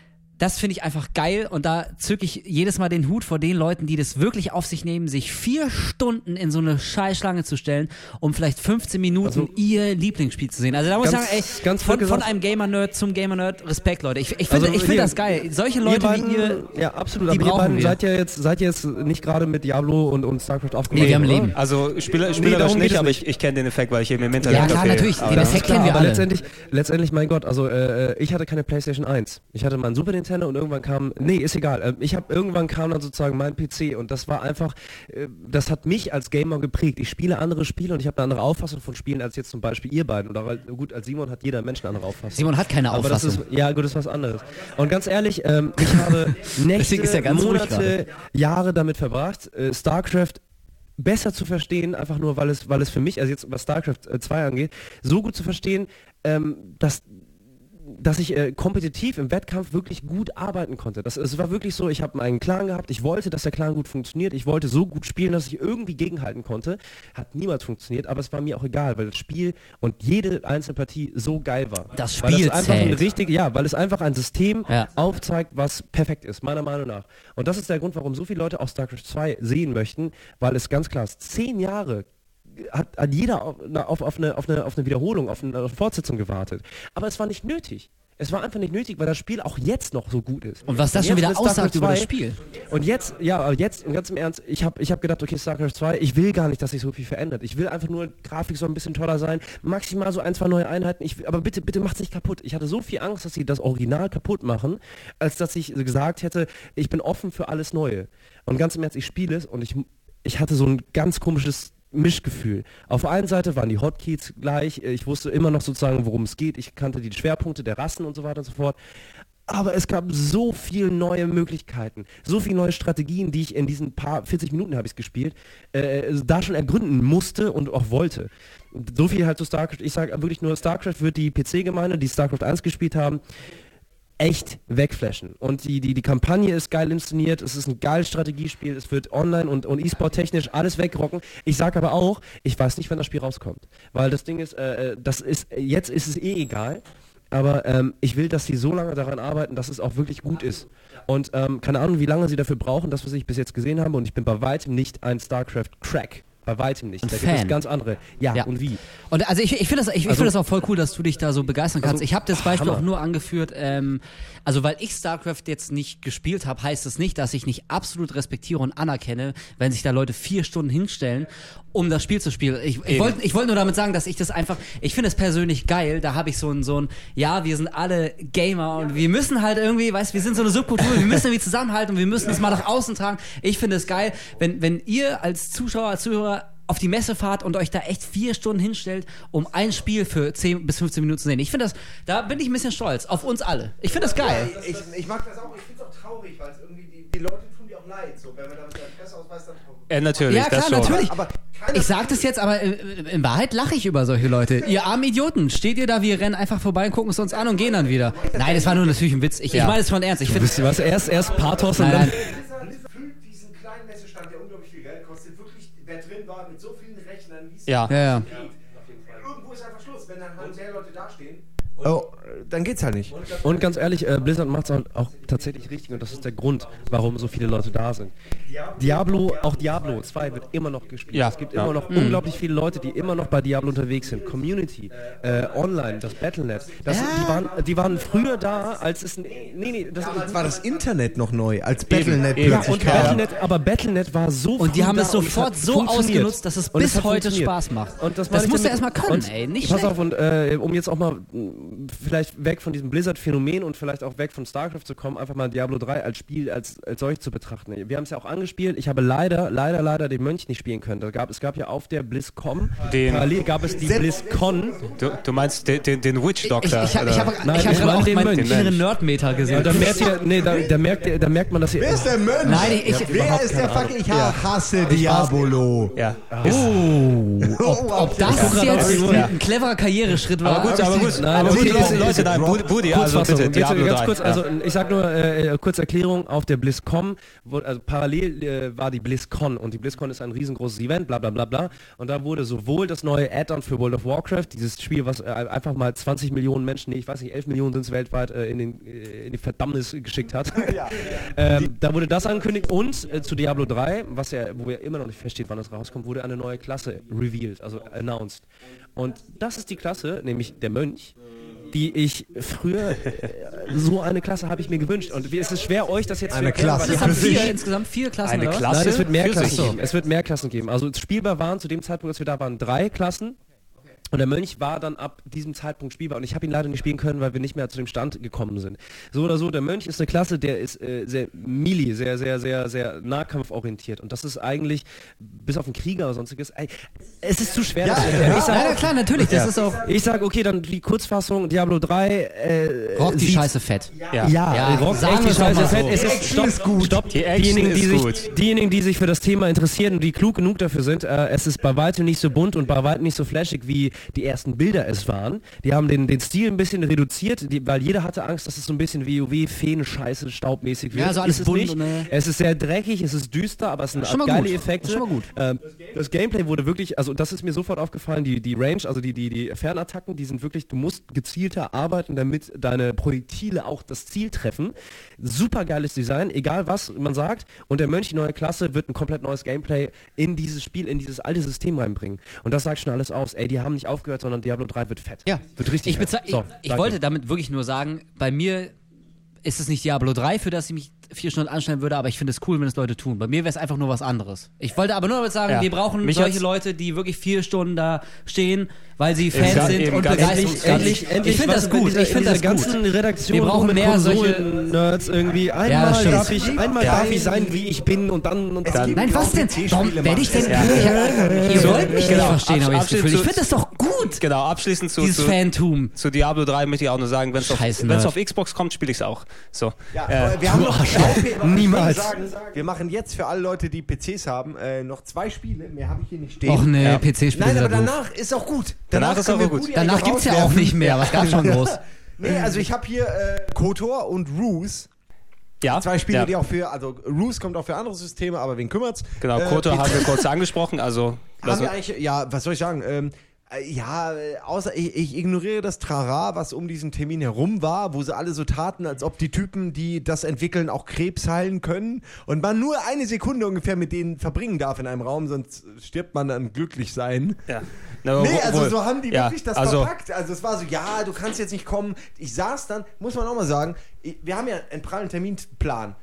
das finde ich einfach geil und da zücke ich jedes Mal den Hut vor den Leuten, die das wirklich auf sich nehmen, sich vier Stunden in so eine Scheißschlange zu stellen, um vielleicht 15 Minuten Also- ihr Lieblingsspiel zu sehen. Also da muss ich Ganz- sagen, ey, ganz von, von einem Gamer-Nerd zum Gamer-Nerd, Respekt, Leute. Ich, ich finde Also ich find das geil. Solche Leute beiden, wie ihr, ja absolut, die aber ihr brauchen beiden wir. seid ja jetzt seid ihr jetzt nicht gerade mit Diablo und, und StarCraft aufgewachsen. Nee, wir haben oder? Leben. Also Spieler, Nee, spielerisch darum geht nicht, aber nicht. ich, ich kenne den Effekt, weil ich eben im Internet Ja, klar, natürlich. Aber Den das- Effekt kennen wir aber alle. letztendlich, letztendlich, mein Gott, also äh, ich hatte keine PlayStation 1. Ich hatte meinen Super Nintendo und irgendwann kam, nee, ist egal. Äh, ich habe irgendwann kam dann sozusagen mein PC und das war einfach, äh, das hat mich als Gamer geprägt. Ich spiele andere Spiele und ich habe eine andere Auffassung von Spielen als jetzt zum Beispiel ihr beiden. Oder gut, als Simon hat jeder Mensch eine andere Auffassung. Simon hat keine Aber das Auffassung. ist, ja gut, das ist was anderes. Und ganz ehrlich, ähm, ich habe Nächte, ruhig Monate, Jahre damit verbracht, äh, StarCraft besser zu verstehen, einfach nur, weil es, weil es für mich, also jetzt was StarCraft äh, 2 angeht, so gut zu verstehen, ähm, dass dass ich äh, kompetitiv im Wettkampf wirklich gut arbeiten konnte. Das, es war wirklich so, ich habe einen Clan gehabt, ich wollte, dass der Clan gut funktioniert, ich wollte so gut spielen, dass ich irgendwie gegenhalten konnte. Hat niemals funktioniert, aber es war mir auch egal, weil das Spiel und jede einzelne Partie so geil war. Das weil Spiel es einfach ein zählt. richtig, ja, weil es einfach ein System Ja. aufzeigt, was perfekt ist, meiner Meinung nach. Und das ist der Grund, warum so viele Leute auch StarCraft 2 sehen möchten, weil es ganz klar ist, zehn Jahre hat, hat jeder auf, auf, auf, eine, auf, eine, auf eine Wiederholung, auf eine, auf eine Fortsetzung gewartet. Aber es war nicht nötig. Es war einfach nicht nötig, weil das Spiel auch jetzt noch so gut ist. Und was das schon wieder aussagt über das 2 Spiel. Und jetzt, ja, aber jetzt, ganz im Ernst, ich habe ich hab gedacht, okay, StarCraft 2, ich will gar nicht, dass sich so viel verändert. Ich will einfach nur, Grafik soll ein bisschen toller sein, maximal so ein, zwei neue Einheiten. Ich, aber bitte, bitte macht's nicht kaputt. Ich hatte so viel Angst, dass sie das Original kaputt machen, als dass ich gesagt hätte, ich bin offen für alles Neue. Und ganz im Ernst, ich spiele es und ich, ich hatte so ein ganz komisches Mischgefühl. Auf der Seite waren die Hotkeys gleich, ich wusste immer noch sozusagen, worum es geht, ich kannte die Schwerpunkte der Rassen und so weiter und so fort. Aber es gab so viele neue Möglichkeiten, so viele neue Strategien, die ich in diesen paar 40 Minuten habe ich gespielt, äh, da schon ergründen musste und auch wollte. So viel halt zu StarCraft. Ich sage wirklich nur, StarCraft wird die PC-Gemeinde, die StarCraft 1 gespielt haben, echt wegflashen. Und die, die, die Kampagne ist geil inszeniert, es ist ein geiles Strategiespiel, es wird online und, und E-Sport technisch alles wegrocken. Ich sage aber auch, ich weiß nicht, wann das Spiel rauskommt. Weil das Ding ist, äh, äh, das ist, jetzt ist es eh egal. Aber ähm, ich will, dass sie so lange daran arbeiten, dass es auch wirklich gut ist. Und ähm, keine Ahnung, wie lange sie dafür brauchen, das, was ich bis jetzt gesehen habe. Und ich bin bei weitem nicht ein StarCraft-Crack. Bei weitem nicht. Ein da gibt es Fan. ganz andere. Ja, Ja. und wie? Und also ich, ich finde das, ich, ich Also- finde das auch voll cool, dass du dich da so begeistern kannst. Also, ich habe das Beispiel Hammer. auch nur angeführt, ähm, also weil ich StarCraft jetzt nicht gespielt habe, heißt es nicht, dass ich nicht absolut respektiere und anerkenne, wenn sich da Leute vier Stunden hinstellen, um das Spiel zu spielen. Ich, ich wollte ich wollte nur damit sagen, dass ich das einfach, ich finde es persönlich geil, da habe ich so ein, so ein, ja, wir sind alle Gamer und wir müssen halt irgendwie, weißt wir sind so eine Subkultur, wir müssen irgendwie zusammenhalten und wir müssen es mal nach außen tragen. Ich finde es geil, wenn, wenn ihr als Zuschauer, als Zuhörer auf die Messe fahrt und euch da echt vier Stunden hinstellt, um ein Spiel für 10 bis 15 Minuten zu sehen. Ich finde das, da bin ich ein bisschen stolz. Auf uns alle. Ich finde das geil. Ich, ich mag das auch, ich finde es auch traurig, weil es irgendwie, die, die Leute tun dir auch leid, so, wenn man da mit seinem Presseausweis dann Äh, natürlich, Ja, das klar, schon. natürlich. Aber keiner- Ich sag das jetzt, aber in, in Wahrheit lache ich über solche Leute. Ihr armen Idioten, steht ihr da, wir rennen einfach vorbei und gucken es uns an und gehen dann wieder. Nein, das war nur natürlich ein Witz. Ich, ich Ja. meine es von ernst. Ich finde, Wisst ihr was? Erst, erst Pathos und Nein, dann... nein. füllt diesen kleinen Messestand, der unglaublich viel Geld kostet, wirklich, wer drin war, mit so vielen Rechnern, wie es Ja. Ja, ja. Irgendwo ist einfach Schluss, wenn dann halt mehr Leute dastehen. Oh, dann geht's halt nicht. Und ganz ehrlich, äh, Blizzard macht es auch tatsächlich richtig und das ist der Grund, warum so viele Leute da sind. Diablo, auch Diablo 2 wird immer noch gespielt. Ja, Es gibt ja. immer noch unglaublich viele Leute, die immer noch bei Diablo unterwegs sind. Community, äh, online, das Battlenet. Das, die, waren, die waren früher da, als es... Nee, nee, das, Damals war das Internet noch neu, als Battlenet eben. plötzlich und kam. Battlenet, aber Battlenet war so Und die haben da es sofort so ausgenutzt, dass es bis hat heute. Spaß macht. Und das Das musst du damit- erst mal können, und ey, nicht Pass schlecht. auf, und äh, um jetzt auch mal vielleicht weg von diesem Blizzard-Phänomen und vielleicht auch weg von StarCraft zu kommen, einfach mal Diablo 3 als Spiel als, als solch zu betrachten. Wir haben es ja auch angespielt. Ich habe leider, leider, leider den Mönch nicht spielen können. Da gab, es gab ja auf der BlizzCon, Den- parallel gab es die BlizzCon. Du, du meinst den, den, den Witch Ich, Doctor? ich, ich habe hab, hab gerade auch den meinen Mönch. inneren Den Nerdmeter gesehen. Und da merkt ihr, nee, da, da, merkt, ihr- da merkt man, dass ihr... Wer ist der Mönch? Nein, ich, ich, Wer ist der fucking... Ich hasse Diabolo. Ja. Oh, ob das Ja. jetzt Ja. ein cleverer Karriereschritt war. Aber gut, aber gut, Nein, aber okay, gut, okay, Leute, nein, Drop. Budi, also Kurzfassung, bitte, Diablo ganz 3. kurz, ja. also ich sag nur, äh, kurz Erklärung, auf der BlizzCon, wo, also parallel äh, war die BlizzCon und die BlizzCon ist ein riesengroßes Event, bla bla bla bla und da wurde sowohl das neue Add-on für World of Warcraft, dieses Spiel, was äh, einfach mal 20 Millionen Menschen, nee, ich weiß nicht, 11 Millionen sind es weltweit, äh, in, den, äh, in die Verdammnis geschickt hat. ähm, da wurde das angekündigt und äh, zu Diablo 3, was ja, wo ja immer noch nicht feststeht, wann es rauskommt, wurde eine neue Klasse revealed, also announced. Und das ist die Klasse, nämlich der Mönch, die ich früher, äh, so eine Klasse habe ich mir gewünscht. Und wie- es ist schwer, euch das jetzt Eine erklären, Klasse. ihr haben vier, insgesamt vier Klassen, Eine? Klasse? Nein, es wird mehr Klassen geben. Es wird mehr Klassen geben. Also spielbar waren zu dem Zeitpunkt, als wir da waren, drei Klassen. Und der Mönch war dann ab diesem Zeitpunkt spielbar. Und ich habe ihn leider nicht spielen können, weil wir nicht mehr zu dem Stand gekommen sind. So oder so, der Mönch ist eine Klasse, der ist äh, sehr melee, sehr, sehr, sehr, sehr nahkampforientiert. Und das ist eigentlich, bis auf den Krieger oder sonstiges, ey, es ist zu schwer. Ja, das ja. ich sag, Ja, klar, natürlich. Das ist auch. ich sag, okay, dann die Kurzfassung, Diablo 3, äh, Rockt die sieht- Scheiße fett. Ja. ja, Ja, Rock echt die Scheiße fett. so. Es ist, stopp, ist gut. stopp. Die diejenigen, die sich, gut. diejenigen, die sich für das Thema interessieren und die klug genug dafür sind, äh, es ist bei weitem nicht so bunt und bei weitem nicht so flashig, wie die ersten Bilder es waren. Die haben den, den Stil ein bisschen reduziert, die, weil jeder hatte Angst, dass es so ein bisschen WoW, Feen-Scheiße, staubmäßig wird. Ja, so alles ist es bunt nicht. und, äh, Es ist sehr dreckig, es ist düster, aber es sind mal geile gut. Effekte. Ist schon mal gut. Ähm, das Gameplay wurde wirklich, also das ist mir sofort aufgefallen, die, die Range, also die, die, die Fernattacken, die sind wirklich, du musst gezielter arbeiten, damit deine Projektile auch das Ziel treffen. Super geiles Design, egal was man sagt. Und der Mönch, die neue Klasse, wird ein komplett neues Gameplay in dieses Spiel, in dieses alte System reinbringen. Und das sagt schon alles aus. Ey, die haben nicht aufgehört, sondern Diablo 3 wird fett. Ja, Wird richtig ich, fett. So, ich, ich wollte damit wirklich nur sagen, bei mir ist es nicht Diablo 3, für das ich mich vier Stunden anstellen würde, aber ich finde es cool, wenn es Leute tun. Bei mir wäre es einfach nur was anderes. Ich wollte aber nur damit sagen, Ja. wir brauchen Mich solche Leute, die wirklich vier Stunden da stehen, weil sie Fans ga- sind und begeistert. Endlich, endlich, ich finde das gut. dieser- Ich finde in das dieser gut. ganzen Redaktion Wir brauchen mehr solche- Konsolen-Nerds irgendwie. Einmal darf ich, einmal Ja. darf ich sein, wie ich bin und dann und dann. Nein, was denn? Warum werde ich denn? Ihr wollt mich genau. nicht verstehen, habe ich das Gefühl. Ich finde das doch gut, Genau, abschließend zu, dieses zu, Fantum. zu Diablo 3 möchte ich auch nur sagen, wenn es auf, auf Xbox kommt, spiele ich es auch. So. Ja, äh, wir haben noch Niemals. Sagen, wir machen jetzt für alle Leute, die PCs haben, äh, noch zwei Spiele. Mehr habe ich hier nicht stehen. Och nee, Ja. PC-Spiele Nein, aber doof. danach ist auch gut. Danach ist können auch gut. Danach gibt es ja auch nicht mehr, was gab's schon groß? Nee, also ich habe hier äh, KOTOR und Ruse. ja, Zwei Spiele, ja. die auch für, also Ruse kommt auch für andere Systeme, aber wen kümmert's? Genau, Äh, Koto PC haben wir kurz angesprochen, also Haben wir eigentlich, ja, was soll ich sagen? Ähm, äh, ja, äh, außer ich, ich ignoriere das Trara, was um diesen Termin herum war, wo sie alle so taten, als ob die Typen, die das entwickeln, auch Krebs heilen können und man nur eine Sekunde ungefähr mit denen verbringen darf in einem Raum, sonst stirbt man dann glücklich sein. ja. Na, Nee, also so haben die ja, wirklich das also, verpackt. Also es war so, ja, du kannst jetzt nicht kommen. Ich saß dann, muss man auch mal sagen, wir haben ja einen prallen Terminplan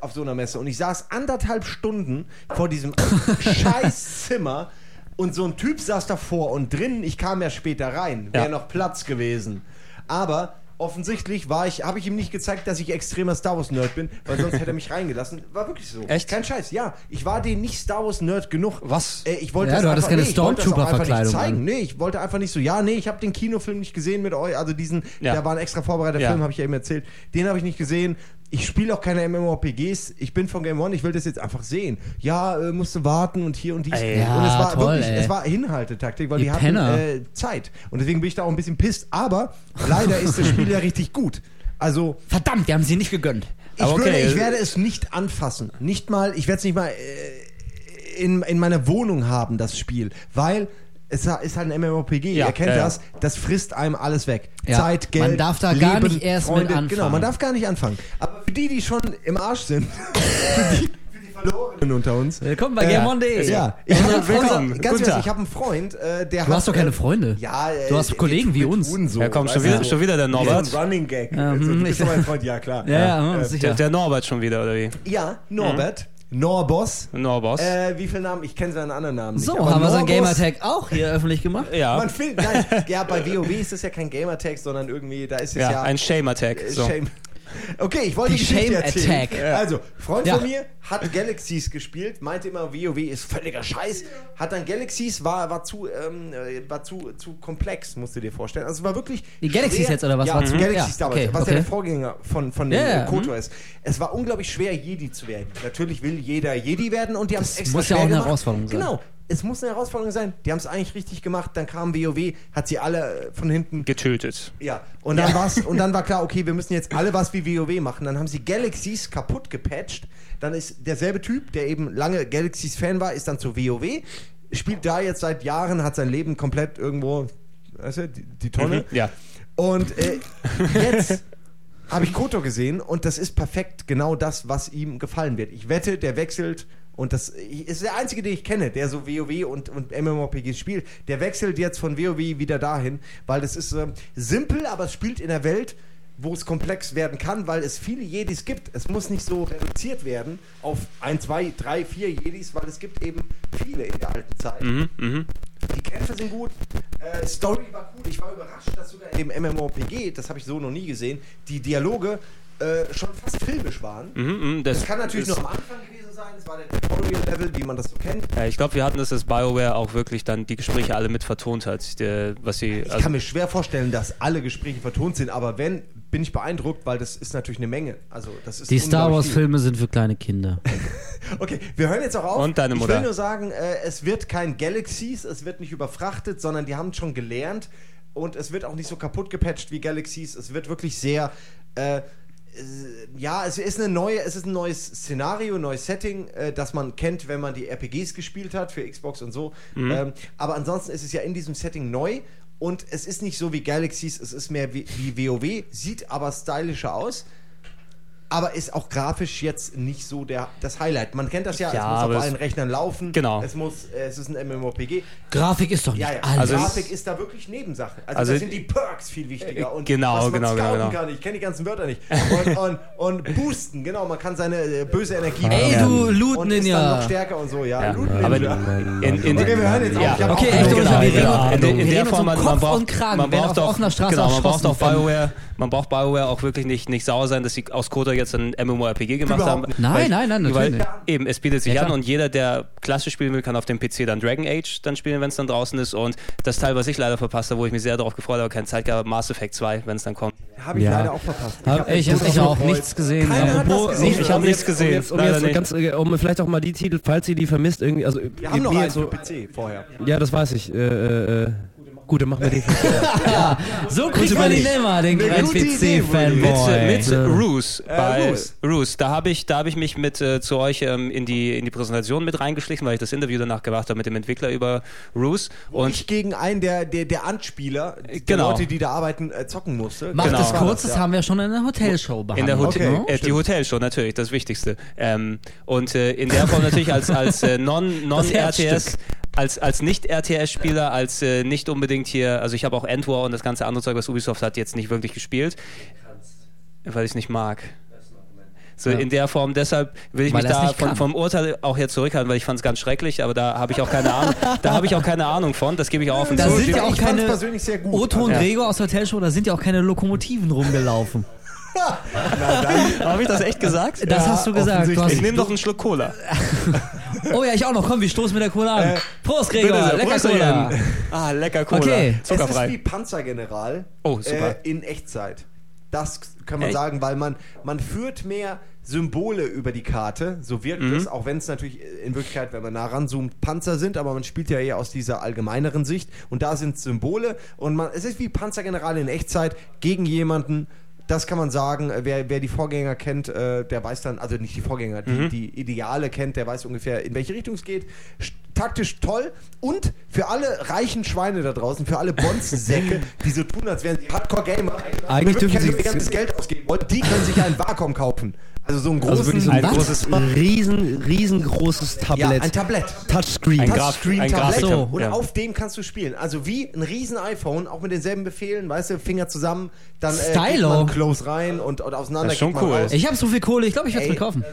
auf so einer Messe und ich saß anderthalb Stunden vor diesem scheiß Zimmer und so ein Typ saß davor und drinnen, ich kam ja später rein, wäre Ja. noch Platz gewesen. Aber offensichtlich war ich, habe ich ihm nicht gezeigt, dass ich extremer Star Wars Nerd bin, weil sonst hätte er mich reingelassen. War wirklich so. Echt? Kein Scheiß, ja. Ich war den nicht Star Wars Nerd genug. Was? Äh, ich wollte Ja, das du hattest einfach, keine einfach nicht Stormtrooper-Verkleidung zeigen. Nee, ich wollte einfach nicht so, ja, nee, ich habe den Kinofilm nicht gesehen mit euch, also diesen, Ja. der war ein extra vorbereiteter Ja. Film, habe ich ja eben erzählt. Den habe ich nicht gesehen. Ich spiele auch keine MMORPGs. Ich bin von Game One, ich will das jetzt einfach sehen. Ja, äh, musste warten und hier und dies. Ey. und es Ja, war toll, wirklich, ey. es war Hinhaltetaktik, weil Ihr die hatten äh, Zeit. Und deswegen bin ich da auch ein bisschen pisst. Aber leider ist das Spiel ja richtig gut. Also, Verdammt, wir haben sie nicht gegönnt. ich, okay, würde, ich werde es nicht anfassen. Nicht mal, ich werde es nicht mal äh, in, in meiner Wohnung haben, das Spiel. Weil es ist halt ein MMORPG, Ja, ihr kennt ja, das, das frisst einem alles weg. Ja, Zeit, Geld, man darf da Leben, gar nicht erst mit Freunde. anfangen. Genau, man darf gar nicht anfangen. Aber für die, die schon im Arsch sind, für die, für die Verlorenen unter uns. Willkommen bei GameOn.de. Ja, ich habe willkommen. ganz ehrlich, ich habe einen Freund, äh, der Du hast doch keine äh, Freunde. Ja, äh, Du hast Kollegen wie uns. So, Ja, komm, schon weißt wieder, schon wieder der Wie so Norbert. ein Running Gag. Ja, also, du bist mein Freund, ja klar. Ja, ja, Äh, sicher. Der, der Norbert schon wieder, oder wie? ja, Norbert, Norboss. Norbos. Äh, wie viele Namen? Ich kenne seinen anderen Namen nicht. So, aber haben wir sein Norbos- Gamertag auch hier öffentlich gemacht. ja, Man findet, nein, ja, bei WoW ist es ja kein Gamertag, sondern irgendwie, da ist es ja, ja, ein Shame-Attack. äh, So. Shame. Okay, ich wollte Die die Geschichte Shame erzählen. Attack. Also, Freund Ja. von mir hat Galaxies gespielt, meinte immer, WoW ist völliger Scheiß. Hat dann Galaxies, war, war, zu, ähm, äh, war zu, zu komplex, musst du dir vorstellen. Also, es war wirklich. Die Galaxies jetzt, oder was? Ja, War zu- Galaxies ja, damals, okay, was okay. ja der Vorgänger von, von dem Ja, ja, äh, KOTOR ist. Es war unglaublich schwer, Jedi zu werden. Natürlich will jeder Jedi werden und die haben es extra muss ja auch eine gemacht. Herausforderung sein. Genau. Es muss eine Herausforderung sein. Die haben es eigentlich richtig gemacht. Dann kam WoW, hat sie alle äh, von hinten Getötet. ja, und dann, war's, und dann war klar, okay, wir müssen jetzt alle was wie WoW machen. Dann haben sie Galaxies kaputt gepatcht. Dann ist derselbe Typ, der eben lange Galaxies-Fan war, ist dann zu WoW. Spielt da jetzt seit Jahren, hat sein Leben komplett irgendwo, weißt du, die, die Tonne. Mhm, ja. Und äh, jetzt habe ich Koto gesehen und das ist perfekt genau das, was ihm gefallen wird. Ich wette, der wechselt und das ist der einzige, den ich kenne, der so WoW und, und MMORPGs spielt. Der wechselt jetzt von WoW wieder dahin, weil das ist ähm, simpel, aber es spielt in der Welt, wo es komplex werden kann, weil es viele Jedis gibt. Es muss nicht so reduziert werden auf ein, zwei, drei, vier Jedis, weil es gibt eben viele in der alten Zeit. Mhm, mhm. Die Kämpfe sind gut, äh, Story war cool. Ich war überrascht, dass sogar in dem MMORPG, das habe ich so noch nie gesehen, die Dialoge äh, schon fast filmisch waren. Mhm, mhm, das, Das kann natürlich das, noch am Anfang gewesen sein, es war der Tutorial-Level, wie man das so kennt. Ja, ich glaube, wir hatten es, dass BioWare auch wirklich dann die Gespräche alle mit vertont hat. Der, was sie, Ich also, kann mir schwer vorstellen, dass alle Gespräche vertont sind, aber wenn, bin ich beeindruckt, weil das ist natürlich eine Menge. Also, das ist Die Star. Wars-Filme sind für kleine Kinder. Okay, wir hören jetzt auch auf. Und deine Ich Mutter. will nur sagen, äh, es wird kein Galaxies, es wird nicht überfrachtet, sondern die haben schon gelernt und es wird auch nicht so kaputt gepatcht wie Galaxies. Es wird wirklich sehr. Äh, ja, es ist eine neue, es ist ein neues Szenario, ein neues Setting, äh, das man kennt, wenn man die RPGs gespielt hat für Xbox und so. Mhm. Ähm, aber ansonsten ist es ja in diesem Setting neu und es ist nicht so wie Galaxies, es ist mehr wie, wie WoW, sieht aber stylischer aus. Aber ist auch grafisch jetzt nicht so der, das Highlight. Man kennt das ja, Ja, es muss aber auf allen Rechnern laufen. Genau. Es muss, äh, es ist ein MMORPG. Grafik ist doch nicht Ja, ja. alles. Also- Grafik ist da wirklich Nebensache. Also, Also- da sind die Perks viel wichtiger. Und Genau, was man genau, genau, genau. kann. Ich kenne die ganzen Wörter nicht. Und, und, und boosten, genau. Man kann seine äh, böse Energie Ey, du Loot Ninja. noch stärker und so. Ja, Ja, Loot aber Ninja. in, in, Okay, wir hören jetzt auf. Ja. Okay, auch echt, genau. wir In, in reden der Form, man, man braucht, man braucht auch, genau, man braucht auch von- BioWare, man braucht BioWare auch wirklich nicht, nicht sauer sein, dass sie aus Kotor jetzt ein MMORPG gemacht Überhaupt haben. Nein, Weil- nein, nein, natürlich weil nicht. Eben, es bietet sich Ja, an klar. und jeder, der klassisch spielen will, kann auf dem PC dann Dragon Age dann spielen, wenn es dann draußen ist und das Teil, was ich leider verpasst habe, wo ich mich sehr darauf gefreut habe, keine Zeit gehabt, Mass Effect 2, wenn es dann kommt. Habe ich Ja. leider auch verpasst. Ich habe so ich auch gefreut. nichts gesehen. Keiner Apropos- gesehen. ich hab um nichts gesehen, Um jetzt, um jetzt nicht. ganz, äh, um vielleicht auch mal die Titel, falls ihr die vermisst, irgendwie, also Wir haben noch mir einen so, PC vorher. ja, das weiß ich. Äh, äh, äh, gut, dann machen wir den. Ja, so kriegt man ihn immer, den Eine gute Idee, Mit, PC-Fanboy. äh, mit. Roos. Bei Roos. Roos. Da habe ich, da hab ich mich mit äh, zu euch ähm, in, die, in die Präsentation mit reingeschlichen, weil ich das Interview danach gemacht habe mit dem Entwickler über Roos. Und ich gegen einen der, der, der Anspieler, der Genau. Leute, die da arbeiten, äh, zocken musste. Mach Genau. das kurz, das ja. haben wir schon in der Hotelshow in behandelt. der Hotel, Okay, äh, die. Hotelshow natürlich, das Wichtigste. Ähm, und äh, in der Form natürlich als, als äh, non, non RTS, Herzstück. als, als Nicht-RTS-Spieler, als äh, nicht unbedingt hier, also ich habe auch End War und das ganze andere Zeug, was Ubisoft hat, jetzt nicht wirklich gespielt, weil ich es nicht mag. So Ja. in der Form, deshalb will ich Weil mich da von, vom Urteil auch hier zurückhalten, weil ich fand es ganz schrecklich, aber da habe ich auch keine Ahnung, da habe ich auch keine Ahnung von, das gebe ich auch offen Da zu. sind ich ja auch keine. Otto und Ja. Gregor aus der Hotelshow, da sind ja auch keine Lokomotiven rumgelaufen. Habe ich das echt gesagt? Das hast du gesagt. Du hast, Ich nehme doch einen Schluck Cola. oh ja, ich auch noch. Komm, wir stoßen mit der Cola an. Prost, Gregor. Bitte sehr, Lecker Prost, Cola. Jan. Ah, lecker Cola. Okay. Es ist wie Zuckerfrei. Panzergeneral Oh, super. Äh, in Echtzeit. Das kann man Echt? sagen, weil man, man führt mehr Symbole über die Karte, so wirkt Mhm. es, auch wenn es natürlich in Wirklichkeit, wenn man nah ranzoomt, Panzer sind, aber man spielt ja eher aus dieser allgemeineren Sicht und da sind Symbole und man, es ist wie Panzergeneral in Echtzeit gegen jemanden, das kann man sagen, äh, wer, wer die Vorgänger kennt, äh, der weiß dann, also nicht die Vorgänger, die, Mhm. die Ideale kennt, der weiß ungefähr, in welche Richtung es geht. Sch- Taktisch toll und für alle reichen Schweine da draußen, für alle Bonzensäcke, die so tun, als wären sie Hardcore-Gamer, Eigentlich die dürfen sie- ihr ganzes Geld ausgeben wollen, die können sich einen Vakuum kaufen. Also so einen Also großen, wirklich so ein großes, riesen, riesengroßes ja, Tablett. ein Tablett. Touchscreen. Ein Graf- Touchscreen-Tablett Grafiker, und ja. auf dem kannst du spielen. Also wie ein riesen iPhone, auch mit denselben Befehlen, weißt du, Finger zusammen, dann äh, man close rein und, und auseinander Das ist schon geht man cool. raus. Ich habe so viel Kohle, ich glaube, ich werde es mir kaufen.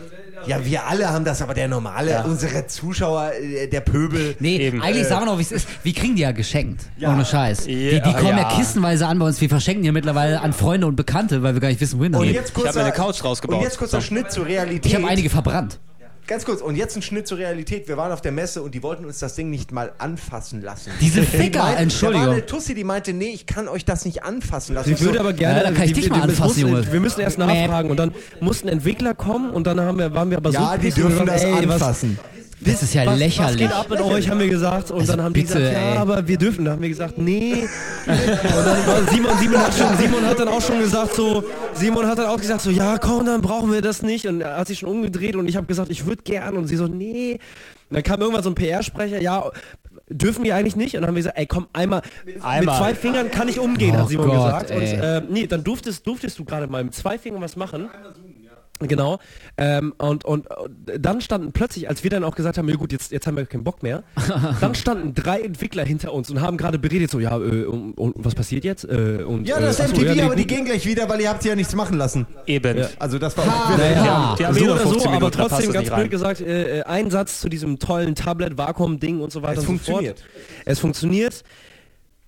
Ja, wir alle haben das, aber der normale, unsere Zuschauer, äh, der Pöbel. Nee, Eben. eigentlich Äh. sagen wir noch, wie es ist. Wir kriegen die ja geschenkt. Ja. Ohne Scheiß. Ja, die, die kommen ja. ja. kistenweise an bei uns. Wir verschenken die ja mittlerweile an Freunde und Bekannte, weil wir gar nicht wissen, wohin Und jetzt Ich habe eine Couch rausgebaut. Und jetzt kurzer So. Schnitt zur Realität. Ich habe einige verbrannt. Ganz kurz, und jetzt ein Schnitt zur Realität. Wir waren auf der Messe und die wollten uns das Ding nicht mal anfassen lassen. Diese Die Ficker, meinten- Entschuldigung. Da war eine Tussi, die meinte, nee, ich kann euch das nicht anfassen lassen. Ich würde aber gerne. Ja, da kann ich die- dich die- mal die- anfassen, Junge. Wir müssen erst nachfragen und dann mussten Entwickler kommen und dann haben wir, waren wir aber so ja, die dürfen das ey, was- anfassen. Das ist ja was, lächerlich. Was geht ab mit euch, haben wir gesagt. Und Also dann haben die bitte, gesagt, ey. ja, aber wir dürfen. Dann haben wir gesagt, nee. und dann war Simon, Simon, hat schon, Simon hat dann auch schon gesagt, so, Simon hat dann auch gesagt, so, ja, komm, dann brauchen wir das nicht. Und er hat sich schon umgedreht und ich habe gesagt, ich würde gern. Und sie so, nee. Und dann kam irgendwann so ein PR-Sprecher, ja, dürfen wir eigentlich nicht? Und dann haben wir gesagt, ey, komm, einmal, mit Einmal. zwei Fingern kann ich umgehen, Oh hat Simon Gott, gesagt. Und äh, nee, dann durftest, durftest du gerade mal mit zwei Fingern was machen. Genau. Ähm, und, und, und dann standen plötzlich, als wir dann auch gesagt haben, ja gut, jetzt, jetzt haben wir keinen Bock mehr, dann standen drei Entwickler hinter uns und haben gerade beredet, so, ja, äh, und, und was passiert jetzt? Äh, und, Ja, das äh, ist MTV, nee, aber die gehen gleich wieder, weil ihr habt sie ja nichts machen lassen. Eben. Also das war Naja. Die haben eh so nur oder 15 so, aber Minuten, passt trotzdem ganz blöd gesagt, äh, äh, ein Satz zu diesem tollen Tablet, Vakuum-Ding und so weiter Es und so funktioniert. fort. Es funktioniert.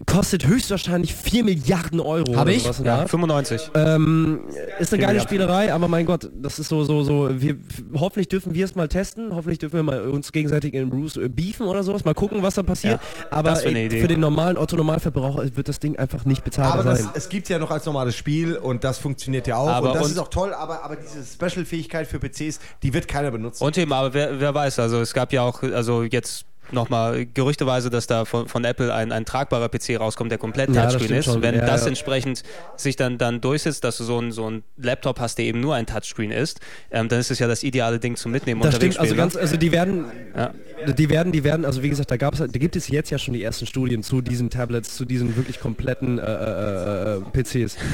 Kostet höchstwahrscheinlich 4 Milliarden Euro. Hab oder ich? Ja, der Art. 95. Ähm, ist eine geile Milliarden. Spielerei, aber mein Gott, das ist so, so, so, wir, hoffentlich dürfen wir es mal testen, hoffentlich dürfen wir mal uns gegenseitig in Bruce äh, beefen oder sowas, mal gucken, was da passiert, aber wär eine äh, Idee. für den normalen Otto-Normalverbraucher wird das Ding einfach nicht bezahlbar Aber das, sein. es gibt ja noch als normales Spiel und das funktioniert ja auch Aber und das und- ist auch toll, aber, aber diese Special-Fähigkeit für PCs, die wird keiner benutzen. Und eben, aber wer, wer weiß, also es gab ja auch, also jetzt nochmal gerüchteweise, dass da von, von Apple ein, ein tragbarer PC rauskommt, der komplett Ja, Touchscreen stimmt ist. schon. Wenn Ja, das ja. entsprechend sich dann, dann durchsetzt, dass du so einen so einen Laptop hast, der eben nur ein Touchscreen ist, ähm, dann ist es ja das ideale Ding zum Mitnehmen Das unterwegs stimmt, also spielen, ganz, also die werden, Ja. die werden, die werden, also wie gesagt, da gab's, da gibt es jetzt ja schon die ersten Studien zu diesen Tablets, zu diesen wirklich kompletten äh, äh, äh, PCs.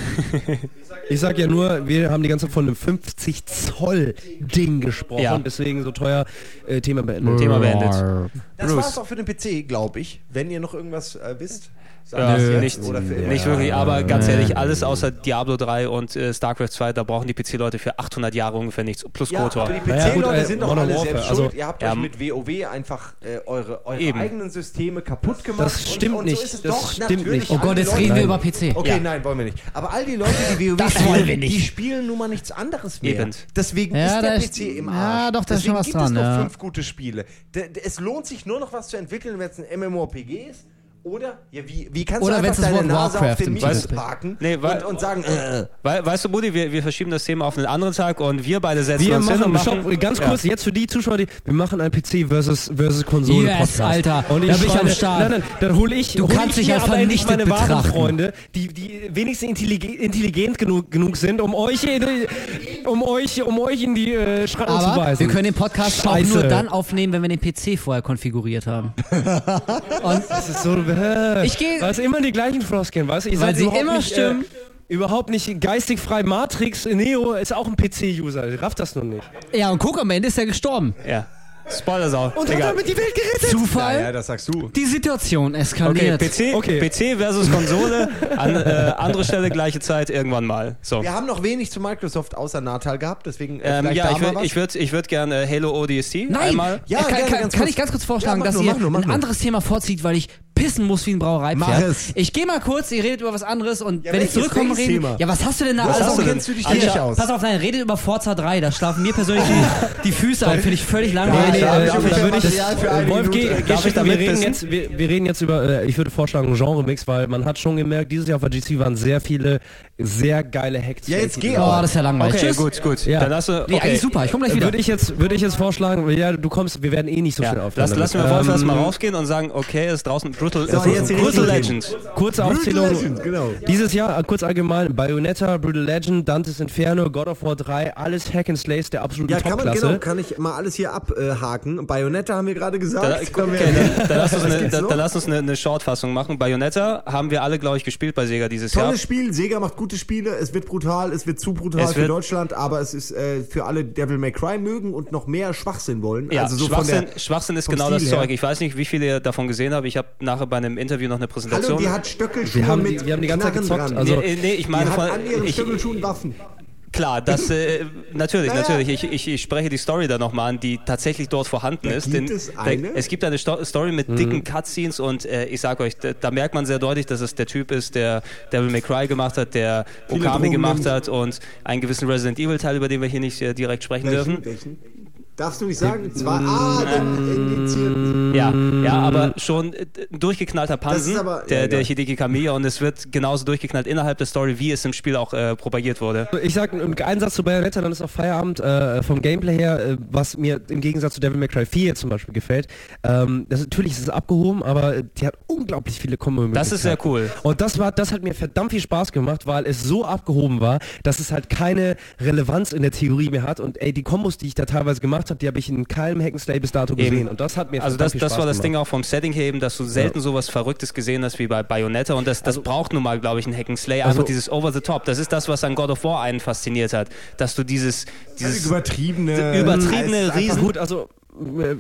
Ich sag ja nur, wir haben die ganze Zeit von einem 50 Zoll Ding gesprochen, Ja. deswegen so teuer äh, Thema beendet. Thema beendet. Das Bruce. war's auch für den PC, glaube ich. Wenn ihr noch irgendwas äh, wisst, Ja, nicht, nicht wirklich, aber ganz ehrlich, alles außer Diablo 3 und äh, StarCraft 2, da brauchen die PC-Leute für 800 Jahre ungefähr nichts, plus Ja, KOTOR. aber die PC-Leute äh, sind doch alle Warfare, selbst also- schuld. Ihr habt Ja, euch mit WoW einfach äh, eure, eure Eben. eigenen Systeme kaputt gemacht. Das stimmt und, und nicht. So ist es Das doch, stimmt natürlich. nicht. Oh Gott, jetzt Leute- reden wir über. PC. Okay, Ja. nein, wollen wir nicht. Aber all die Leute, die WoW spielen, wollen wir nicht. die spielen nun mal nichts anderes mehr. Eben. Deswegen Ja, ist der ist- PC im ja, Arsch. doch, da ist Deswegen schon was gibt dran, es noch ja. fünf gute Spiele. Es lohnt sich nur noch was zu entwickeln, wenn es ein MMORPG ist. Oder, ja, wie, wie kannst Oder du einfach deine Nase auf Warcraft den Mikros Titel ist. parken Nee, weil- und, und sagen, äh, We weißt du, Buddy, wir, wir verschieben das Thema auf einen anderen Tag und wir beide setzen Wir uns hin und machen, machen... stopp, ganz Ja. kurz, jetzt für die Zuschauer, die, wir machen ein PC versus, versus Konsole Yes, Podcast. Alter, Und da bin ich am Start. Nein, nein, dann hole ich, Du hol kannst ich dich aber vernichtet meine wahren betrachten. Freunde, die, die wenigstens intelligent, intelligent genug, genug sind, um euch, in, um euch, um euch in die äh, Schranken zu weisen. wir können den Podcast auch Scheiße. nur dann aufnehmen, wenn wir den PC vorher konfiguriert haben. Und Das ist so, äh, Ich geh- Weil es immer die gleichen Floskeln, weißt du? Weil sie immer nicht, stimmen. Äh, überhaupt nicht geistig frei. Matrix, Neo ist auch ein PC-User. Rafft das noch nicht. ja, und guck, am Ende ist er gestorben. Ja. Spoiler sau. Und hat Egal. damit die Welt gerettet. Zufall? ja, das sagst du. Die Situation Okay, eskaliert. PC, Okay. PC versus Konsole, an äh, andere Stelle, gleiche Zeit, irgendwann mal. So. Wir haben noch wenig zu Microsoft außer Natal gehabt, deswegen äh, Ähm, ja, da ich würde ich würd, ich würd gerne äh, Halo ODST Nein, einmal. Ja, Äh, kann, gerne, kann, ganz kann ich ganz kurz vorschlagen, Ja, dass nur, ihr nur, ein nur. anderes Thema vorzieht, weil ich pissen muss wie ein Brauereipferd. Mach es. Ich gehe mal kurz, ihr redet über was anderes und Ja, wenn ich zurückkomme, reden. Thema? Ja, was hast du denn da Was alles? hast du auf- kennst du dich Alter, nicht aus? Pass auf, nein, redet über Forza 3, da schlafen mir persönlich die, die Füße ein, finde ich völlig Nee, langweilig. nee, eine Wolf, geh, wir reden jetzt, wir, wir reden jetzt über, äh, ich würde vorschlagen, Genre-Mix, weil man hat schon gemerkt, dieses Jahr auf der GC waren sehr viele sehr geile Hacks. Ja, jetzt geh Oh, auch. das ist ja langweilig. Okay, Tschüss. gut, gut. Ja. Dann hast du. Nee, eigentlich super, ich komme gleich wieder. Würde ich jetzt, würde ich jetzt vorschlagen, ja, du kommst, wir werden eh nicht so Ja. viel Lass, aufnehmen. lassen wir Wolf erstmal rausgehen und sagen, okay, ist draußen Brutal, So, jetzt Brutal Legend. Kurze Aufzählung. Legend, genau. Dieses Jahr, äh, kurz allgemein, Bayonetta, Brutal Legend, Dante's Inferno, God of War 3, alles Hack and Slays der absoluten Ja, kann man, Topklasse. genau, kann ich mal alles hier abhaken. Bayonetta haben wir gerade gesagt. Da, okay, dann, dann lass uns, eine, gibt's dann, lass uns eine, eine Short-Fassung machen. Bayonetta haben wir alle, glaube ich, gespielt bei Sega dieses Jahr. Tolles Spiel, Sega macht gute Spiele, es wird brutal, es wird zu brutal Es für wird- Deutschland, aber es ist äh, für alle Devil May Cry mögen und noch mehr Schwachsinn wollen. Ja, also so Schwachsinn, von der, Schwachsinn ist genau das Stil her. Zeug. Ich weiß nicht, wie viele ihr davon gesehen habt. Ich habe nachher bei einem Interview noch eine Hallo, Präsentation. die hat Stöckelschuhe Wir haben die- mit wir haben die ganze Zeit gezockt, also- nee, nee, ich meine die von. hat an ihren Ich, Stöckelschuhen Waffen. klar, das äh, natürlich, Naja. natürlich. Ich, ich, ich spreche die Story da nochmal an, die tatsächlich dort vorhanden Da ist. gibt es da- eine? es gibt eine Sto Story mit dicken Cutscenes und äh, ich sag euch, da, da merkt man sehr deutlich, dass es der Typ ist, der Devil May Cry gemacht hat, der Viele Okami Drogen gemacht hat und einen gewissen Resident Evil Teil, über den wir hier nicht äh, direkt sprechen dürfen. Welchen? Darfst du nicht sagen? Zwar, ah, den indizierten. Ja, ja, aber schon äh, ein durchgeknallter Pansen, aber- der, ja, der egal. Hideki Kamiya und es wird genauso durchgeknallt innerhalb der Story, wie es im Spiel auch äh, propagiert wurde. Ich sag einen Satz zu Bayonetta, dann ist auch Feierabend. Äh, vom Gameplay her, äh, was mir im Gegensatz zu Devil May Cry 4 zum Beispiel gefällt, ähm, das, natürlich ist es abgehoben, aber äh, die hat unglaublich viele kombo Das ist sehr cool. Und das war, das hat mir verdammt viel Spaß gemacht, weil es so abgehoben war, dass es halt keine Relevanz in der Theorie mehr hat. Und ey, die Kombos, die ich da teilweise gemacht habe, die habe ich in keinem Hackenslay bis dato Eben. gesehen. Und das hat mir Also das, viel das war das gemacht. Ding auch vom Setting her eben, dass du selten sowas Verrücktes gesehen hast wie bei Bayonetta und das, das braucht nun mal, glaube ich, ein Hack'n'Slay, einfach Also- dieses Over the Top. Das ist das, was an God of War einen fasziniert hat, dass du dieses, dieses Übertriebene. übertriebene Als- Riesen... Gut, also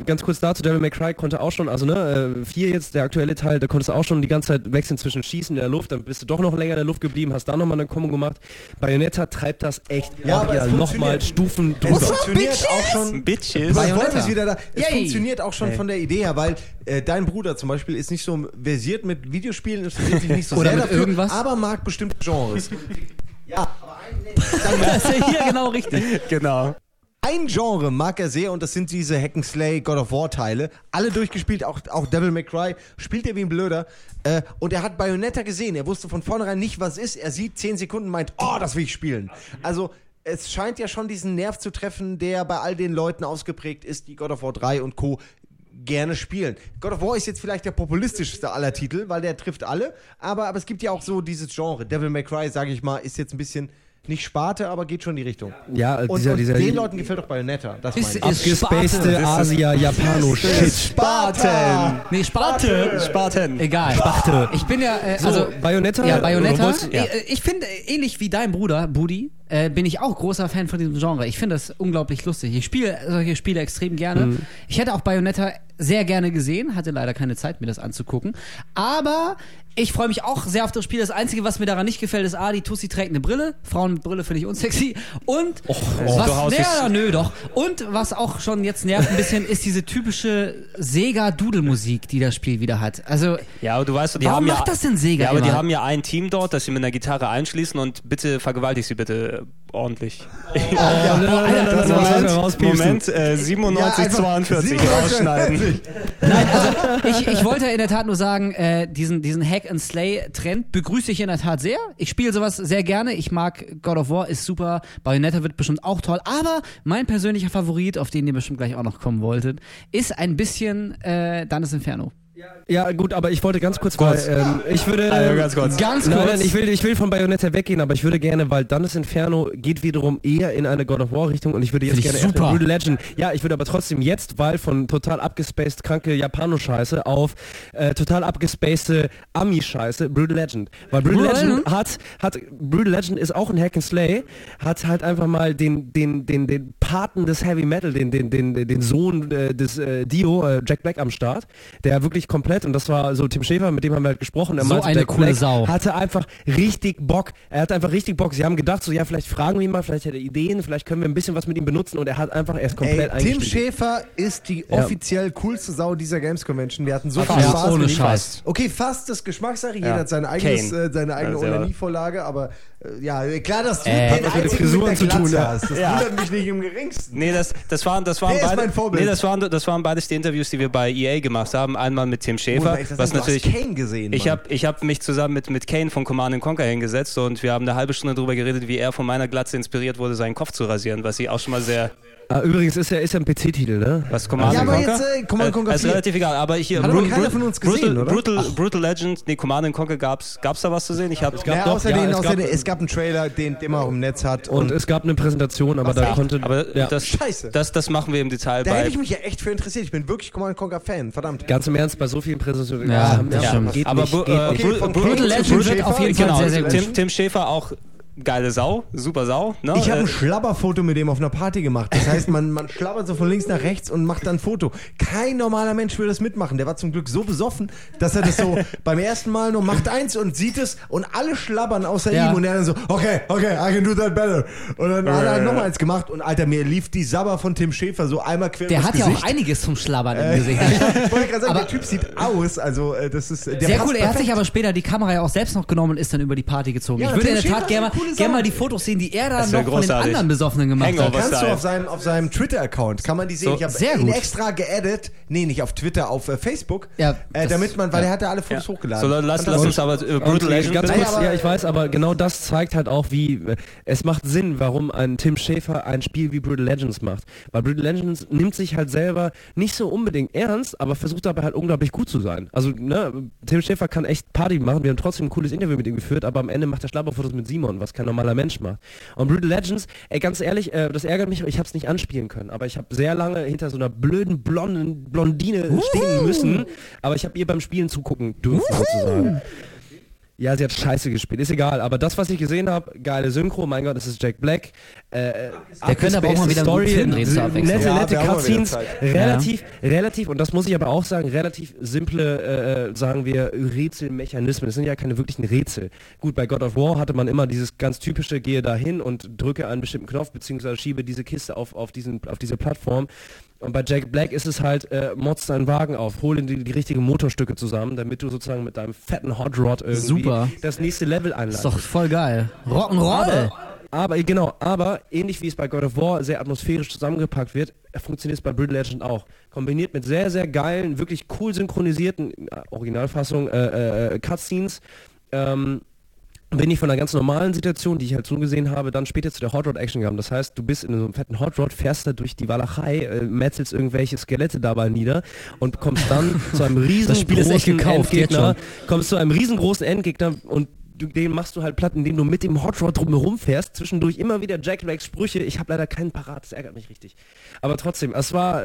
ganz kurz dazu, Devil May Cry konnte auch schon, also ne, äh, vier jetzt, der aktuelle Teil, da konntest du auch schon die ganze Zeit wechseln zwischen Schießen in der Luft, dann bist du doch noch länger in der Luft geblieben, hast da nochmal eine Kombo gemacht. Bayonetta treibt das echt Ja, aber es original nochmal. Stufen Es drüber. funktioniert auch schon. Bitches. Weil Bayonetta. Ist wieder da. Es Yay. funktioniert auch schon von der Idee her, weil äh, dein Bruder zum Beispiel ist nicht so versiert mit Videospielen, interessiert sich nicht so Oder sehr mit dafür, irgendwas. aber mag bestimmte Genres. ja, Das ist ja hier genau richtig. Genau. Ein Genre mag er sehr und das sind diese Hack'n'Slay God of War Teile. Alle durchgespielt, auch, auch Devil May Cry. Spielt er wie ein Blöder. Äh, und er hat Bayonetta gesehen. Er wusste von vornherein nicht, was ist. Er sieht 10 Sekunden und meint, oh, das will ich spielen. Also, es scheint ja schon diesen Nerv zu treffen, der bei all den Leuten ausgeprägt ist, die God of War 3 und Co. gerne spielen. God of War ist jetzt vielleicht der populistischste aller Titel, weil der trifft alle, aber, aber es gibt ja auch so dieses Genre. Devil May Cry, sage ich mal, ist jetzt ein bisschen nicht Sparte, aber geht schon in die Richtung. Ja, Und, dieser, und dieser den Leuten gefällt doch Bayonetta. Das Ist- meine ich. ist- abgespacede Sparte. Asia-Japano-Shit. Spartan! Nee, Sparte. Spartan. Egal. Sparte. Ich bin ja, äh, So, also Bayonetta? Ja, Oder Bayonetta. wolltest- ja. Äh, Ich finde, äh, ähnlich wie dein Bruder, Budi, äh, bin ich auch großer Fan von diesem Genre. Ich finde das unglaublich lustig. Ich spiele solche Spiele extrem gerne. Mhm. Ich hätte auch Bayonetta sehr gerne gesehen, hatte leider keine Zeit, mir das anzugucken. Aber ich freue mich auch sehr auf das Spiel. Das Einzige, was mir daran nicht gefällt, ist A, die Tussi trägt eine Brille. Frauen mit Brille finde ich unsexy. Und oh, was, dich- nö, doch. Und was auch schon jetzt nervt ein bisschen, ist diese typische Sega-Dudelmusik, die das Spiel wieder hat. Also, Ja, aber du weißt, die Warum haben macht ja, das denn Sega Ja, aber die immer? haben ja ein Team dort, das sie mit einer Gitarre einschließen und bitte vergewaltig sie bitte äh, ordentlich. Ja, das Moment, Moment, äh, 97, einfach 42 97. rausschneiden. Nein, also ich, ich wollte in der Tat nur sagen, äh, diesen, diesen Hack-and-Slay-Trend begrüße ich in der Tat sehr. Ich spiele sowas sehr gerne. Ich mag God of War, ist super. Bayonetta wird bestimmt auch toll. Aber mein persönlicher Favorit, auf den ihr bestimmt gleich auch noch kommen wolltet, ist ein bisschen äh, Dantes Inferno. Ja, gut, aber ich wollte ganz kurz, weil Kurz. ähm, ich würde. Also ganz kurz. Ganz Nein, kurz. nein, ich will, ich will von Bayonetta weggehen, aber ich würde gerne, weil Dantes Inferno geht wiederum eher in eine God of War Richtung und ich würde jetzt gerne super. Brutal Legend. Ja, ich würde aber trotzdem jetzt, weil von total abgespaced kranke Japano-Scheiße auf äh, total abgespacede Ami-Scheiße, Brutal Legend. Weil Brutal, Legend? hat, hat, Brutal Legend ist auch ein Hack and Slay, hat halt einfach mal den, den, den, den Paten des Heavy Metal, den, den, den, den Sohn äh, des äh, Dio, äh, Jack Black am Start, der wirklich komplett, und das war so Tim Schäfer, mit dem haben wir halt gesprochen, er So meinte, eine Jack coole Black Sau. hatte einfach richtig Bock. Er hatte einfach richtig Bock. Sie haben gedacht, so ja, vielleicht fragen wir ihn mal, vielleicht hat er Ideen, vielleicht können wir ein bisschen was mit ihm benutzen und er hat einfach erst komplett Ey, Tim. Schäfer ist die Ja. offiziell coolste Sau dieser Games Convention. Wir hatten so viel Ja, Spaß ohne mit ihm. Scheiß. Okay, fast das Geschmackssache. Jeder Ja. hat seine, eigenes, äh, seine eigene Ja, sehr- Onanie-Vorlage, aber ja, klar, dass du Äh, den mit Frisuren mit zu tun, hast. Das Ja. wundert mich nicht im geringsten. Nee, das, das waren, das waren Der beide, mein Vorbild. Nee, das waren, das waren beides die Interviews, die wir bei EA gemacht haben. Einmal mit Tim Schäfer, das was heißt, du hast natürlich. Kane gesehen, Ich habe ich hab mich zusammen mit, mit Kane von Command Conquer hingesetzt und wir haben eine halbe Stunde darüber geredet, wie er von meiner Glatze inspiriert wurde, seinen Kopf zu rasieren, was ich auch schon mal sehr. Ah, übrigens ist er ist er ein PC-Titel, ne? Was Command Ja, aber Conquer? jetzt, äh, Command Conquer ist 4. relativ egal, aber hier. Hat aber keiner Brut- von uns gesehen, Brutal, oder? Brutal, Brutal Legend, nee, Command Conquer gab's, gab's da was zu sehen? Ich habe. Ja, doch, außerdem, ja, es außerdem gab- es gab einen Trailer, den, den man auch im Netz hat. Und es gab eine Präsentation, aber da echt? konnte. Aber ja. das, Scheiße. Das, das machen wir im Detail da bei. hätte ich mich ja echt für interessiert. Ich bin wirklich Command Conquer Fan, verdammt. Ganz im Ernst, bei so vielen Präsentationen. Ja, das stimmt. Aber nicht, Bu- geht äh, Brutal Legend wird auf jeden Fall Genau, sehr, sehr gut. Tim Schäfer auch geile Sau, super Sau. Ne? Ich habe Äh, ein Schlabberfoto mit dem auf einer Party gemacht. Das heißt, man, man schlabbert so von links nach rechts und macht dann ein Foto. Kein normaler Mensch will das mitmachen. Der war zum Glück so besoffen, dass er das so beim ersten Mal nur macht eins und sieht es und alle schlabbern außer Ja. ihm und er dann so, okay, okay, I can do that better. Und dann hat er halt nochmal eins gemacht und Alter, mir lief die Sabber von Tim Schäfer so einmal quer Der hat ja auch einiges zum Schlabbern Äh, im Gesicht. ich wollte gerade sagen, Aber- der Typ sieht aus, also äh, das ist der Sehr cool, er hat perfekt. sich aber später die Kamera ja auch selbst noch genommen und ist dann über die Party gezogen. Ja, ich würde in der Tat gerne eine coole mal, die Fotos sehen, die er dann wär noch von den anderen Besoffenen gemacht Hangover. hat. Kannst du auf seinem, auf seinem Twitter-Account, kann man die sehen. So, ich habe sehr ihn gut. extra geedit, nee, nicht auf Twitter, auf äh, Facebook, Ja, äh, damit man, weil ja. er hatte alle Fotos ja. hochgeladen. So, lass, lass uns aber äh, Brutal Legend. ganz kurz, ja, ich weiß, aber genau das zeigt halt auch, wie äh, es macht Sinn, warum ein Tim Schäfer ein Spiel wie Brutal Legends macht. Weil Brutal Legends nimmt sich halt selber nicht so unbedingt ernst, aber versucht dabei halt unglaublich gut zu sein. Also, ne, Tim Schäfer kann echt Party machen, wir haben trotzdem ein cooles Interview mit ihm geführt, aber am Ende macht er Schlabberfotos mit Simon, was kein normaler Mensch macht. Und Brutal Legends, ey, ganz ehrlich, äh, das ärgert mich, ich habe es nicht anspielen können, aber ich habe sehr lange hinter so einer blöden blonden Blondine stehen müssen, aber ich habe ihr beim Spielen zugucken dürfen, sozusagen. Ja, sie hat scheiße gespielt, ist egal. Aber das, was ich gesehen habe, geile Synchro, mein Gott, das ist Jack Black. Äh, Der könnte aber auch mal wieder einen guten Film drehen zur Abwechslung. Nette, Ja, nette wieder Cutscenes, relativ, relativ, und das muss ich aber auch sagen, relativ simple, äh, sagen wir, Rätselmechanismen. Es sind ja keine wirklichen Rätsel. Gut, bei God of War hatte man immer dieses ganz typische, gehe da hin und drücke einen bestimmten Knopf, beziehungsweise schiebe diese Kiste auf, auf, diesen, auf diese Plattform. Und bei Jack Black ist es halt, äh, motz deinen Wagen auf, hol die, die richtigen Motorstücke zusammen, damit du sozusagen mit deinem fetten Hot Rod irgendwie Super. das nächste Level Ist einleitest. doch voll geil. Rock'n'Roll. Aber, aber genau, aber ähnlich wie es bei God of War sehr atmosphärisch zusammengepackt wird, funktioniert es bei Brutal Legend auch. Kombiniert mit sehr, sehr geilen, wirklich cool synchronisierten, äh, Originalfassung, äh, äh, Cutscenes, ähm, bin ich von einer ganz normalen Situation, die ich halt so gesehen habe, dann später zu der Hot Rod Action gegangen. Das heißt, du bist in so einem fetten Hot Rod, fährst da durch die Walachei, äh, metzelst irgendwelche Skelette dabei nieder und kommst dann zu einem riesengroßen Endgegner, kommst zu einem riesengroßen Endgegner und den machst du halt platt, indem du mit dem Hot Rod drumherum fährst, zwischendurch immer wieder Jack Blacks Sprüche. Ich habe leider keinen parat, das ärgert mich richtig. Aber trotzdem, es war...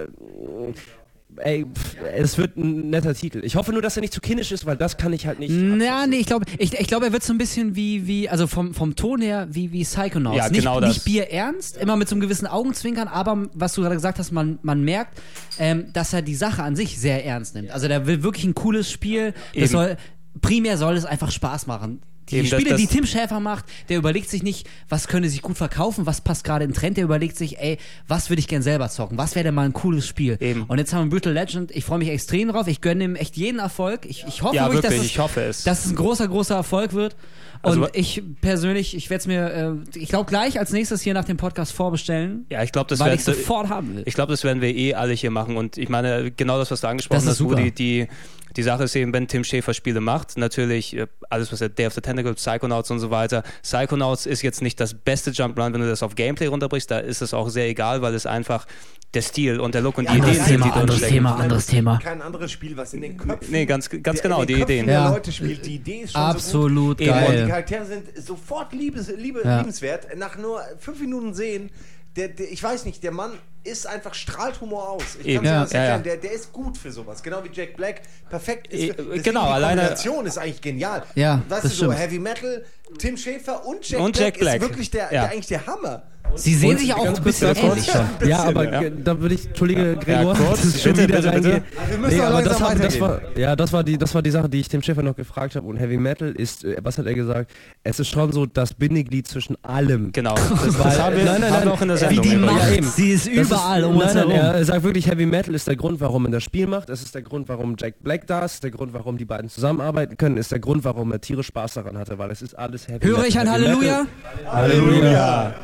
Ey, pff, es wird ein netter Titel. Ich hoffe nur, dass er nicht zu kindisch ist, weil das kann ich halt nicht. Ja, nee, ich glaube, ich, ich glaube, er wird so ein bisschen wie, wie also vom, vom Ton her, wie, wie Psychonauts. Ja, nicht, genau das. nicht bierernst, immer mit so einem gewissen Augenzwinkern, aber was du gerade gesagt hast, man, man merkt, ähm, dass er die Sache an sich sehr ernst nimmt. Also der will wirklich ein cooles Spiel. Das Eben. soll, primär soll es einfach Spaß machen. Die Eben, das- Spiele, die das- Tim Schäfer macht, der überlegt sich nicht, was könnte sich gut verkaufen, was passt gerade in Trend, der überlegt sich, ey, was würde ich gern selber zocken, was wäre denn mal ein cooles Spiel. Eben. Und jetzt haben wir Brutal Legend, ich freue mich extrem drauf, ich gönne ihm echt jeden Erfolg. Ich, ich hoffe Ja, wirklich, dass es, ich hoffe es. dass es ein großer, großer Erfolg wird. Und Also- ich persönlich, ich werde es mir, äh, ich glaube gleich als nächstes hier nach dem Podcast vorbestellen, Ja, ich glaube, das ich sofort haben will. Ich glaube, das werden wir eh alle hier machen. Und ich meine, genau das, was du angesprochen Das ist hast, super. Rudi, die, die Sache ist eben, wenn Tim Schäfer Spiele macht, natürlich äh, alles, was er Day of the Tentacle, Psychonauts und so weiter. Psychonauts ist jetzt nicht das beste Jump Run, wenn du das auf Gameplay runterbrichst, da ist es auch sehr egal, weil es einfach der Stil und der Look und die Ja, Ideen anderes sind, Thema, die anderes stecken. Thema, anderes Thema. Kein anderes Spiel, was in den Köpfen. Nee, ganz, ganz der genau, in die Ideen. der Ja. Leute spielt. Die Idee ist schon Absolut so gut. geil. Und die Charaktere sind sofort liebes, liebe, Ja. liebenswert. Nach nur fünf Minuten sehen, der, der, ich weiß nicht, der Mann ist einfach, strahlt Humor aus. Ich kann Ja. das Ja, ja. Der, der ist gut für sowas. Genau wie Jack Black. Perfekt ist. Eh, Für, genau, die alleine- Kombination ist eigentlich genial. Ja, weißt das du so, stimmt. Heavy Metal, Tim Schäfer und Jack, Und Black, Jack Black. ist wirklich der, Ja. der eigentlich der Hammer. Sie sehen Und sich auch ein bisschen ähnlich schon. Ja, aber ja. da würde ich, Entschuldige, Gregor, kurz, dass ich schon bitte, wieder bitte, bitte. reingehe. Wir müssen Nee, aber das, war, das, war, ja, das, war die, das war die Sache, die ich dem Schäfer noch gefragt habe. Und Heavy Metal ist, äh, was hat er gesagt? Es ist schon so das Bindeglied zwischen allem. Genau, das, das Weil- haben wir, nein, nein, haben nein, wir auch in der wie Sendung. die übrigens. Macht, Ja, sie ist Das überall um uns nein, nein, herum. er sagt wirklich, Heavy Metal ist der Grund, warum er das Spiel macht. Es ist der Grund, warum Jack Black da ist. Der Grund, warum die beiden zusammenarbeiten können. Ist der Grund, warum er tierisch Spaß daran hatte. Weil es ist alles Heavy Höre Metal. ich ein Halleluja? Halleluja.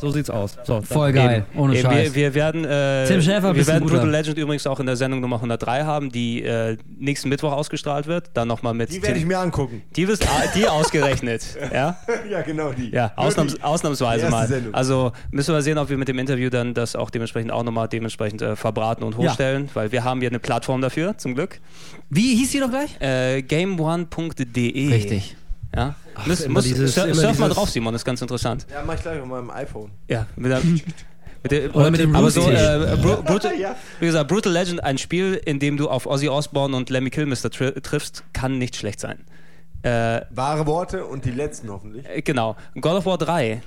So sieht's aus. So, Voll geil, ohne Eben, Scheiß. wir, wir werden, äh, Tim Schäfer, wir werden. Brutal Legend übrigens auch in der Sendung Nummer 103 haben, die äh, nächsten Mittwoch ausgestrahlt wird. Dann nochmal mit. Die werde ich mir angucken. Die wirst ah, die ausgerechnet. ja, ja, genau die. ja ausnahms, ausnahmsweise Die erste mal. Sendung. Also müssen wir sehen, ob wir mit dem Interview dann das auch dementsprechend auch nochmal dementsprechend äh, verbraten und Ja. hochstellen, weil wir haben hier eine Plattform dafür, zum Glück. Wie hieß die doch gleich? Äh, GameOne.de. Richtig. Ja. Muss, immer muss, dieses- surf mal dieses- drauf, Simon, ist ganz interessant. Ja, mach ich gleich auf meinem iPhone. Ja, mit der, mit der, Oder mit dem aber so, äh, Bru Brutal, Ja. wie gesagt, Brutal Legend, ein Spiel, in dem du auf Ozzy Osbourne und Lemmy Kilmister tri triffst, kann nicht schlecht sein. Äh, Wahre Worte und die letzten hoffentlich. äh, genau. God of War 3.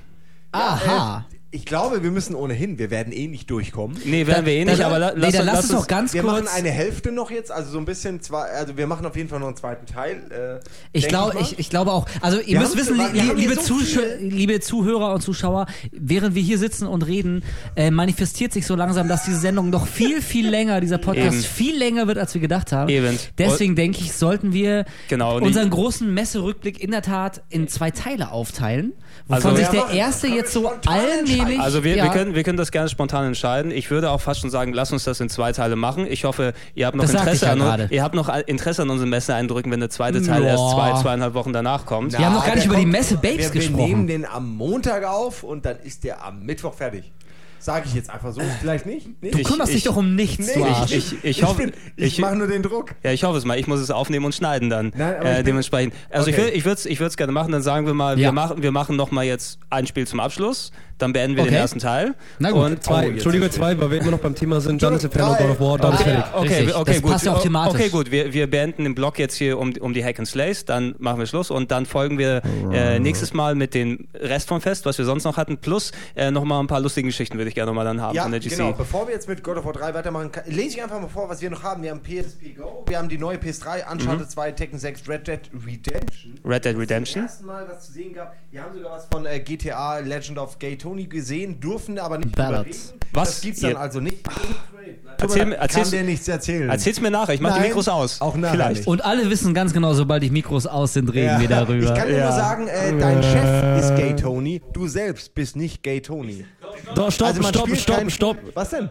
Aha. Ich glaube, wir müssen ohnehin, wir werden eh nicht durchkommen. Nee, werden wir eh nicht, dann- aber la nee, lass, dann lass lass uns noch ganz Wir machen kurz. eine Hälfte noch jetzt, also so ein bisschen, zwar, also wir machen auf jeden Fall noch einen zweiten Teil. Äh, Ich glaube, mal. ich, ich glaube auch. Also ihr Wir müsst wissen, wir li hier liebe, so viele- liebe Zuhörer und Zuschauer, während wir hier sitzen und reden, äh, manifestiert sich so langsam, dass diese Sendung noch viel, viel länger, dieser Podcast Eben. viel länger wird, als wir gedacht haben. Eben. Deswegen denke ich, sollten wir Genau, unseren großen Messerückblick in der Tat in zwei Teile aufteilen, wovon Also- sich Ja, der machen. erste wir jetzt so allmählich... entscheiden? Also wir, ja, wir, können, wir können das gerne spontan entscheiden. Ich würde auch fast schon sagen, lass uns das in zwei Teile machen. Ich hoffe, ihr habt noch Das Interesse ich ja an gerade. ihr habt noch Interesse an unseren Messeeindrücken, wenn der zweite Teil Ja. erst zwei, zweieinhalb Wochen danach kommt. Wir haben noch gar nicht über die Messe Babes wir, wir gesprochen. nehmen den am Montag auf und dann ist der am Mittwoch fertig. Sage ich jetzt einfach so, vielleicht nicht. nicht? Du Ich- kümmerst dich ich- doch um nichts, Nee, du Arsch. ich- ich hoffe- ich, ich- mache nur den Druck. Ja, ich hoffe es mal. Ich muss es aufnehmen und schneiden dann. Nein, aber ich äh, dementsprechend. Also Okay. ich, will, ich würde es ich würd's gerne machen. Dann sagen wir mal, Ja. wir machen, wir machen noch mal jetzt ein Spiel zum Abschluss. Dann beenden wir den Okay. ersten Teil. Na gut. Und Zwei, Oh, ist zwei, weil wir immer noch beim Thema sind. Dann ist Inferno, Drei. God of War, dann ist Okay. fertig. Okay, Richtig. okay, Das gut. passt ja auch thematisch. Okay, gut. Wir, wir beenden den Block jetzt hier um, um die Hack and Slays. Dann machen wir Schluss und dann folgen wir äh, nächstes Mal mit dem Rest vom Fest, was wir sonst noch hatten. Plus äh, noch mal ein paar lustige Geschichten würde ich gerne noch mal dann haben Ja, von der GC. genau. Bevor wir jetzt mit God of War 3 weitermachen, kann, lese ich einfach mal vor, was wir noch haben. Wir haben PSP Go, wir haben die neue PS3, Uncharted 2, Tekken 6, Red Dead Redemption. Red Dead Redemption. ersten Mal was zu sehen gab. Wir haben sogar was von äh, GTA Legend of Gay Tony gesehen, durften aber nicht Ballads. Was? Das gibt's dann Ihr- also nicht. Erzähl mir- kann erzähl's- dir nichts erzählen. Erzähl's mir nachher. Ich mach die Nein, Mikros aus. auch nachher Vielleicht. nicht. Und alle wissen ganz genau, sobald die Mikros aus sind, reden Ja. wir darüber. Ich kann dir Ja. nur sagen, äh, dein Chef ist Gay Tony, du selbst bist nicht Gay Tony. Doch, stopp, Also stopp, stopp, kein- stopp. Was denn?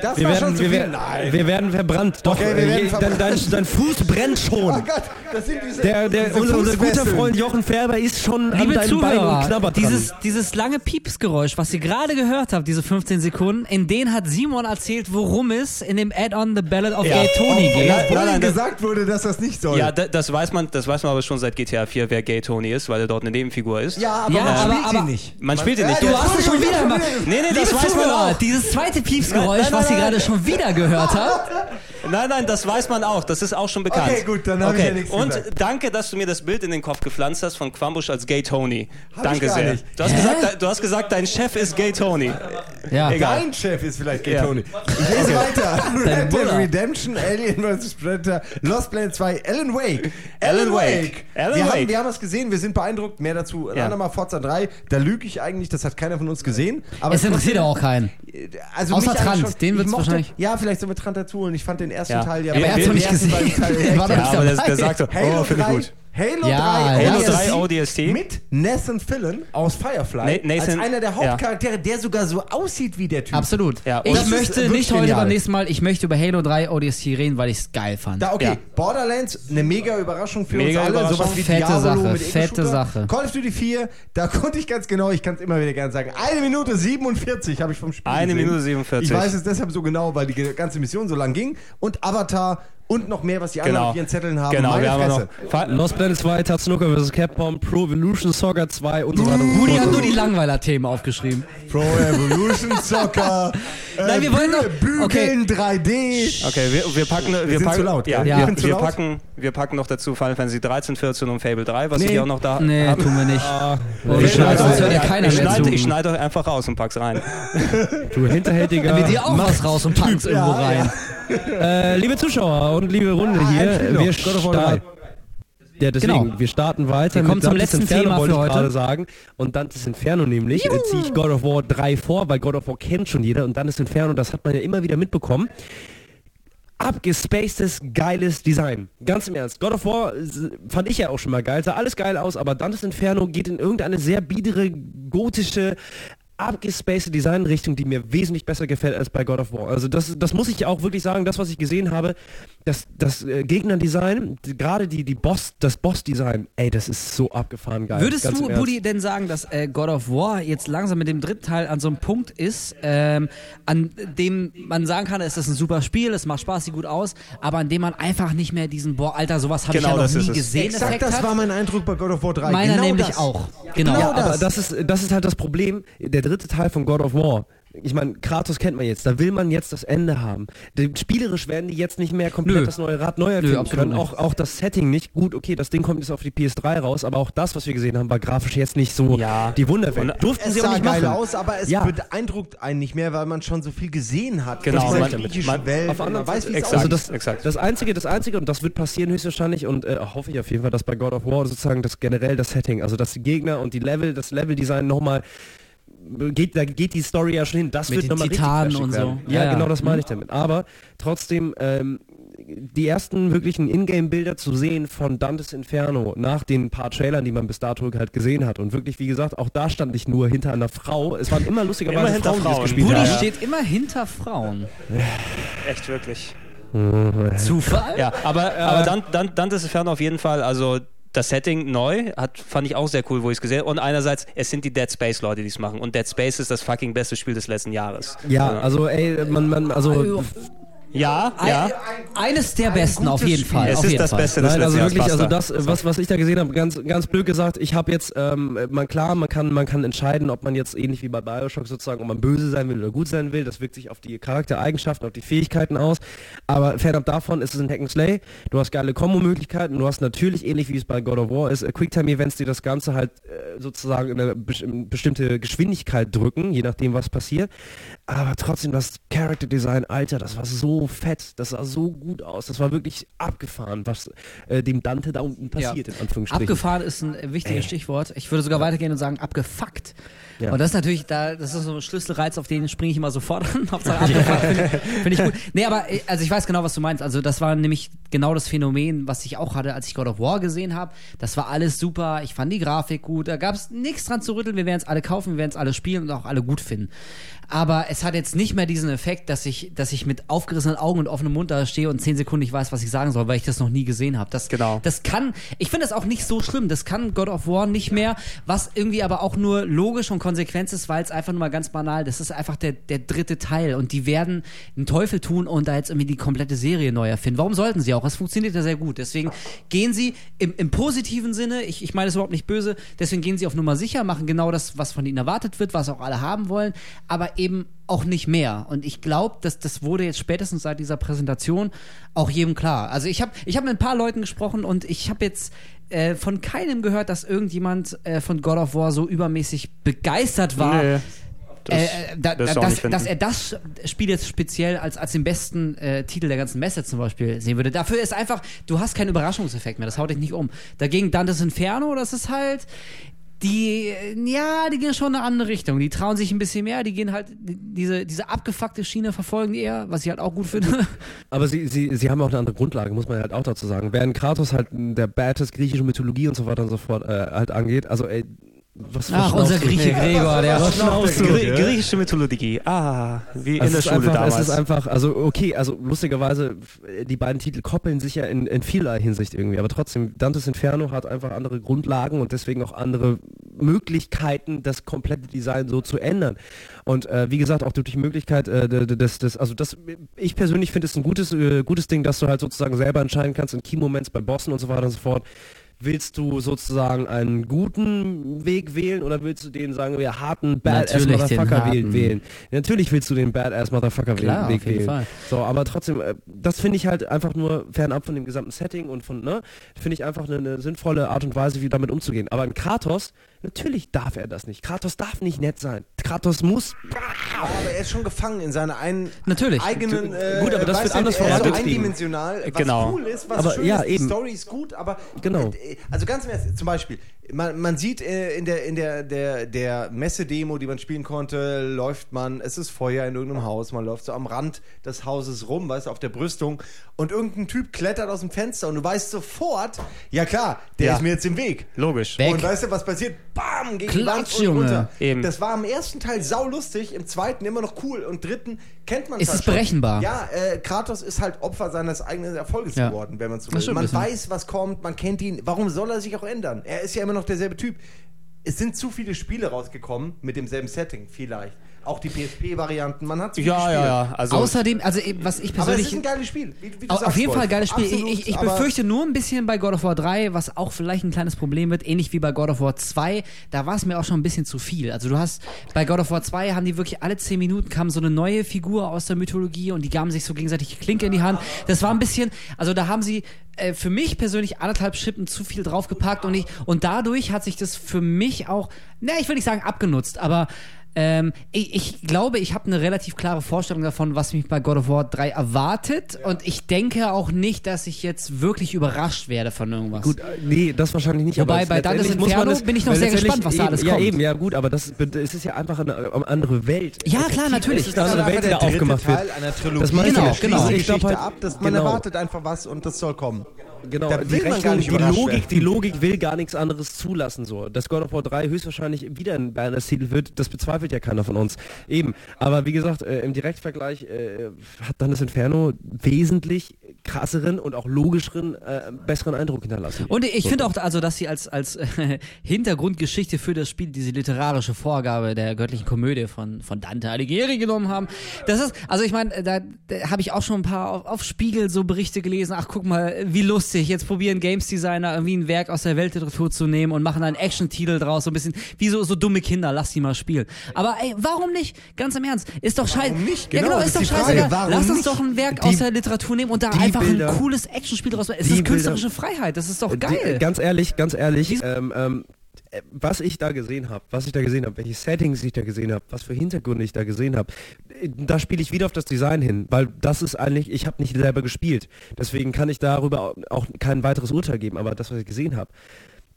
Das Wir war schon werden, zu wir, viel. werden, Nein. wir werden verbrannt. Doch, Okay, wir werden je- dein, verbrannt. dein, dein Fuß brennt schon. Oh Gott, das sind diese, Der, der, diese unser, unser guter. Freund Jochen Färber ist schon an Liebe deinen Beinen und Zuhörer, knabbert dran. dieses, dieses lange Piepsgeräusch, was ihr gerade gehört habt, diese 15 Sekunden, in denen hat Simon erzählt, worum es in dem Add-on The Ballad of Ja. Gay Tony Oh, geht. Nein, nein, das- gesagt wurde, dass das nicht soll. Ja, da, das weiß man, das weiß man aber schon seit GTA 4, wer Gay Tony ist, weil er dort eine Nebenfigur ist. Ja, aber Ja, man aber- spielt aber- ihn nicht. Man spielt ihn nicht. Du hast es schon wieder Nee, nee, Liebe das weiß man auch. dieses zweite Piepsgeräusch, Nein, nein, was ihr gerade schon wieder gehört habt. Nein, nein, das weiß man auch. Das ist auch schon bekannt. Okay, gut, dann hab ich ja nichts Und gesagt. danke, dass du mir das Bild in den Kopf gepflanzt hast von Quambusch als Gay Tony. Hab danke ich gar sehr. nicht. Du hast, gesagt, du hast gesagt, dein Chef ist Gay Tony. Ja. Egal. Dein Chef ist vielleicht Gay Ja. Tony. Ich lese weiter. Red Dead. Redemption, Alien vs. Predator, Lost Planet 2, Alan Wake. Alan Wake. Alan wir, Wake. Haben, wir haben es gesehen, wir sind beeindruckt. Mehr dazu. Ja. Ja. Nochmal Forza 3. Da lüge ich eigentlich, das hat keiner von uns gesehen. Aber Es interessiert auch keinen. Also Außer Trant, schon- den wird's mochte- wahrscheinlich- Ja, vielleicht sollen wir Trant dazu holen. Ich fand den ersten Ja. Teil ja. Aber er hat's den doch nicht ersten gesehen. Teile War Ja, aber das, dabei. der sagt so, oh, finde ich 3, gut. Halo Ja, 3, ja, Halo ja. 3 ODST. mit Nathan Fillion aus Firefly Na- Nathan- als einer der Hauptcharaktere, der sogar so aussieht wie der Typ. Absolut. Ja, ich möchte nicht heute genial. beim nächsten Mal, ich möchte über Halo 3 ODST reden, weil ich es geil fand. Da, okay, Ja. Borderlands, eine mega Überraschung für Mega uns alle. Sowas wie Fette Diablo Sache, mit fette. Sache. Call of Duty 4, da konnte ich ganz genau, ich kann es immer wieder gerne sagen, eine Minute 47 habe ich vom Spiel Eine gesehen. Minute 47. Ich weiß es deshalb so genau, weil die ganze Mission so lang ging. Und Avatar und noch mehr, was die anderen Genau. auf ihren Zetteln haben. Genau, Meine wir haben Fresse. noch. Fa- Lost Planet 2, Tatsunoko vs. Capcom, Pro Evolution Soccer 2 und so weiter. Rudi hat nur die Langweiler-Themen aufgeschrieben. Pro Evolution Soccer. äh, Nein, wir wollen noch- Bügeln 3D. Okay, wir, wir packen, wir sind packen, zu laut, ja? Ja. Wir, Wir wir laut? packen, wir packen noch dazu Final Fantasy 13, 14 und Fable 3, was Nee. ich auch noch da Nee, habe. tun wir nicht. Ah, Oh, ich schneide- sonst hört ja keiner ich mehr schneide, zu. ich schneide euch einfach raus und pack's rein. du hinterhältiger. Mit dir auch was raus und pack's irgendwo Ja, rein. Äh, liebe Zuschauer und liebe Runde Ah, hier, wir God of War starten. Ja, deswegen, Genau. wir starten weiter Wir kommen zum Dantes letzten Inferno, Thema wollte für ich heute. gerade sagen. Und Dantes Inferno nämlich, äh, ziehe ich God of War 3 vor, weil God of War kennt schon jeder und Dantes Inferno, das hat man ja immer wieder mitbekommen. Abgespacedes, geiles Design. Ganz im Ernst. God of War äh, fand ich ja auch schon mal geil. Sah alles geil aus, aber Dantes Inferno geht in irgendeine sehr biedere, gotische, abgespacede Designrichtung, die mir wesentlich besser gefällt als bei God of War. Also das, das muss ich auch wirklich sagen, das, was ich gesehen habe, das, das äh, Gegnerdesign, gerade die, die Boss, das Boss-Design, ey, das ist so abgefahren geil. Würdest du. Buddy, denn sagen, dass äh, God of War jetzt langsam mit dem dritten Teil an so einem Punkt ist, ähm, an dem man sagen kann, es ist ein super Spiel, es macht Spaß, sieht gut aus, aber an dem man einfach nicht mehr diesen, boah, Alter, sowas habe Genau, ich ja noch das ist nie es. gesehen, Exakt Effekt das hat. war mein Eindruck bei God of War 3. Meiner genau nämlich das. auch. Genau. Genau Ja, aber das. das ist, das ist halt das Problem. Der dritte Teil von God of War. Ich meine, Kratos kennt man jetzt, da will man jetzt das Ende haben. Die, spielerisch werden die jetzt nicht mehr komplett Nö. das neue Rad neu erfinden absolut können. Auch, auch das Setting nicht. Gut, okay, das Ding kommt jetzt auf die PS3 raus, aber auch das, was wir gesehen haben, war grafisch jetzt nicht so Ja. die Wunderwelt. Und Durften Es sie auch sah nicht geil machen. aus, aber es Ja. beeindruckt einen nicht mehr, weil man schon so viel gesehen hat. Genau, man- man- Welt. auf der anderen weiß, wie es. Also das, exakt. das Einzige, das Einzige, und das wird passieren höchstwahrscheinlich, und äh, hoffe ich auf jeden Fall, dass bei God of War sozusagen das generell das Setting, also dass die Gegner und die Level, das Leveldesign nochmal geht, da geht die Story ja schon hin. Das Mit wird nochmal richtig Titanen flashig und so. werden. Ja, Ja, ja. genau das meine Mhm. ich damit. Aber trotzdem, ähm, die ersten wirklichen Ingame-Bilder zu sehen von Dantes Inferno nach den paar Trailern, die man bis dato halt gesehen hat. Und wirklich, wie gesagt, auch da stand ich nur hinter einer Frau. Es waren immer lustigerweise Immer hinter Frauen, die Frauen. gespielt Buddy haben. Ja. steht immer hinter Frauen. Echt wirklich. Zufall? Ja, aber, aber dann, dann, dann ist es fern auf jeden Fall, also das Setting neu, hat, fand ich auch sehr cool, wo ich es gesehen habe. Und einerseits, es sind die Dead Space Leute, die es machen. Und Dead Space ist das fucking beste Spiel des letzten Jahres. Ja, also ey, man, man, also Ja, ja. Eines der besten, auf jeden Fall. Es auf ist jeden das Fall. Beste des Nein, also wirklich, also das, was, was ich da gesehen habe, ganz, ganz blöd gesagt, ich habe jetzt, ähm, man klar, man kann, man kann entscheiden, ob man jetzt ähnlich wie bei Bioshock sozusagen, ob man böse sein will oder gut sein will. Das wirkt sich auf die Charaktereigenschaften, auf die Fähigkeiten aus. Aber fernab davon ist es ein Hack and Slay. Du hast geile Kombo-Möglichkeiten. Du hast natürlich ähnlich wie es bei God of War ist, Quicktime-Events, die das Ganze halt äh, sozusagen in eine bes- in bestimmte Geschwindigkeit drücken, je nachdem was passiert. Aber trotzdem das Character Design, Alter, das war so so fett, das sah so gut aus, das war wirklich abgefahren, was äh, dem Dante da unten passiert, in Anführungsstrichen. Abgefahren ist ein äh, wichtiges Stichwort. Ich würde sogar weitergehen und sagen abgefuckt. Ja. Und das ist natürlich, da, das ist so ein Schlüsselreiz, auf den springe ich immer sofort an. Hauptsache abgefuckt, finde ich, find ich gut. Nee, aber äh, also ich weiß genau, was du meinst. Also das war nämlich genau das Phänomen, was ich auch hatte, als ich God of War gesehen habe. Das war alles super, ich fand die Grafik gut, da gab es nichts dran zu rütteln, wir werden es alle kaufen, wir werden es alle spielen und auch alle gut finden. Aber es hat jetzt nicht mehr diesen Effekt, dass ich, dass ich mit aufgerissenen Augen und offenem Mund da stehe und zehn Sekunden nicht weiß, was ich sagen soll, weil ich das noch nie gesehen habe. Das, Genau. das kann, ich finde das auch nicht so schlimm. Das kann God of War nicht mehr, was irgendwie aber auch nur logisch und konsequent ist, weil es einfach nur mal ganz banal, das ist einfach der, der dritte Teil und die werden einen Teufel tun und da jetzt irgendwie die komplette Serie neu erfinden. Warum sollten sie auch? Es funktioniert ja sehr gut. Deswegen gehen sie im, im positiven Sinne, ich, ich meine es überhaupt nicht böse, deswegen gehen sie auf Nummer sicher, machen genau das, was von ihnen erwartet wird, was auch alle haben wollen, aber eben auch nicht mehr. Und ich glaube, dass das wurde jetzt spätestens seit dieser Präsentation auch jedem klar. Also ich habe ich hab mit ein paar Leuten gesprochen und ich habe jetzt äh, von keinem gehört, dass irgendjemand äh, von God of War so übermäßig begeistert war. Nee, das, äh, äh, da, das dass, dass er das Spiel jetzt speziell als, als den besten äh, Titel der ganzen Messe zum Beispiel sehen würde. Dafür ist einfach, du hast keinen Überraschungseffekt mehr, das haut dich nicht um. Dagegen Dantes Inferno, das ist halt, die, ja, die gehen schon in eine andere Richtung. Die trauen sich ein bisschen mehr, die gehen halt, die- diese, diese abgefuckte Schiene verfolgen die eher, was ich halt auch gut finde. Aber sie, sie, sie haben auch eine andere Grundlage, muss man halt auch dazu sagen. Während Kratos halt der Badass griechische Mythologie und so weiter und so fort äh, halt angeht, also ey, was Ach, verschnaufst unser? Grieche Gregor, der Was du? Grie griechische Mythologie. Ah, wie in Es der Schule einfach, damals. Es ist einfach, also okay, also lustigerweise, die beiden Titel koppeln sich ja in, in vielerlei Hinsicht irgendwie, aber trotzdem, Dantes Inferno hat einfach andere Grundlagen und deswegen auch andere Möglichkeiten, das komplette Design so zu ändern. Und äh, wie gesagt, auch durch die Möglichkeit, äh, das, das, also das, ich persönlich finde es ein gutes, äh, gutes Ding, dass du halt sozusagen selber entscheiden kannst in Key-Moments bei Bossen und so weiter und so fort. Willst du sozusagen einen guten Weg wählen oder willst du den, sagen wir, harten Badass Motherfucker wählen? Natürlich willst du den Badass Motherfucker Klar, Weg wählen. Fall. So, aber trotzdem, äh, das finde ich halt einfach nur fernab von dem gesamten Setting und von, ne, finde ich einfach eine, eine sinnvolle Art und Weise, wie damit umzugehen. Aber in Kratos, natürlich darf er das nicht. Kratos darf nicht nett sein. Kratos muss. Aber er ist schon gefangen in seiner einen Natürlich. eigenen. Äh, Gut, aber das wird anders er ist so eindimensional. Was Genau. cool ist, was Aber schön ja, ist, die eben. Story ist gut, aber Genau. äh, also ganz im Ernst, zum Beispiel, man, man sieht äh, in der in der der der Messe-Demo, die man spielen konnte, läuft man, es ist Feuer in irgendeinem Haus, man läuft so am Rand des Hauses rum, weißt du, auf der Brüstung und irgendein Typ klettert aus dem Fenster und du weißt sofort, ja klar, der Ja. ist mir jetzt im Weg. Logisch. Weg. Und weißt du, was passiert? Bam, gegen die Wand Klatsch, und runter. Eben. Das war im ersten Teil saulustig, im zweiten immer noch cool und dritten kennt man Ist halt es berechenbar? Ja, äh, Kratos ist halt Opfer seines eigenen Erfolges Ja. geworden, wenn man so will. Man weiß, was kommt, man kennt ihn. Warum soll er sich auch ändern? Er ist ja immer noch derselbe Typ. Es sind zu viele Spiele rausgekommen mit demselben Setting, vielleicht. Auch die PSP-Varianten, man hat viele Ja, Spiele. ja, ja. Also, Außerdem, also eben, was ich Aber es persönlich ist ein geiles Spiel. Wie, wie du Au- sagst, Auf jeden. Fall geiles Spiel. Absolut, ich ich, befürchte nur ein bisschen bei God of War 3, was auch vielleicht ein kleines Problem wird, ähnlich wie bei God of War 2, da war es mir auch schon ein bisschen zu viel. Also du hast, bei God of War 2 haben die wirklich alle 10 Minuten kam so eine neue Figur aus der Mythologie und die gaben sich so gegenseitig die Klinke in die Hand. Das war ein bisschen, also da haben sie äh, für mich persönlich anderthalb Schippen zu viel draufgepackt und ich, und dadurch hat sich das für mich auch, na, ich will nicht sagen abgenutzt, aber ähm, ich, ich glaube, ich habe eine relativ klare Vorstellung davon, was mich bei God of War 3 erwartet. Und ich denke auch nicht, dass ich jetzt wirklich überrascht werde von irgendwas. Gut, äh, nee, das wahrscheinlich nicht. Wobei, aber bei Dantes Inferno es- bin ich noch sehr gespannt, was da eben, alles ja, kommt. eben, ja gut, aber das, es ist ja einfach eine, eine andere Welt. Ja, klar, natürlich. ist es eine andere Welt, die da aufgemacht Teil wird. einer Trilogie. Das Genau, ja. genau. Ich ab, dass man genau. erwartet einfach was und das soll kommen. Genau, Da die, will man gar nicht die Logik, die Logik will gar nichts anderes zulassen. So. Dass God of War 3 höchstwahrscheinlich wieder ein Badass-Titel wird, das bezweifelt ja keiner von uns. Eben. Aber wie gesagt, äh, im Direktvergleich äh, hat dann das Inferno wesentlich krasseren und auch logischeren, äh, besseren Eindruck hinterlassen. Und ich So. finde auch, also, dass sie als, als äh, Hintergrundgeschichte für das Spiel diese literarische Vorgabe der göttlichen Komödie von, von Dante Alighieri genommen haben. Das ist, also ich meine, da, da habe ich auch schon ein paar auf, auf Spiegel so Berichte gelesen. Ach, guck mal, wie lustig. Jetzt probieren Games Designer irgendwie ein Werk aus der Weltliteratur zu nehmen und machen einen Action-Titel draus. So ein bisschen wie so, so dumme Kinder. Lass die mal spielen. Aber ey, warum nicht? Ganz im Ernst. Ist doch scheiße. nicht? Ja, Genau, genau, ist doch ist die scheißegal. Warum Lass uns doch ein Werk Die- aus der Literatur nehmen und da die einfach Bilder- ein cooles Actionspiel draus machen. Es die ist Bilder- künstlerische Freiheit. Das ist doch Die, geil. äh, ganz ehrlich, ganz ehrlich, ähm, ähm, äh, was ich da gesehen habe, was ich da gesehen habe, welche Settings ich da gesehen habe, was für Hintergründe ich da gesehen habe, äh, da spiele ich wieder auf das Design hin, weil das ist eigentlich, ich habe nicht selber gespielt. Deswegen kann ich darüber auch kein weiteres Urteil geben, aber das, was ich gesehen habe,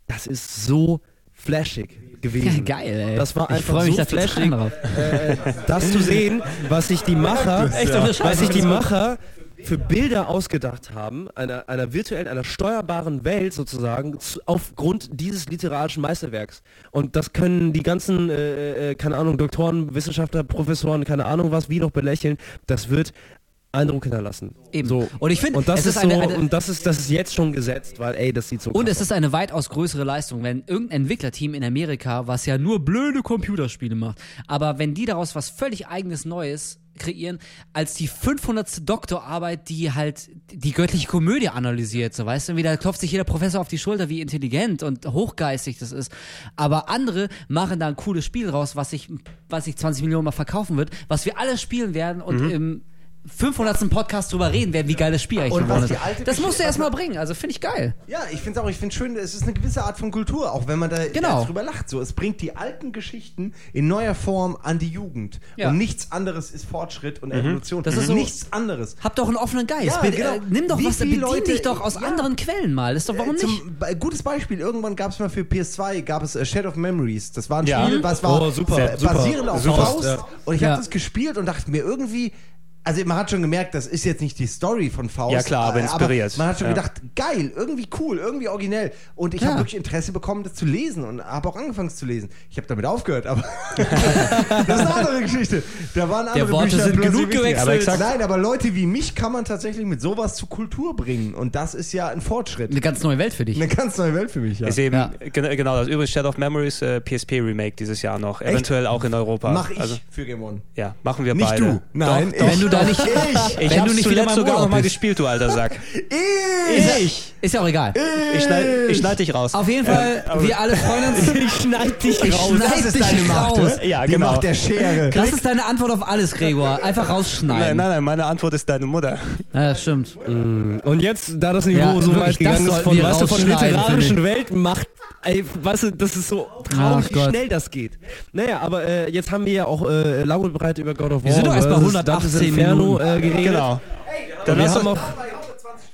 das ist so flashig gewesen. Ja, geil, ey. Das war Ich einfach so flashig, drauf. äh, das zu sehen, was sich die Macher, was sich die Macher für Bilder ausgedacht haben, einer, einer virtuellen, einer steuerbaren Welt sozusagen, zu, aufgrund dieses literarischen Meisterwerks. Und das können die ganzen, äh, äh, keine Ahnung, Doktoren, Wissenschaftler, Professoren, keine Ahnung was, wie noch belächeln. Das wird Eindruck hinterlassen. Eben. So. Und ich finde, und das ist, ist eine- so, eine- und das ist, das ist jetzt schon gesetzt, weil, ey, das sieht so Und krass es ist eine weitaus größere Leistung, wenn irgendein Entwicklerteam in Amerika, was ja nur blöde Computerspiele macht, aber wenn die daraus was völlig eigenes Neues kreieren, als die 500. Doktorarbeit, die halt die göttliche Komödie analysiert, so weißt du, wieder klopft sich jeder Professor auf die Schulter, wie intelligent und hochgeistig das ist. Aber andere machen da ein cooles Spiel raus, was sich, was sich 20 Millionen mal verkaufen wird, was wir alle spielen werden und Mhm. im 500. Podcast drüber reden werden, wie geil das Spiel eigentlich Und was geworden die ist. alte Das musst du erstmal bringen, also finde ich geil. Ja, ich finde es auch, ich finde schön, es ist eine gewisse Art von Kultur, auch wenn man da Genau. drüber lacht. So, es bringt die alten Geschichten in neuer Form an die Jugend. Ja. Und nichts anderes ist Fortschritt und Evolution. Das ist so- nichts anderes. Hab doch einen offenen Geist. Ja, Bin- genau. äh, nimm doch Wie was, bedien Leute- dich doch aus ja. anderen Quellen mal. Das ist doch, warum Äh, nicht? Zum, Be- gutes Beispiel, irgendwann gab es mal für PS2, gab es äh, Shadow of Memories. Das war ein Ja. Spiel, was war Oh, super, super. basierend auf Super, Faust. ja. Und ich Ja. habe das gespielt und dachte mir irgendwie, also man hat schon gemerkt, das ist jetzt nicht die Story von Faust. Ja, klar, aber äh, inspiriert. man hat schon Ja. gedacht, geil, irgendwie cool, irgendwie originell. Und ich Ja. habe wirklich Interesse bekommen, das zu lesen und habe auch angefangen zu lesen. Ich habe damit aufgehört, aber das ist eine andere Geschichte. Da waren andere Worte Bücher sind genug gewechselt. Aber Nein, aber Leute wie mich kann man tatsächlich mit sowas zu Kultur bringen. Und das ist ja ein Fortschritt. Eine ganz neue Welt für dich. Eine ganz neue Welt für mich, ja. Ist eben, Ja. gen- genau, das übrigens Shadow of Memories äh, PSP Remake dieses Jahr noch. Eventuell auch in Europa. Mach ich Also, für Game One. ja, machen wir Nicht beide. du. Nein, doch, ich. Wenn du da nicht. Ich. Ich wenn du nicht wieder sogar noch mal gespielt, du alter Sack. Ich. Ich! Ist ja auch egal. Ich schneid, ich schneid dich raus. Auf jeden Fall, wir alle freuen uns. Ich schneid dich Ich raus. schneid Das ist dich deine Macht, raus. ne? Ja, Die genau. Macht der Schere. Das ist deine Antwort auf alles, Gregor. Einfach Nein, rausschneiden. nein, nein, meine Antwort ist deine Mutter. Ja, das stimmt. Und jetzt, da das Niveau Ja, so weit gegangen ist, von, weißt du, von literarischen Weltmacht, ey, weißt du, das ist so Ach traurig, wie Gott. schnell das geht. Naja, aber äh, jetzt haben wir ja auch äh, lang und breit über God of War Wir sind doch erst bei versus 118 Dante's Inferno äh, geredet. Genau. Dann Wir haben auch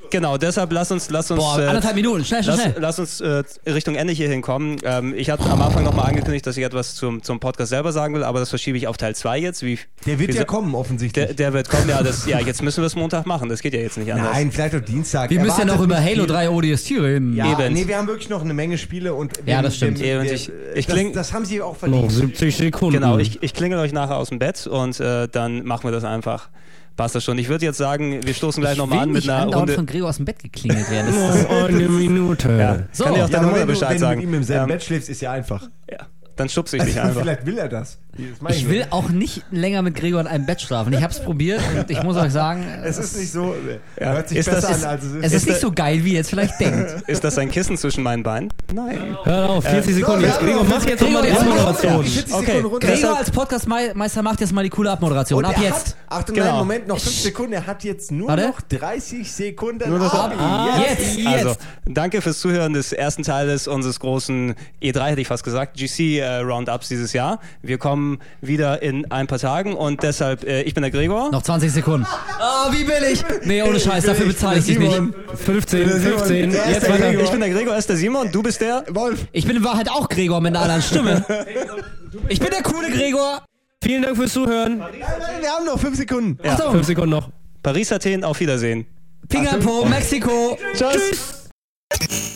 genau, deshalb lass uns, lass uns, Boah, äh, anderthalb Minuten. Schnell, schnell, lass, schnell. lass uns äh, Richtung Ende hier hinkommen. Ähm, ich hatte am Anfang nochmal angekündigt, dass ich etwas zum, zum Podcast selber sagen will, aber das verschiebe ich auf Teil 2 jetzt. Wie, Der wird wie ja kommen, offensichtlich. Der, der wird kommen, ja, das, ja, jetzt müssen wir es Montag machen, das geht ja jetzt nicht anders. Nein, vielleicht auch Dienstag. Wir müssen ja noch Erwartet über Halo viel. 3 ODST reden. Ja, Eben. nee, wir haben wirklich noch eine Menge Spiele und Ja, das stimmt. Ja, und ich- ich das, kling- das haben sie auch noch verdient. 70 Sekunden. Genau, ich, ich klingel euch nachher aus dem Bett und äh, dann machen wir das einfach. Passt das schon. Ich würde jetzt sagen, wir stoßen gleich Ich nochmal an mit einer Runde. von Gregor aus dem Bett geklingelt werden. Das ist, Nur eine Minute. Ja. So. Kann ich auch Ja, deiner aber Mutter wenn du, Bescheid wenn du sagen. mit ihm im selben Ähm, Bett schläfst, ist ja einfach. ja. Dann schubse ich dich einfach. Vielleicht will er das. Ich will auch nicht länger mit Gregor in einem Bett schlafen. Ich habe es probiert und ich muss euch sagen, Es ist nicht so. Ja. Hört sich Ist besser das- an, als es ist. es ist ist nicht so geil, wie ihr jetzt vielleicht denkt. Ist das ein Kissen zwischen meinen Beinen? Nein. Hör auf, 40 Sekunden. so, Jetzt, Gregor, ja, mach jetzt nochmal die Abmoderation. 40 Okay, Sekunden. Gregor als Podcastmeister macht jetzt mal die coole Abmoderation. Und Ab jetzt. Hat, Achtung, Genau. nein, Moment, noch 5 Sekunden. Er hat jetzt nur Warte. noch 30 Sekunden. Nur noch- Abi. Ah, Jetzt. jetzt, jetzt. Also, danke fürs Zuhören des ersten Teiles unseres großen E3, hätte ich fast gesagt, GC äh, Roundups dieses Jahr. Wir kommen ähm, wieder in ein paar Tagen und deshalb, äh, ich bin der Gregor. Noch 20 Sekunden. Oh, wie billig! Nee, ohne Scheiß, dafür bezahle ich dich nicht. 15, 15. Jetzt weiter. Ich bin der Gregor, ist der Simon, du bist der Wolf. Ich bin in Wahrheit auch Gregor mit einer anderen Stimme. Ich bin der coole Gregor. Vielen Dank fürs Zuhören. Nein, nein, wir haben noch 5 Sekunden. Ja. Achtung. 5 Sekunden noch. Paris, Athen, auf Wiedersehen. Pingapo, Mexiko. Tschüss. Tschüss.